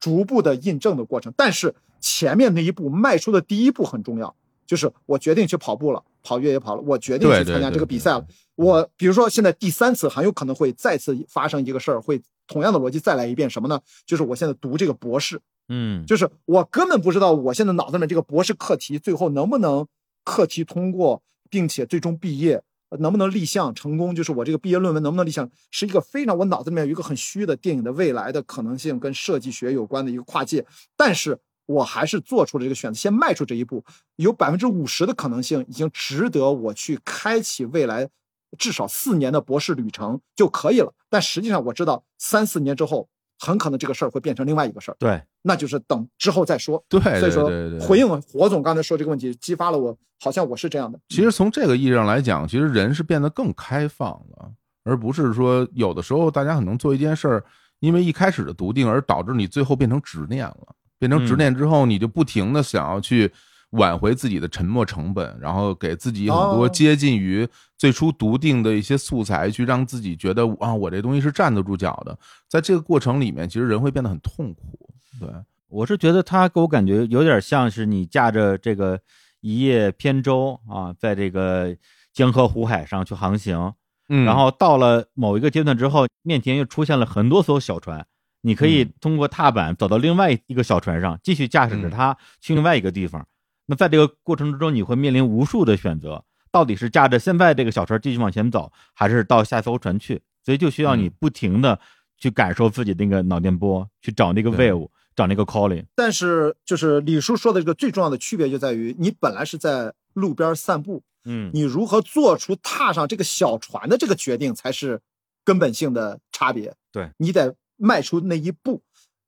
S3: 逐步的印证的过程。但是前面那一步迈出的第一步很重要，就是我决定去跑步了，跑越野跑了，我决定去参加这个比赛了。我比如说现在第三次很有可能会再次发生一个事儿，会同样的逻辑再来一遍，什么呢？就是我现在读这个博士，
S2: 嗯，
S3: 就是我根本不知道我现在脑子里面这个博士课题最后能不能课题通过，并且最终毕业。能不能立项成功？就是我这个毕业论文能不能立项，是一个非常我脑子里面有一个很虚的电影的未来的可能性，跟设计学有关的一个跨界。但是我还是做出了这个选择，先迈出这一步，有百分之五十的可能性已经值得我去开启未来至少四年的博士旅程就可以了。但实际上我知道，三四年之后，很可能这个事儿会变成另外一个事儿。
S2: 对，
S3: 那就是等之后再说。
S1: 对
S3: 所以说回应火总刚才说这个问题，激发了我，好像我是这样的。
S1: 其实从这个意义上来讲，其实人是变得更开放了，而不是说有的时候大家可能做一件事儿，因为一开始的笃定而导致你最后变成执念了。变成执念之后，你就不停的想要去挽回自己的沉没成本，然后给自己很多
S3: 哦
S1: 接近于最初笃定的一些素材，去让自己觉得啊，我这东西是站得住脚的。在这个过程里面，其实人会变得很痛苦。对，
S2: 我是觉得他给我感觉有点像是你驾着这个一叶扁舟啊，在这个江河湖海上去航行，
S1: 嗯，
S2: 然后到了某一个阶段之后，面前又出现了很多艘小船，你可以
S1: 嗯
S2: 通过踏板走到另外一个小船上，继续驾驶着
S1: 嗯
S2: 它去另外一个地方。那在这个过程之中，你会面临无数的选择，到底是驾着现在这个小船继续往前走，还是到下艘船去？所以就需要你
S1: 嗯
S2: 不停的去感受自己那个脑电波，去找那个
S1: 对
S2: wave，找那个 calling。
S3: 但是就是李叔说的这个最重要的区别就在于，你本来是在路边散步，
S2: 嗯
S3: 你如何做出踏上这个小船的这个决定，才是根本性的差别。
S2: 对
S3: 你得迈出那一步。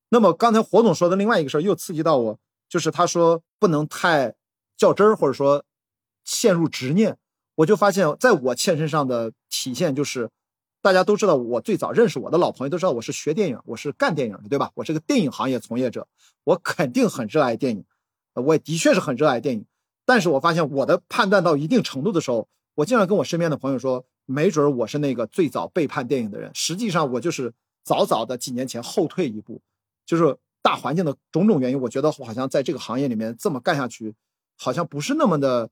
S3: 那么刚才火总说的另外一个事儿又刺激到我，就是他说不能太较真儿，或者说陷入执念。我就发现，在我切身上的体现就是，大家都知道我最早认识我的老朋友都知道我是学电影，我是干电影的，对吧？我是个电影行业从业者，我肯定很热爱电影，呃我也的确是很热爱电影。但是我发现我的判断到一定程度的时候，我经常跟我身边的朋友说，没准儿我是那个最早背叛电影的人。实际上，我就是早早的几年前后退一步，就是大环境的种种原因，我觉得我好像在这个行业里面这么干下去，好像不是那么的。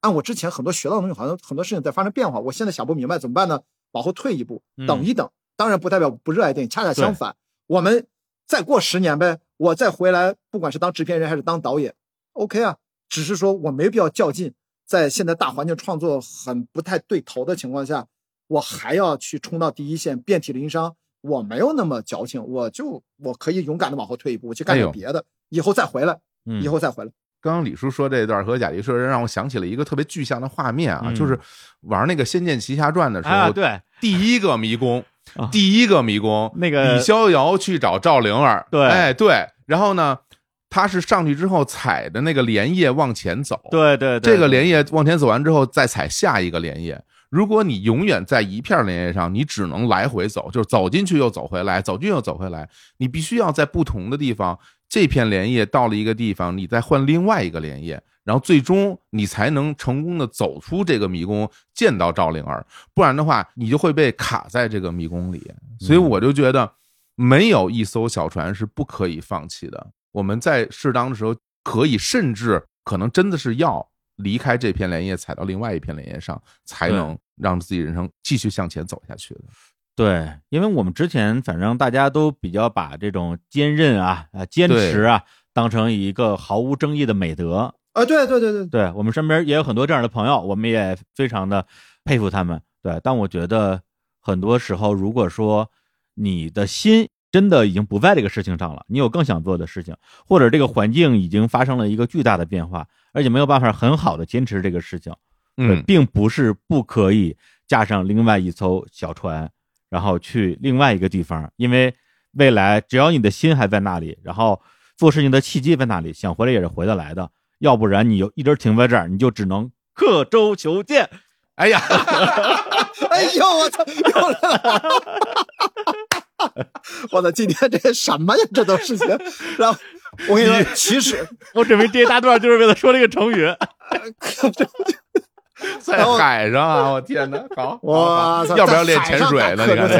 S3: 按我之前很多学到的东西，好像很多事情在发生变化。我现在想不明白怎么办呢？往后退一步，等一等。当然不代表不热爱电影，恰恰相反，我们再过十年呗，我再回来，不管是当制片人还是当导演，OK 啊。只是说我没必要较劲，在现在大环境创作很不太对头的情况下，我还要去冲到第一线，遍体鳞伤。我没有那么矫情，我就我可以勇敢的往后退一步，我去干点别的，以后再回来，
S2: 嗯
S3: 以后再回来。
S1: 刚刚李叔说这段和贾迪说，让我想起了一个特别具象的画面啊，
S2: 嗯
S1: 就是玩那个《仙剑奇侠传》的时候，
S2: 啊，对，
S1: 第一个迷宫
S2: 啊，
S1: 第一个迷宫，
S2: 那个
S1: 李逍遥去找赵灵儿，
S2: 对
S1: 哎对，然后呢，他是上去之后踩着那个莲叶往前走，
S2: 对对对，
S1: 这个莲叶往前走完之后，再踩下一个莲叶。如果你永远在一片莲叶上，你只能来回走，就是走进去又走回来，走进又走回来。你必须要在不同的地方，这片莲叶到了一个地方，你再换另外一个莲叶，然后最终你才能成功的走出这个迷宫，见到赵灵儿。不然的话，你就会被卡在这个迷宫里。所以我就觉得，没有一艘小船是不可以放弃的。我们在适当的时候，可以甚至可能真的是要离开这片莲叶，踩到另外一片莲叶上，才能让自己人生继续向前走下去的。
S2: 对，因为我们之前反正大家都比较把这种坚韧啊、啊坚持啊当成一个毫无争议的美德。
S3: 啊，对对对对，
S2: 对我们身边也有很多这样的朋友，我们也非常的佩服他们。对，但我觉得很多时候，如果说你的心真的已经不在这个事情上了，你有更想做的事情，或者这个环境已经发生了一个巨大的变化，而且没有办法很好的坚持这个事情，
S1: 嗯，
S2: 并不是不可以架上另外一艘小船，然后去另外一个地方，因为未来只要你的心还在那里，然后做事情的契机在那里，想回来也是回得来的。要不然你就一直停在这儿，你就只能刻舟求剑。
S1: 哎呀，
S3: 哎呦我操，又来了！我操，今天这什么呀？这都是些。然后我跟你说，其实
S2: 我准备这一大段就是为了说这个成语。
S1: 在海上啊！我天哪，好，
S3: 我操
S1: 好好要不要练潜水呢？你看这，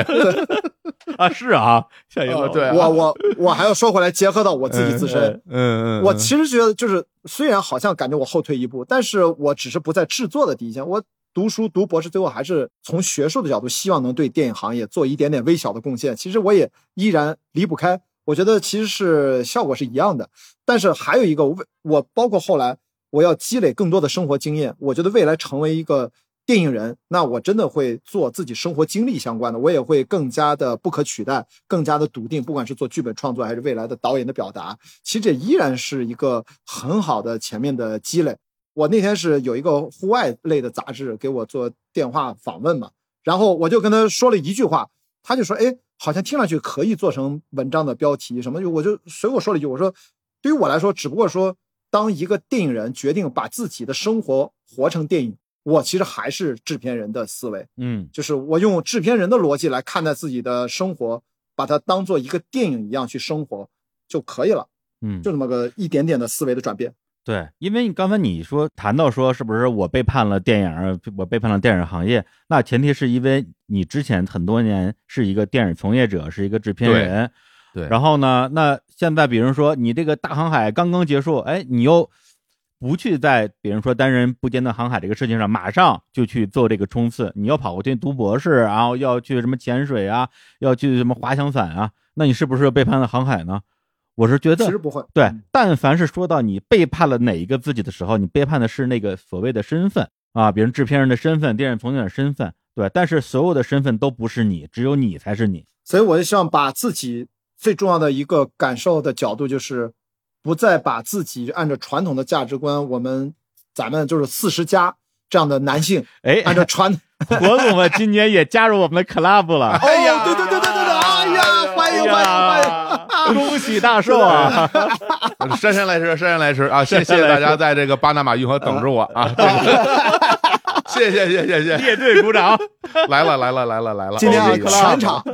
S2: 啊，是啊，下一个
S1: 哦对啊
S3: 我我我还要说回来，结合到我自己自身，
S1: 嗯嗯，
S3: 我其实觉得就是，虽然好像感觉我后退一步，但是我只是不在制作的第一线。我读书读博士，最后还是从学术的角度，希望能对电影行业做一点点微小的贡献。其实我也依然离不开，我觉得其实是效果是一样的。但是还有一个，我我包括后来我要积累更多的生活经验，我觉得未来成为一个电影人，那我真的会做自己生活经历相关的，我也会更加的不可取代，更加的笃定，不管是做剧本创作还是未来的导演的表达，其实这依然是一个很好的前面的积累。我那天是有一个户外类的杂志给我做电话访问嘛，然后我就跟他说了一句话，他就说：“哎，好像听上去可以做成文章的标题什么。”我就随我说了一句，我说：“对于我来说，只不过说，当一个电影人决定把自己的生活活成电影，我其实还是制片人的思维，
S2: 嗯
S3: 就是我用制片人的逻辑来看待自己的生活，把它当做一个电影一样去生活就可以了，
S2: 嗯，
S3: 就这么个一点点的思维的转变。”
S2: 对，因为你刚才你说谈到说是不是我背叛了电影，我背叛了电影行业，那前提是因为你之前很多年是一个电影从业者，是一个制片人，
S1: 对，
S2: 然后呢，那现在比如说你这个大航海刚刚结束，哎，你又不去在比如说单人不间断航海这个事情上马上就去做这个冲刺，你要跑过去读博士，然后要去什么潜水啊，要去什么滑翔伞啊，那你是不是背叛了航海呢？我是觉得
S3: 其实不会，
S2: 对
S3: 嗯，
S2: 但凡是说到你背叛了哪一个自己的时候，你背叛的是那个所谓的身份啊，比如制片人的身份、电影从业者的身份，对。但是所有的身份都不是你，只有你才是你。
S3: 所以我就希望把自己最重要的一个感受的角度，就是不再把自己按照传统的价值观，我们咱们就是四十加这样的男性，
S2: 哎，
S3: 按照传，
S2: 火总们今年也加入我们的 club 了。
S3: 哎呀，对对对对对对，欢迎欢迎欢迎！
S2: 恭喜大寿啊！
S1: 姗姗来迟，姗姗来迟啊！谢谢大家在这个巴拿马运河等着我啊！这 个谢谢谢谢谢谢，
S2: 列队鼓掌。
S1: 来了来了来了来了！
S3: 今天啊，全场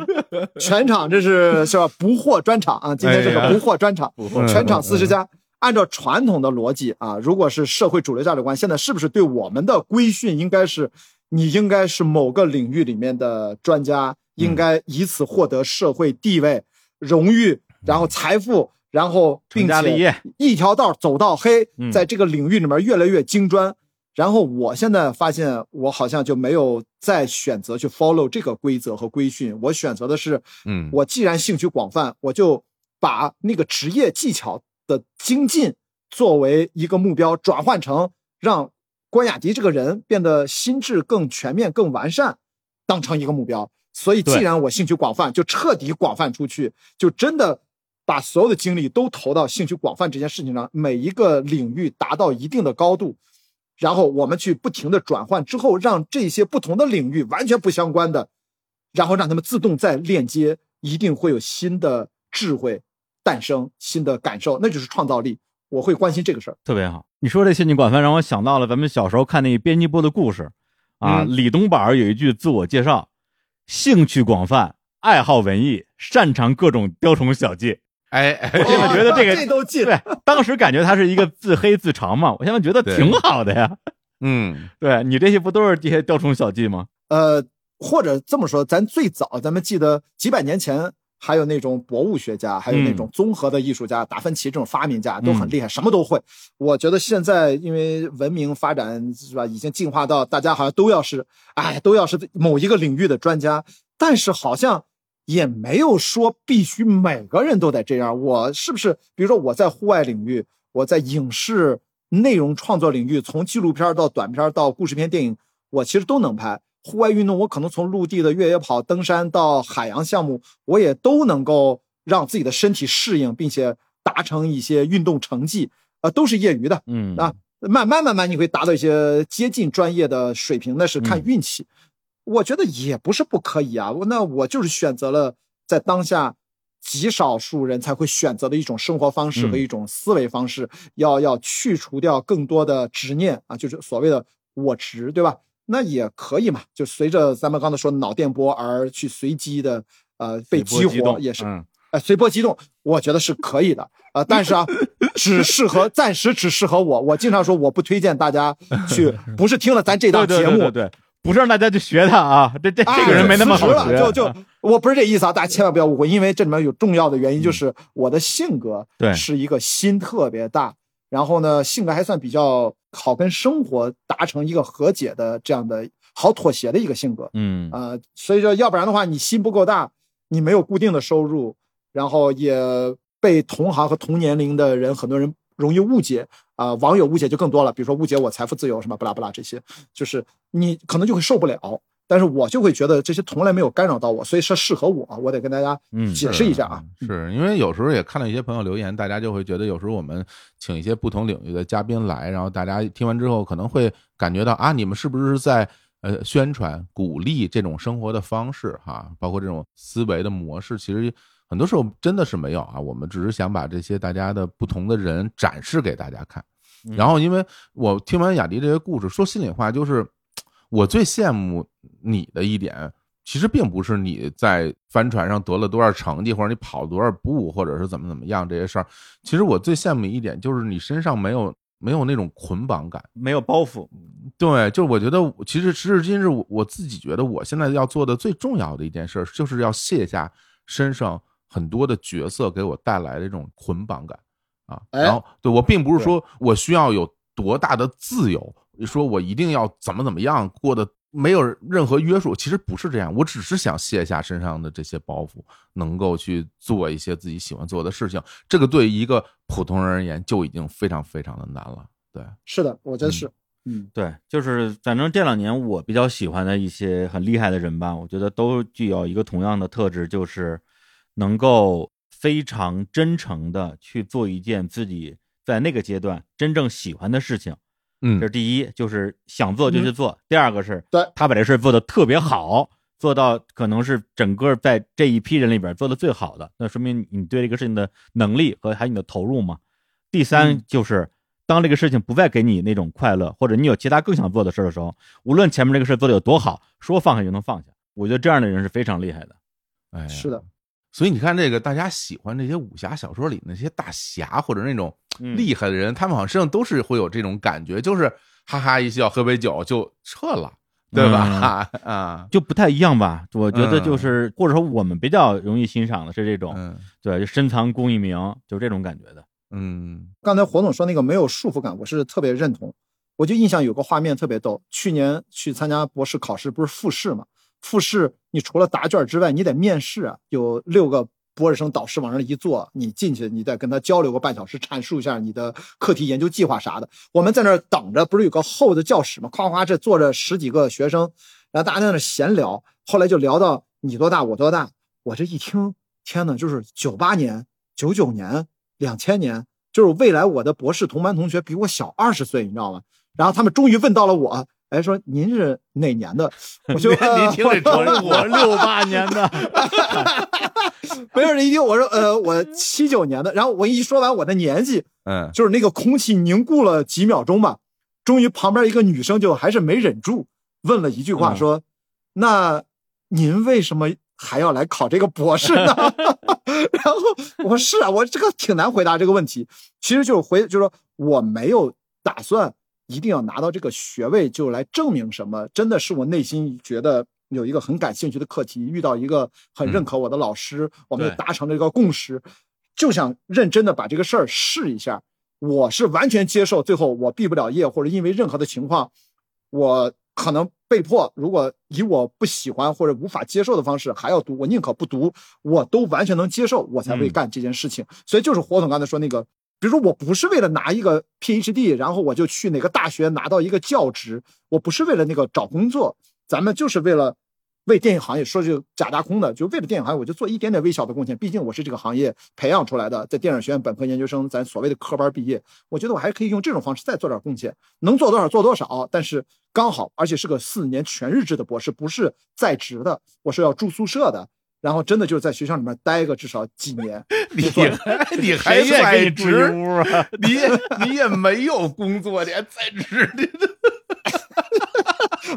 S3: 全场这是是吧？不惑专场啊，今天这个不惑专场，全场四十家。按照传统的逻辑啊，如果是社会主流价值观，现在是不是对我们的规训应该是，你应该是某个领域里面的专家，应该以此获得社会地位、荣誉，然后财富，然后并且一条道走到黑
S2: 嗯，
S3: 在这个领域里面越来越精专。然后我现在发现，我好像就没有再选择去 follow 这个规则和规训，我选择的是，
S1: 嗯
S3: 我既然兴趣广泛，我就把那个职业技巧的精进作为一个目标，转换成让关雅迪这个人变得心智更全面、更完善，当成一个目标。所以，既然我兴趣广泛，就彻底广泛出去，就真的把所有的精力都投到兴趣广泛这件事情上，每一个领域达到一定的高度，然后我们去不停的转换之后，让这些不同的领域完全不相关的，然后让他们自动再链接，一定会有新的智慧诞生，新的感受，那就是创造力。我会关心这个事儿。
S2: 特别好。你说这兴趣广泛，让我想到了咱们小时候看那个编辑部的故事啊。
S1: 嗯
S2: 李东宝有一句自我介绍：兴趣广泛，爱好文艺，擅长各种雕虫小技。
S1: 哎哎，
S2: 我现在觉得这个
S3: 这都进
S2: 对，当时感觉他是一个自黑自嘲嘛，我现在觉得挺好的呀。
S1: 嗯
S2: 对你这些不都是这些雕虫小技吗？
S3: 呃，或者这么说，咱最早咱们记得几百年前，还有那种博物学家，还有那种综合的艺术家，达芬奇这种发明家都很厉害，什么都会。我觉得现在因为文明发展是吧，已经进化到大家好像都要是，哎，都要是某一个领域的专家，但是好像。也没有说必须每个人都得这样。我是不是，比如说我在户外领域，我在影视内容创作领域，从纪录片到短片到故事片电影，我其实都能拍。户外运动，我可能从陆地的越野跑、登山到海洋项目，我也都能够让自己的身体适应，并且达成一些运动成绩。呃，都是业余的
S2: 嗯
S3: 啊，慢慢慢慢你会达到一些接近专业的水平，那是看运气。我觉得也不是不可以啊，那我就是选择了在当下极少数人才会选择的一种生活方式和
S2: 嗯
S3: 一种思维方式，要要去除掉更多的执念啊，就是所谓的我执，对吧？那也可以嘛，就随着咱们刚才说脑电波而去随机的呃被激活，也是
S2: 嗯
S3: 哎，随波激动，我觉得是可以的啊、呃但是啊，只适合暂时只适合我。我经常说，我不推荐大家 去，不是听了咱这档节目，
S2: 对对对对，不是让大家去学他啊，这这
S3: 啊
S2: 这个人没那么好学，
S3: 了就就 我不是这意思啊，大家千万不要误会，因为这里面有重要的原因，就是我的性格
S2: 对
S3: 是一个心特别大，然后呢，性格还算比较好跟生活达成一个和解的这样的好妥协的一个性格。
S2: 嗯
S3: 啊、所以说，要不然的话，你心不够大，你没有固定的收入，然后也被同行和同年龄的人很多人容易误解啊、网友误解就更多了，比如说误解我财富自由什么不拉不拉这些，就是你可能就会受不了。但是我就会觉得这些从来没有干扰到我，所以是适合我，我得跟大家
S2: 嗯
S3: 解释一下啊。
S1: 是因为有时候也看到一些朋友留言，大家就会觉得有时候我们请一些不同领域的嘉宾来，然后大家听完之后可能会感觉到啊，你们是不是在呃宣传鼓励这种生活的方式哈，包括这种思维的模式，其实很多时候真的是没有啊，我们只是想把这些大家的不同的人展示给大家看。
S2: 嗯
S1: 然后，因为我听完雅迪这些故事，说心里话，就是我最羡慕你的一点，其实并不是你在帆船上得了多少成绩，或者你跑多少步，或者是怎么怎么样这些事儿。其实我最羡慕一点就是你身上没有没有那种捆绑感。
S2: 没有包袱，
S1: 对，就是我觉得，其实时至今日，我我自己觉得我现在要做的最重要的一件事儿，就是要卸下身上很多的角色给我带来的这种捆绑感啊。
S3: 哎
S1: 然后，对我并不是说我需要有多大的自由，说我一定要怎么怎么样过得没有任何约束，其实不是这样。我只是想卸下身上的这些包袱，能够去做一些自己喜欢做的事情。这个对于一个普通人而言，就已经非常非常的难了。对，
S3: 是的，我觉得是，嗯
S2: 对，就是反正这两年我比较喜欢的一些很厉害的人吧，我觉得都具有一个同样的特质，就是能够非常真诚的去做一件自己在那个阶段真正喜欢的事情。
S1: 嗯
S2: 这是第一，就是想做就去做；第二个是
S3: 对
S2: 他把这事做得特别好，做到可能是整个在这一批人里边做的最好的，那说明你对这个事情的能力和还有你的投入嘛。第三
S3: 嗯
S2: 就是，当这个事情不再给你那种快乐，或者你有其他更想做的事儿的时候，无论前面这个事做的有多好，说放下就能放下。我觉得这样的人是非常厉害的。
S1: 哎，
S3: 是的。
S1: 所以你看，这个大家喜欢这些武侠小说里那些大侠或者那种
S2: 嗯
S1: 厉害的人，他们好像身上都是会有这种感觉，就是哈哈一笑，喝杯酒就撤了，对吧？啊，
S2: 就不太一样吧？我觉得
S1: 嗯
S2: 就是，或者说我们比较容易欣赏的是这种，
S1: 嗯
S2: 对，就深藏功与名，就这种感觉的。
S1: 嗯
S3: 刚才火总说那个没有束缚感，我是特别认同。我就印象有个画面特别逗，去年去参加博士考试，不是复试嘛？复试你除了答卷之外，你得面试啊，有六个博士生导师往那一坐，你进去，你得跟他交流个半小时，阐述一下你的课题研究计划啥的。我们在那儿等着，不是有个厚的教室吗？夸夸这坐着十几个学生，然后大家在那闲聊，后来就聊到你多大，我多大。我这一听，天呐，就是九八年九九年、两千年，就是未来我的博士同班同学比我小二十岁，你知道吗？然后他们终于问到了我，哎，说您是哪年的？我就
S1: 您听这
S2: 我
S1: 传
S2: 我六八年的，
S3: 没有人一听，我说呃，我七九年的。然后我一说完我的年纪，
S1: 嗯，
S3: 就是那个空气凝固了几秒钟吧，终于旁边一个女生就还是没忍住问了一句话，
S2: 嗯
S3: 说：“那您为什么还要来考这个博士呢？” 然后我说：“是啊，我这个挺难回答这个问题。其实就是回，就是说我没有打算一定要拿到这个学位就来证明什么，真的是我内心觉得。”有一个很感兴趣的课题，遇到一个很认可我的老师，我们
S1: 对
S3: 达成了一个共识，就想认真的把这个事儿试一下。我是完全接受，最后我毕不了业，或者因为任何的情况，我可能被迫，如果以我不喜欢或者无法接受的方式还要读，我宁可不读，我都完全能接受，我才会
S2: 嗯
S3: 干这件事情。所以就是火总刚才说那个，比如说我不是为了拿一个 PhD，然后我就去哪个大学拿到一个教职，我不是为了那个找工作，咱们就是为了。为电影行业说句假大空的，就为了电影行业，我就做一点点微小的贡献。毕竟我是这个行业培养出来的，在电影学院本科研究生，咱所谓的科班毕业，我觉得我还可以用这种方式再做点贡献，能做多少做多少。但是刚好，而且是个四年全日制的博士，不是在职的，我是要住宿舍的。然后真的就是在学校里面待个至少几年。
S1: 你还你还在职，
S2: 屋啊？
S1: 你也你也没有工作，你还在职，你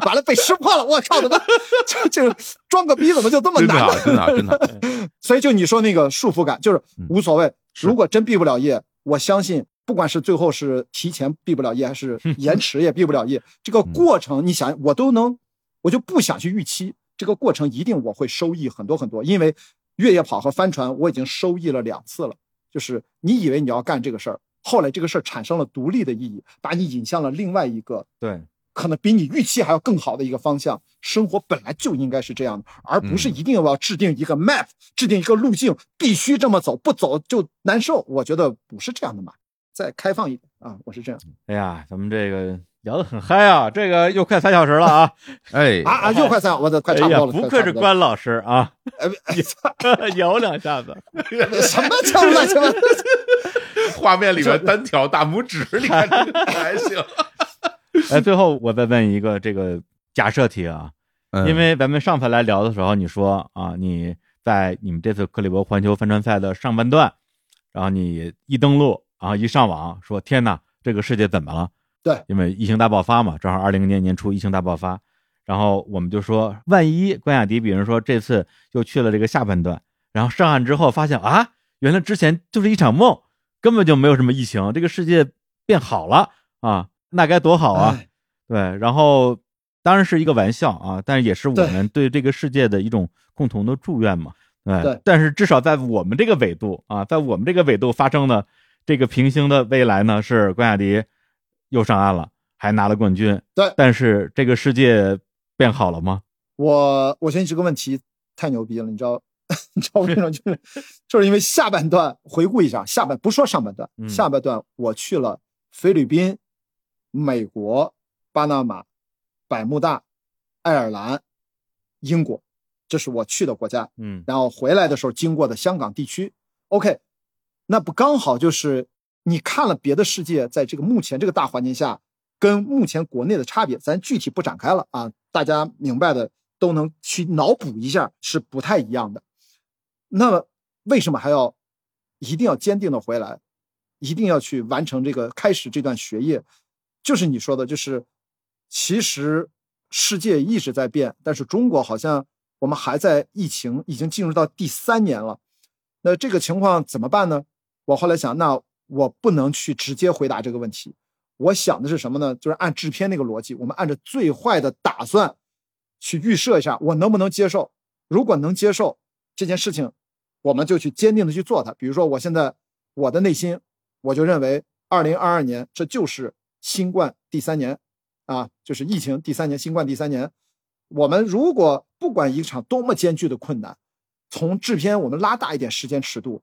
S3: 完了被识破了，我靠，怎么就就装个逼怎么就这么难呢？
S1: 真的好，真的好，真的好，
S3: 所以就你说那个束缚感，就是无所谓。如果真毕不了业，我相信，不管是最后是提前毕不了业，还是延迟也毕不了业，这个过程，你想，我都能，我就不想去预期这个过程，一定我会收益很多很多。因为越野跑和帆船，我已经收益了两次了。就是你以为你要干这个事儿，后来这个事儿产生了独立的意义，把你引向了另外一个
S2: 对，
S3: 可能比你预期还要更好的一个方向。生活本来就应该是这样的，而不是一定要制定一个 map，、制定一个路径，必须这么走，不走就难受。我觉得不是这样的嘛，再开放一点啊，我是这样
S2: 哎呀，咱们这个聊得很嗨啊，这个又快三小时了啊！
S1: 哎
S3: 啊啊，又快三，我的快
S2: 哎呀，
S3: 差不多了，
S2: 不。愧是关老师啊，
S3: 哎哎
S2: 摇两下子。
S3: 什么叫乱七八糟？
S1: 画面里面单挑大拇指，你看这个还行，
S2: 哎，最后我再问一个这个假设题啊，
S1: 嗯
S2: 因为咱们上次来聊的时候，你说啊，你在你们这次克里伯环球帆船赛的上半段，然后你一登录，然后一上网，说天哪，这个世界怎么了？
S3: 对，
S2: 因为疫情大爆发嘛，正好二零年年初疫情大爆发，然后我们就说，万一关雅迪，比如说这次又去了这个下半段，然后上岸之后发现啊，原来之前就是一场梦，根本就没有什么疫情，这个世界变好了啊，那该多好啊！
S3: 哎。
S2: 对，然后当然是一个玩笑啊，但是也是我们对这个世界的一种共同的祝愿嘛。对，
S3: 对。
S2: 但是至少在我们这个纬度啊，在我们这个纬度发生的这个平行的未来呢，是关雅迪又上岸了，还拿了冠军。
S3: 对
S2: 但是这个世界变好了吗？
S3: 我我觉得你这个问题太牛逼了，你知道？你知道为什么？就是就是因为下半段回顾一下，下半不说上半段，
S2: 嗯
S3: 下半段我去了菲律宾、美国、巴拿马、百慕大、爱尔兰、英国，这是我去的国家。
S2: 嗯
S3: 然后回来的时候经过的香港地区。OK，那不刚好就是你看了别的世界，在这个目前这个大环境下，跟目前国内的差别，咱具体不展开了啊，大家明白的都能去脑补一下，是不太一样的。那为什么还要一定要坚定的回来，一定要去完成这个开始这段学业？就是你说的，就是其实世界一直在变，但是中国好像我们还在疫情已经进入到第三年了。那这个情况怎么办呢？我后来想，那我不能去直接回答这个问题。我想的是什么呢？就是按制片那个逻辑，我们按照最坏的打算去预设一下，我能不能接受？如果能接受这件事情，我们就去坚定的去做它。比如说，我现在我的内心，我就认为，二零二二年这就是新冠第三年，啊，就是疫情第三年，新冠第三年。我们如果不管一场多么艰巨的困难，从制片我们拉大一点时间尺度，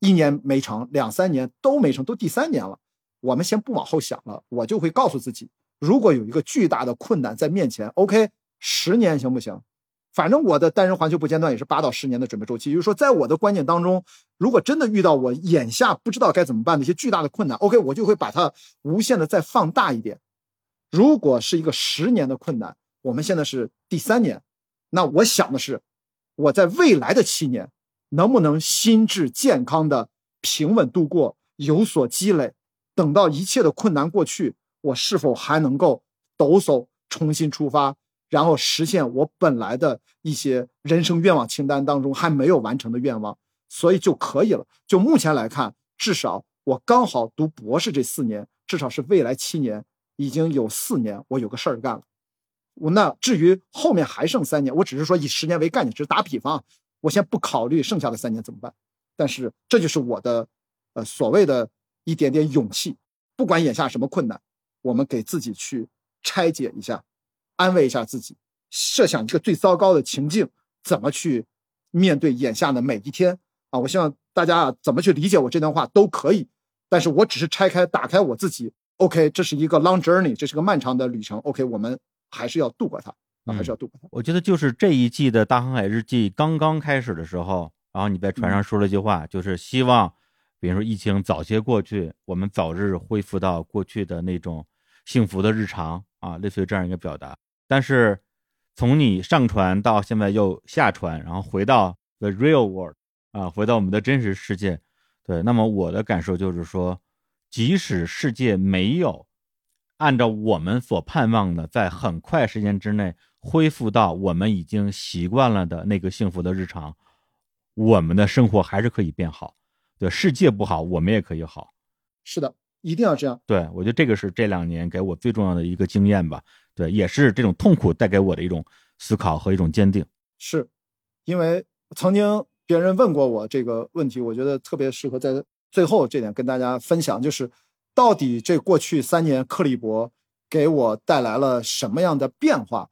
S3: 一年没成，两三年都没成，都第三年了，我们先不往后想了，我就会告诉自己，如果有一个巨大的困难在面前，OK，十年行不行？反正我的单人环球不间断也是八到十年的准备周期，也就是说，在我的观念当中，如果真的遇到我眼下不知道该怎么办的一些巨大的困难，OK，我就会把它无限的再放大一点。如果是一个十年的困难，我们现在是第三年，那我想的是，我在未来的七年能不能心智健康的平稳度过，有所积累，等到一切的困难过去，我是否还能够抖擞重新出发，然后实现我本来的一些人生愿望清单当中还没有完成的愿望，所以就可以了。就目前来看，至少我刚好读博士这四年，至少是未来七年。已经有四年，我有个事儿干了。我那至于后面还剩三年，我只是说以十年为概念，只是打比方。我先不考虑剩下的三年怎么办，但是这就是我的，呃，所谓的一点点勇气。不管眼下什么困难，我们给自己去拆解一下，安慰一下自己，设想一个最糟糕的情境，怎么去面对眼下的每一天啊？我希望大家啊，怎么去理解我这段话都可以，但是我只是拆开、打开我自己。OK，这是一个 long journey，这是个漫长的旅程。OK，我们还是要度过它，啊，还是要度过它。
S2: 我觉得就是这一季的大航海日记刚刚开始的时候，然后你在船上说了一句话，就是希望，比如说疫情早些过去，我们早日恢复到过去的那种幸福的日常啊，类似于这样一个表达。但是从你上船到现在又下船，然后回到 the real world 啊，回到我们的真实世界，对，那么我的感受就是说。即使世界没有按照我们所盼望的，在很快时间之内恢复到我们已经习惯了的那个幸福的日常，我们的生活还是可以变好。对，世界不好，我们也可以好。
S3: 是的，一定要这样。
S2: 对，我觉得这个是这两年给我最重要的一个经验吧。对，也是这种痛苦带给我的一种思考和一种坚定。
S3: 是，因为曾经别人问过我这个问题，我觉得特别适合在。最后这点跟大家分享，就是到底这过去三年克利伯给我带来了什么样的变化？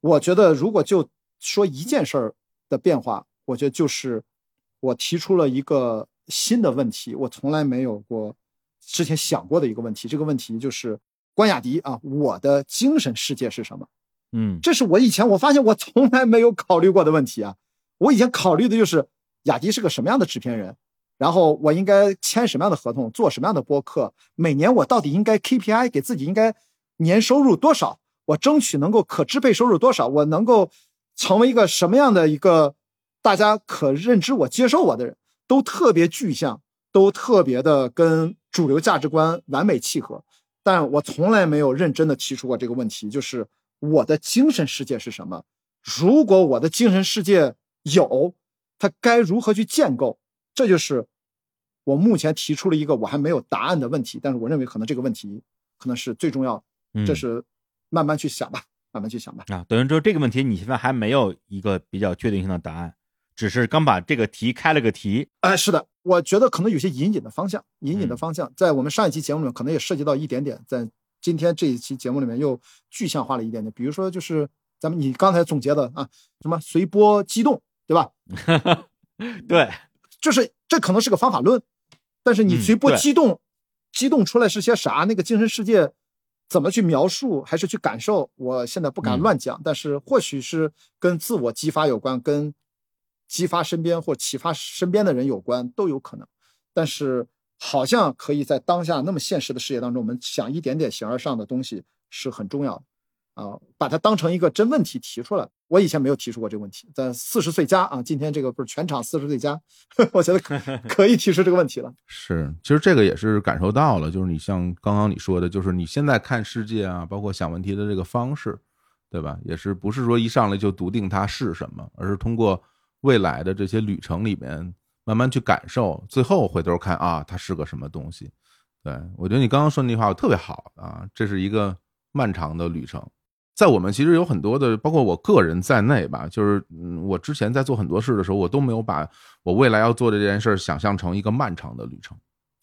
S3: 我觉得如果就说一件事儿的变化，我觉得就是我提出了一个新的问题，我从来没有过之前想过的一个问题。这个问题就是关雅迪啊，我的精神世界是什么？
S2: 嗯，
S3: 这是我以前我发现我从来没有考虑过的问题啊。我以前考虑的就是雅迪是个什么样的制片人。然后我应该签什么样的合同，做什么样的播客？每年我到底应该 KPI 给自己应该年收入多少？我争取能够可支配收入多少？我能够成为一个什么样的一个大家可认知我、接受我的人？都特别具象，都特别的跟主流价值观完美契合。但我从来没有认真的提出过这个问题，就是我的精神世界是什么？如果我的精神世界有，它该如何去建构？这就是我目前提出了一个我还没有答案的问题，但是我认为可能这个问题可能是最重要的，这是慢慢去想吧，慢慢去想吧。
S2: 啊，等于说这个问题你现在还没有一个比较确定性的答案，只是刚把这个题开了个题。
S3: 哎，是的，我觉得可能有些隐隐的方向，隐隐的方向，在我们上一期节目里面可能也涉及到一点点，在今天这一期节目里面又具象化了一点点，比如说就是咱们你刚才总结的啊，什么随波激动，对吧？
S2: 对。
S3: 就是这可能是个方法论，但是你随波激动，激动出来是些啥？那个精神世界怎么去描述，还是去感受？我现在不敢乱讲，但是或许是跟自我激发有关，跟激发身边或启发身边的人有关，都有可能。但是好像可以在当下那么现实的世界当中，我们想一点点形而上的东西是很重要的。啊，把它当成一个真问题提出来。我以前没有提出过这个问题，在四十岁加啊，今天这个不是全场四十岁加，我觉得可 可以提出这个问题了。
S1: 是，其实这个也是感受到了，就是你像刚刚你说的，就是你现在看世界啊，包括想问题的这个方式，对吧？也是不是说一上来就笃定它是什么，而是通过未来的这些旅程里面慢慢去感受，最后回头看啊，它是个什么东西。对我觉得你刚刚说那句话特别好啊，这是一个漫长的旅程。在我们其实有很多的，包括我个人在内吧，就是嗯，我之前在做很多事的时候，我都没有把我未来要做的这件事想象成一个漫长的旅程。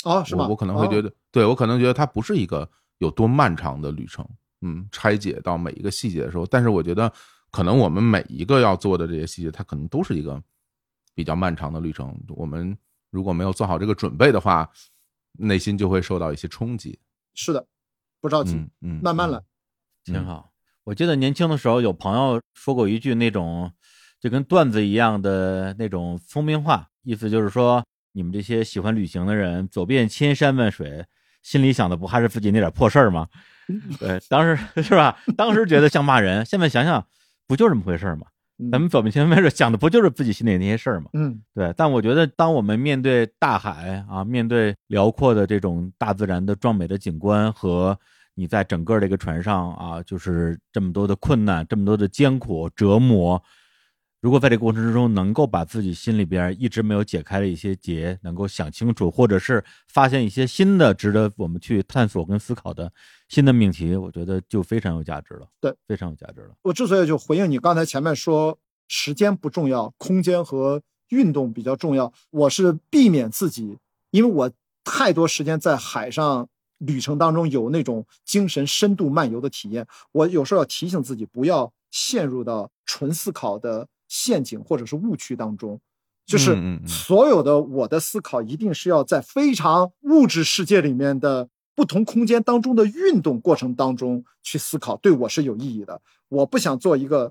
S3: 哦，是吗？
S1: 我可能会觉得，对我可能觉得它不是一个有多漫长的旅程。嗯，拆解到每一个细节的时候，但是我觉得可能我们每一个要做的这些细节，它可能都是一个比较漫长的旅程。我们如果没有做好这个准备的话，内心就会受到一些冲击。
S3: 是的，不着急，
S1: 嗯，
S3: 慢慢来，
S2: 挺好。我记得年轻的时候有朋友说过一句那种就跟段子一样的那种聪明话，意思就是说你们这些喜欢旅行的人，走遍千山万水，心里想的不还是自己那点破事儿吗？对，当时 是吧？当时觉得像骂人，现在想想不就这么回事儿吗？
S3: 嗯
S2: 咱们走遍千山万水，想的不就是自己心里那些事儿吗？
S3: 嗯
S2: 对，但我觉得，当我们面对大海啊，面对辽阔的这种大自然的壮美的景观，和你在整个这个船上啊，就是这么多的困难，这么多的艰苦折磨，如果在这个过程之中能够把自己心里边一直没有解开的一些结，能够想清楚，或者是发现一些新的值得我们去探索跟思考的新的命题，我觉得就非常有价值了。
S3: 对，
S2: 非常有价值了。
S3: 我之所以就回应你刚才前面说时间不重要，空间和运动比较重要，我是避免自己，因为我太多时间在海上旅程当中有那种精神深度漫游的体验，我有时候要提醒自己不要陷入到纯思考的陷阱或者是误区当中。就是所有的我的思考一定是要在非常物质世界里面的不同空间当中的运动过程当中去思考，对我是有意义的。我不想做一个，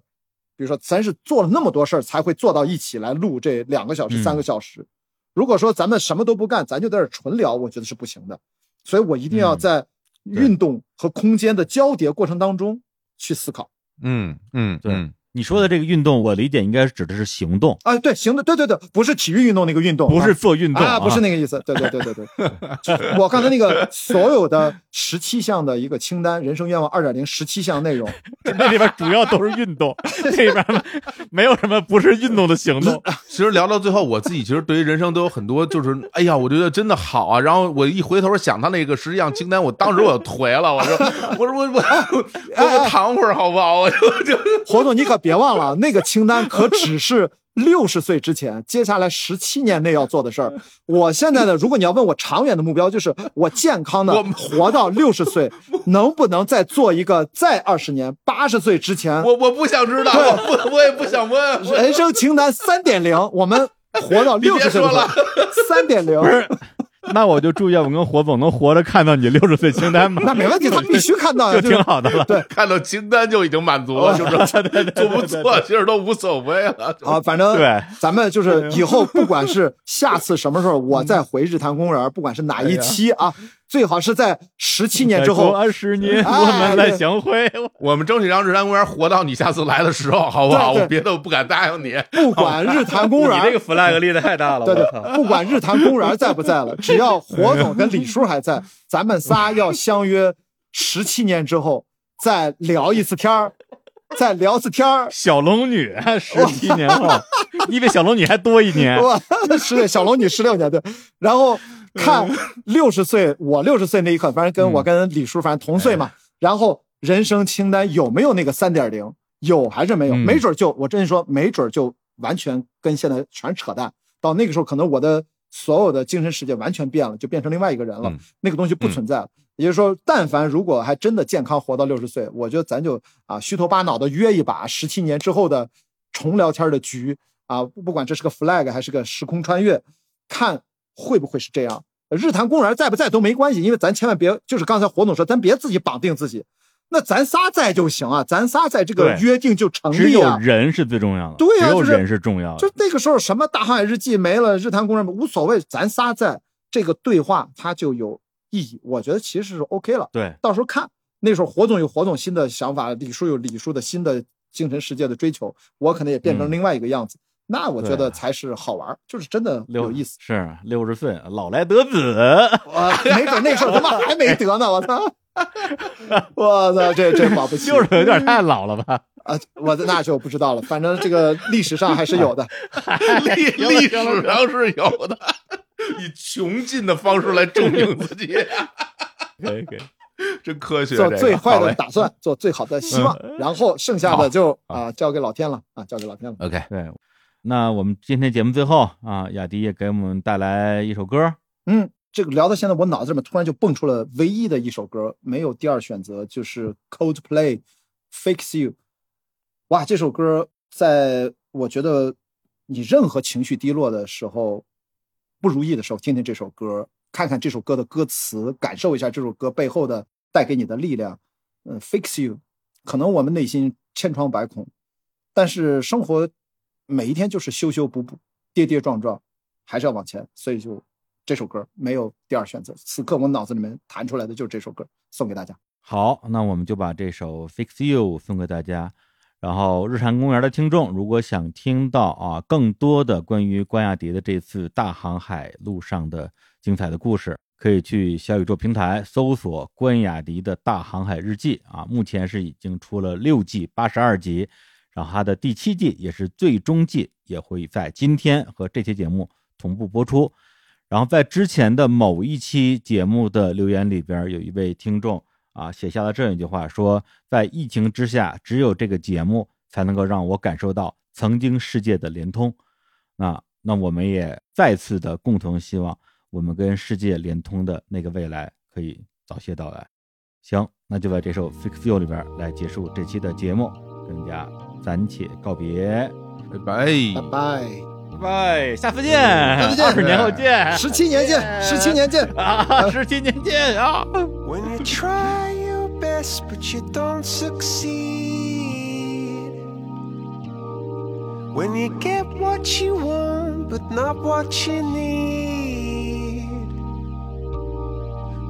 S3: 比如说咱是做了那么多事儿才会坐到一起来录这两个小时、
S2: 嗯
S3: 三个小时。如果说咱们什么都不干，咱就在这纯聊，我觉得是不行的。所以我一定要
S2: 嗯。
S3: 在运动和空间的交叠过程当中去思考。
S1: 嗯嗯，
S2: 对。
S1: 嗯
S2: 你说的这个运动，我理解应该指的是行动，
S3: 啊，对，行动，对对对，不是体育运动那个运动，
S2: 不是
S3: 啊
S2: 做运动
S3: 啊，不是那个意思。对对对对对，我刚才那个所有的十七项的一个清单，人生愿望二点零十七项内容，
S2: 那里边主要都是运动，这里边没有什么不是运动的行动。
S1: 其实聊到最后，我自己其实对于人生都有很多，就是哎呀，我觉得真的好啊。然后我一回头想他那个十七项清单，我当时我就颓了，我说我说我我我我躺会儿好不好？我就就
S3: 活动你可别忘了，那个清单可只是六十岁之前，接下来十七年内要做的事儿。我现在呢，如果你要问我长远的目标，就是我健康的
S1: 我
S3: 活到六十岁，能不能再做一个再二十年，八十岁之前
S1: 我我不想知道，我不我也不想问。
S3: 人生清单三点零，我们活到
S1: 你
S3: 六十岁的
S1: 别说了，
S3: 三点零。
S2: 那我就祝愿我跟火总能活着看到你六十岁清单吧，
S3: 那没问题，他必须看到呀，
S2: 就挺好的了。
S3: 对。
S1: 看到清单就已经满足了，就是做不做其实都无所谓了。
S3: 啊，反正
S2: 对。
S3: 咱们就是以后不管是下次什么时候，我再回日坛公园，不管是哪一期啊，最好是在十七年之后，
S2: 二十年
S3: 哎
S2: 我们再相会。
S1: 我们争取让日坛公园活到你下次来的时候，好不好？
S3: 对对
S1: 我别的我不敢答应你。
S3: 不管日坛公园，
S2: 你这个 flag 立的太大了，
S3: 对对不管日坛公园在不在了，只要火总跟李叔还在，咱们仨要相约十七年之后再聊一次天儿，再聊次天儿。
S2: 小龙女十七年后，你比小龙女还多一年。
S3: 我十小龙女十六年对，然后看六十岁，我六十岁那一刻，反正跟我跟李叔反正同岁嘛。然后人生清单有没有那个三点零？有还是没有？
S2: 嗯
S3: 没准就我真说，没准就完全跟现在全扯淡。到那个时候，可能我的所有的精神世界完全变了，就变成另外一个人了。
S1: 嗯
S3: 那个东西不存在了。也就是说，但凡如果还真的健康活到六十岁，我觉得咱就啊虚头巴脑的约一把十七年之后的重聊天的局啊，不不管这是个 flag 还是个时空穿越，看会不会是这样。日坛公园在不在都没关系，因为咱千万别就是刚才火总说，咱别自己绑定自己，那咱仨在就行啊，咱仨在这个约定就成立
S2: 只有。人是最重要的，
S3: 对呀就是
S2: 只有人是重要的
S3: 就。那个时候什么大航海日记没了，日坛公园无所谓，咱仨在这个对话它就有意义，我觉得其实是 OK 了。
S2: 对，
S3: 到时候看那时候火总有火总新的想法，李叔有李叔的新的精神世界的追求，我可能也变成
S2: 嗯
S3: 另外一个样子，那我觉得才是好玩儿，就是真的
S2: 六
S3: 有意思。
S2: 是六十岁，老来得子。
S3: 我没准那时候他妈还没得呢，我操！我操，这这保不齐
S2: 六十岁有点太老了吧？
S3: 啊！我那就不知道了，反正这个历史上还是有的。
S1: 历历史上是有的，以穷尽的方式来证明自己，
S2: 可以可以，
S1: 真科学。
S3: 做最坏的打算，做最好的希望，然后剩下的就啊交给老天了啊，交给老天了。
S1: OK，
S2: 对。那我们今天节目最后啊，雅迪也给我们带来一首歌，
S3: 嗯，这个聊到现在，我脑子里面突然就蹦出了唯一的一首歌，没有第二选择，就是 Coldplay《Fix You》。哇，这首歌在我觉得你任何情绪低落的时候、不如意的时候，听听这首歌，看看这首歌的歌词，感受一下这首歌背后的带给你的力量。嗯，《Fix You》可能我们内心千疮百孔，但是生活每一天就是修修补补、跌跌撞撞，还是要往前。所以就这首歌没有第二选择，此刻我脑子里面弹出来的就是这首歌，送给大家。
S2: 好，那我们就把这首《Fix You》送给大家。然后，日坛公园的听众，如果想听到啊更多的关于关雅迪的这次大航海路上的精彩的故事，可以去小宇宙平台搜索关雅迪的大航海日记啊。目前是已经出了六季八十二集，然后它的第七季也是最终季，也会在今天和这期节目同步播出。然后在之前的某一期节目的留言里边，有一位听众。啊，写下了这样一句话，说在疫情之下，只有这个节目才能够让我感受到曾经世界的连通。那那我们也再次的共同希望，我们跟世界连通的那个未来可以早些到来。行，那就在这首《Fix You》里边来结束这期的节目，跟大家暂且告别，
S1: 拜拜
S3: 拜拜，
S2: 拜拜，下次见，
S3: 下次见
S2: 二十年后见，
S3: 十七年见，十七年见。
S2: 啊，十七年见啊
S4: ！When you try your best but you don't succeed. When you get what you want but not what you need.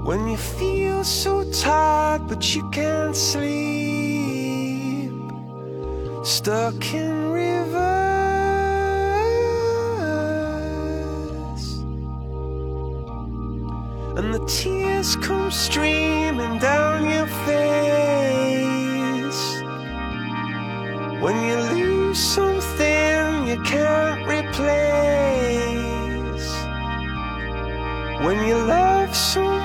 S4: When you feel so tired but you can't sleep. Stuck in reverse. And the tears come streaming down your face When you lose something you can't replace When you love someone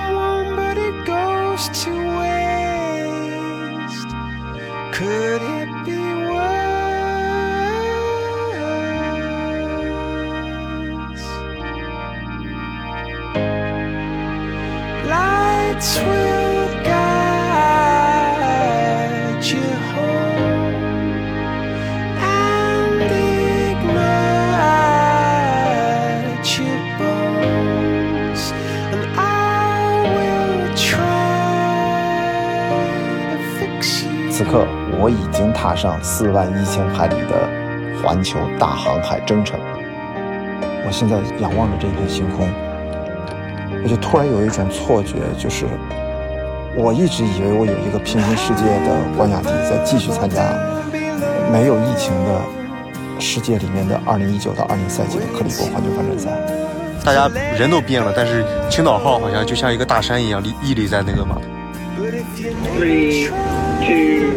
S5: 我已经踏上四万一千海里的环球大航海征程。我现在仰望着这片星空，我就突然有一种错觉，就是我一直以为我有一个平行世界的关雅迪在继续参加没有疫情的世界里面的二零一九到二零赛季的克里伯环球帆船赛。
S6: 大家人都变了，但是青岛号好像就像一个大山一样立屹立在那个码头。
S7: Three, two,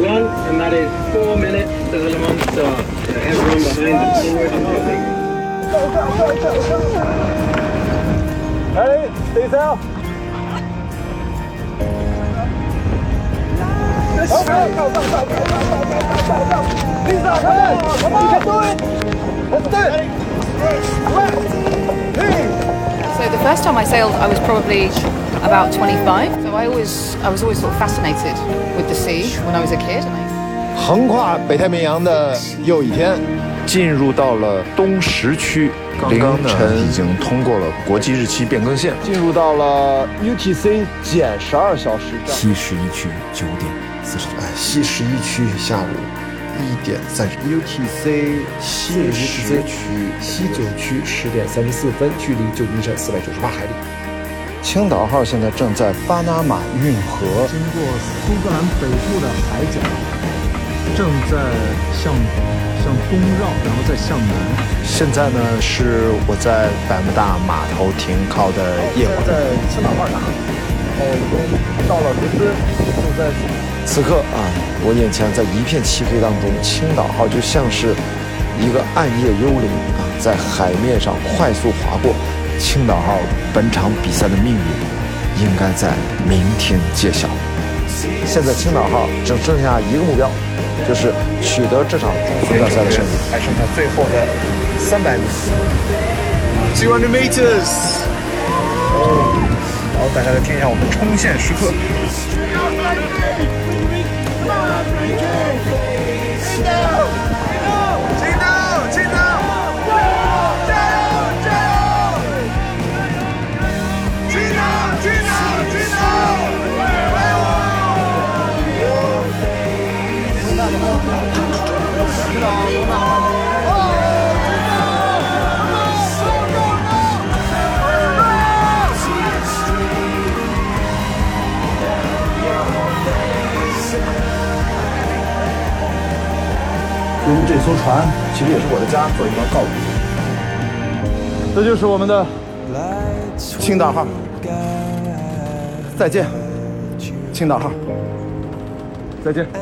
S7: one, and that is four minutes to the Le Mans start. So everyone behind the onwards and dropping.
S4: Ready? Stay down. Okay. Go, go, go, go, go, go, go, go, go. Lisa, come on, come on. You can do it. Let's do it. Left. Lean.
S8: So the first time I sailed, I was probably about 25. So I always, I was always sort of fascinated with the sea when I was a kid. And I
S5: 横跨北太平洋的又一天，进入到了东时区，凌晨已经通过了国际日期变更线，
S3: 进入到了 UTC 减十二小时站。
S5: 西十一区九点四十，哎，西十一区下午一点三十
S3: UTC
S5: 西十区西九区十点三十四分，距离旧金山四百九十八海里。青岛号现在正在巴拿马运河，
S9: 经过苏格兰北部的海角，正在向向东绕，然后再向南。
S5: 现在呢是我在百慕大码头停靠的夜晚。
S3: 在青岛号上，然到了伦敦，就在
S5: 此刻啊，我眼前在一片漆黑当中，青岛号就像是一个暗夜幽灵啊，在海面上快速划过。青岛号本场比赛的命运应该在明天揭晓。现在青岛号只剩下一个目标，就是取得这场总决赛的胜利。还剩下最后的三百米。
S6: 200 meters。
S5: 好大家来听一下我们冲线时刻。
S3: 这艘船其实也是我的家做一个告别。这就是我们的青岛号，再见，青岛号，再见。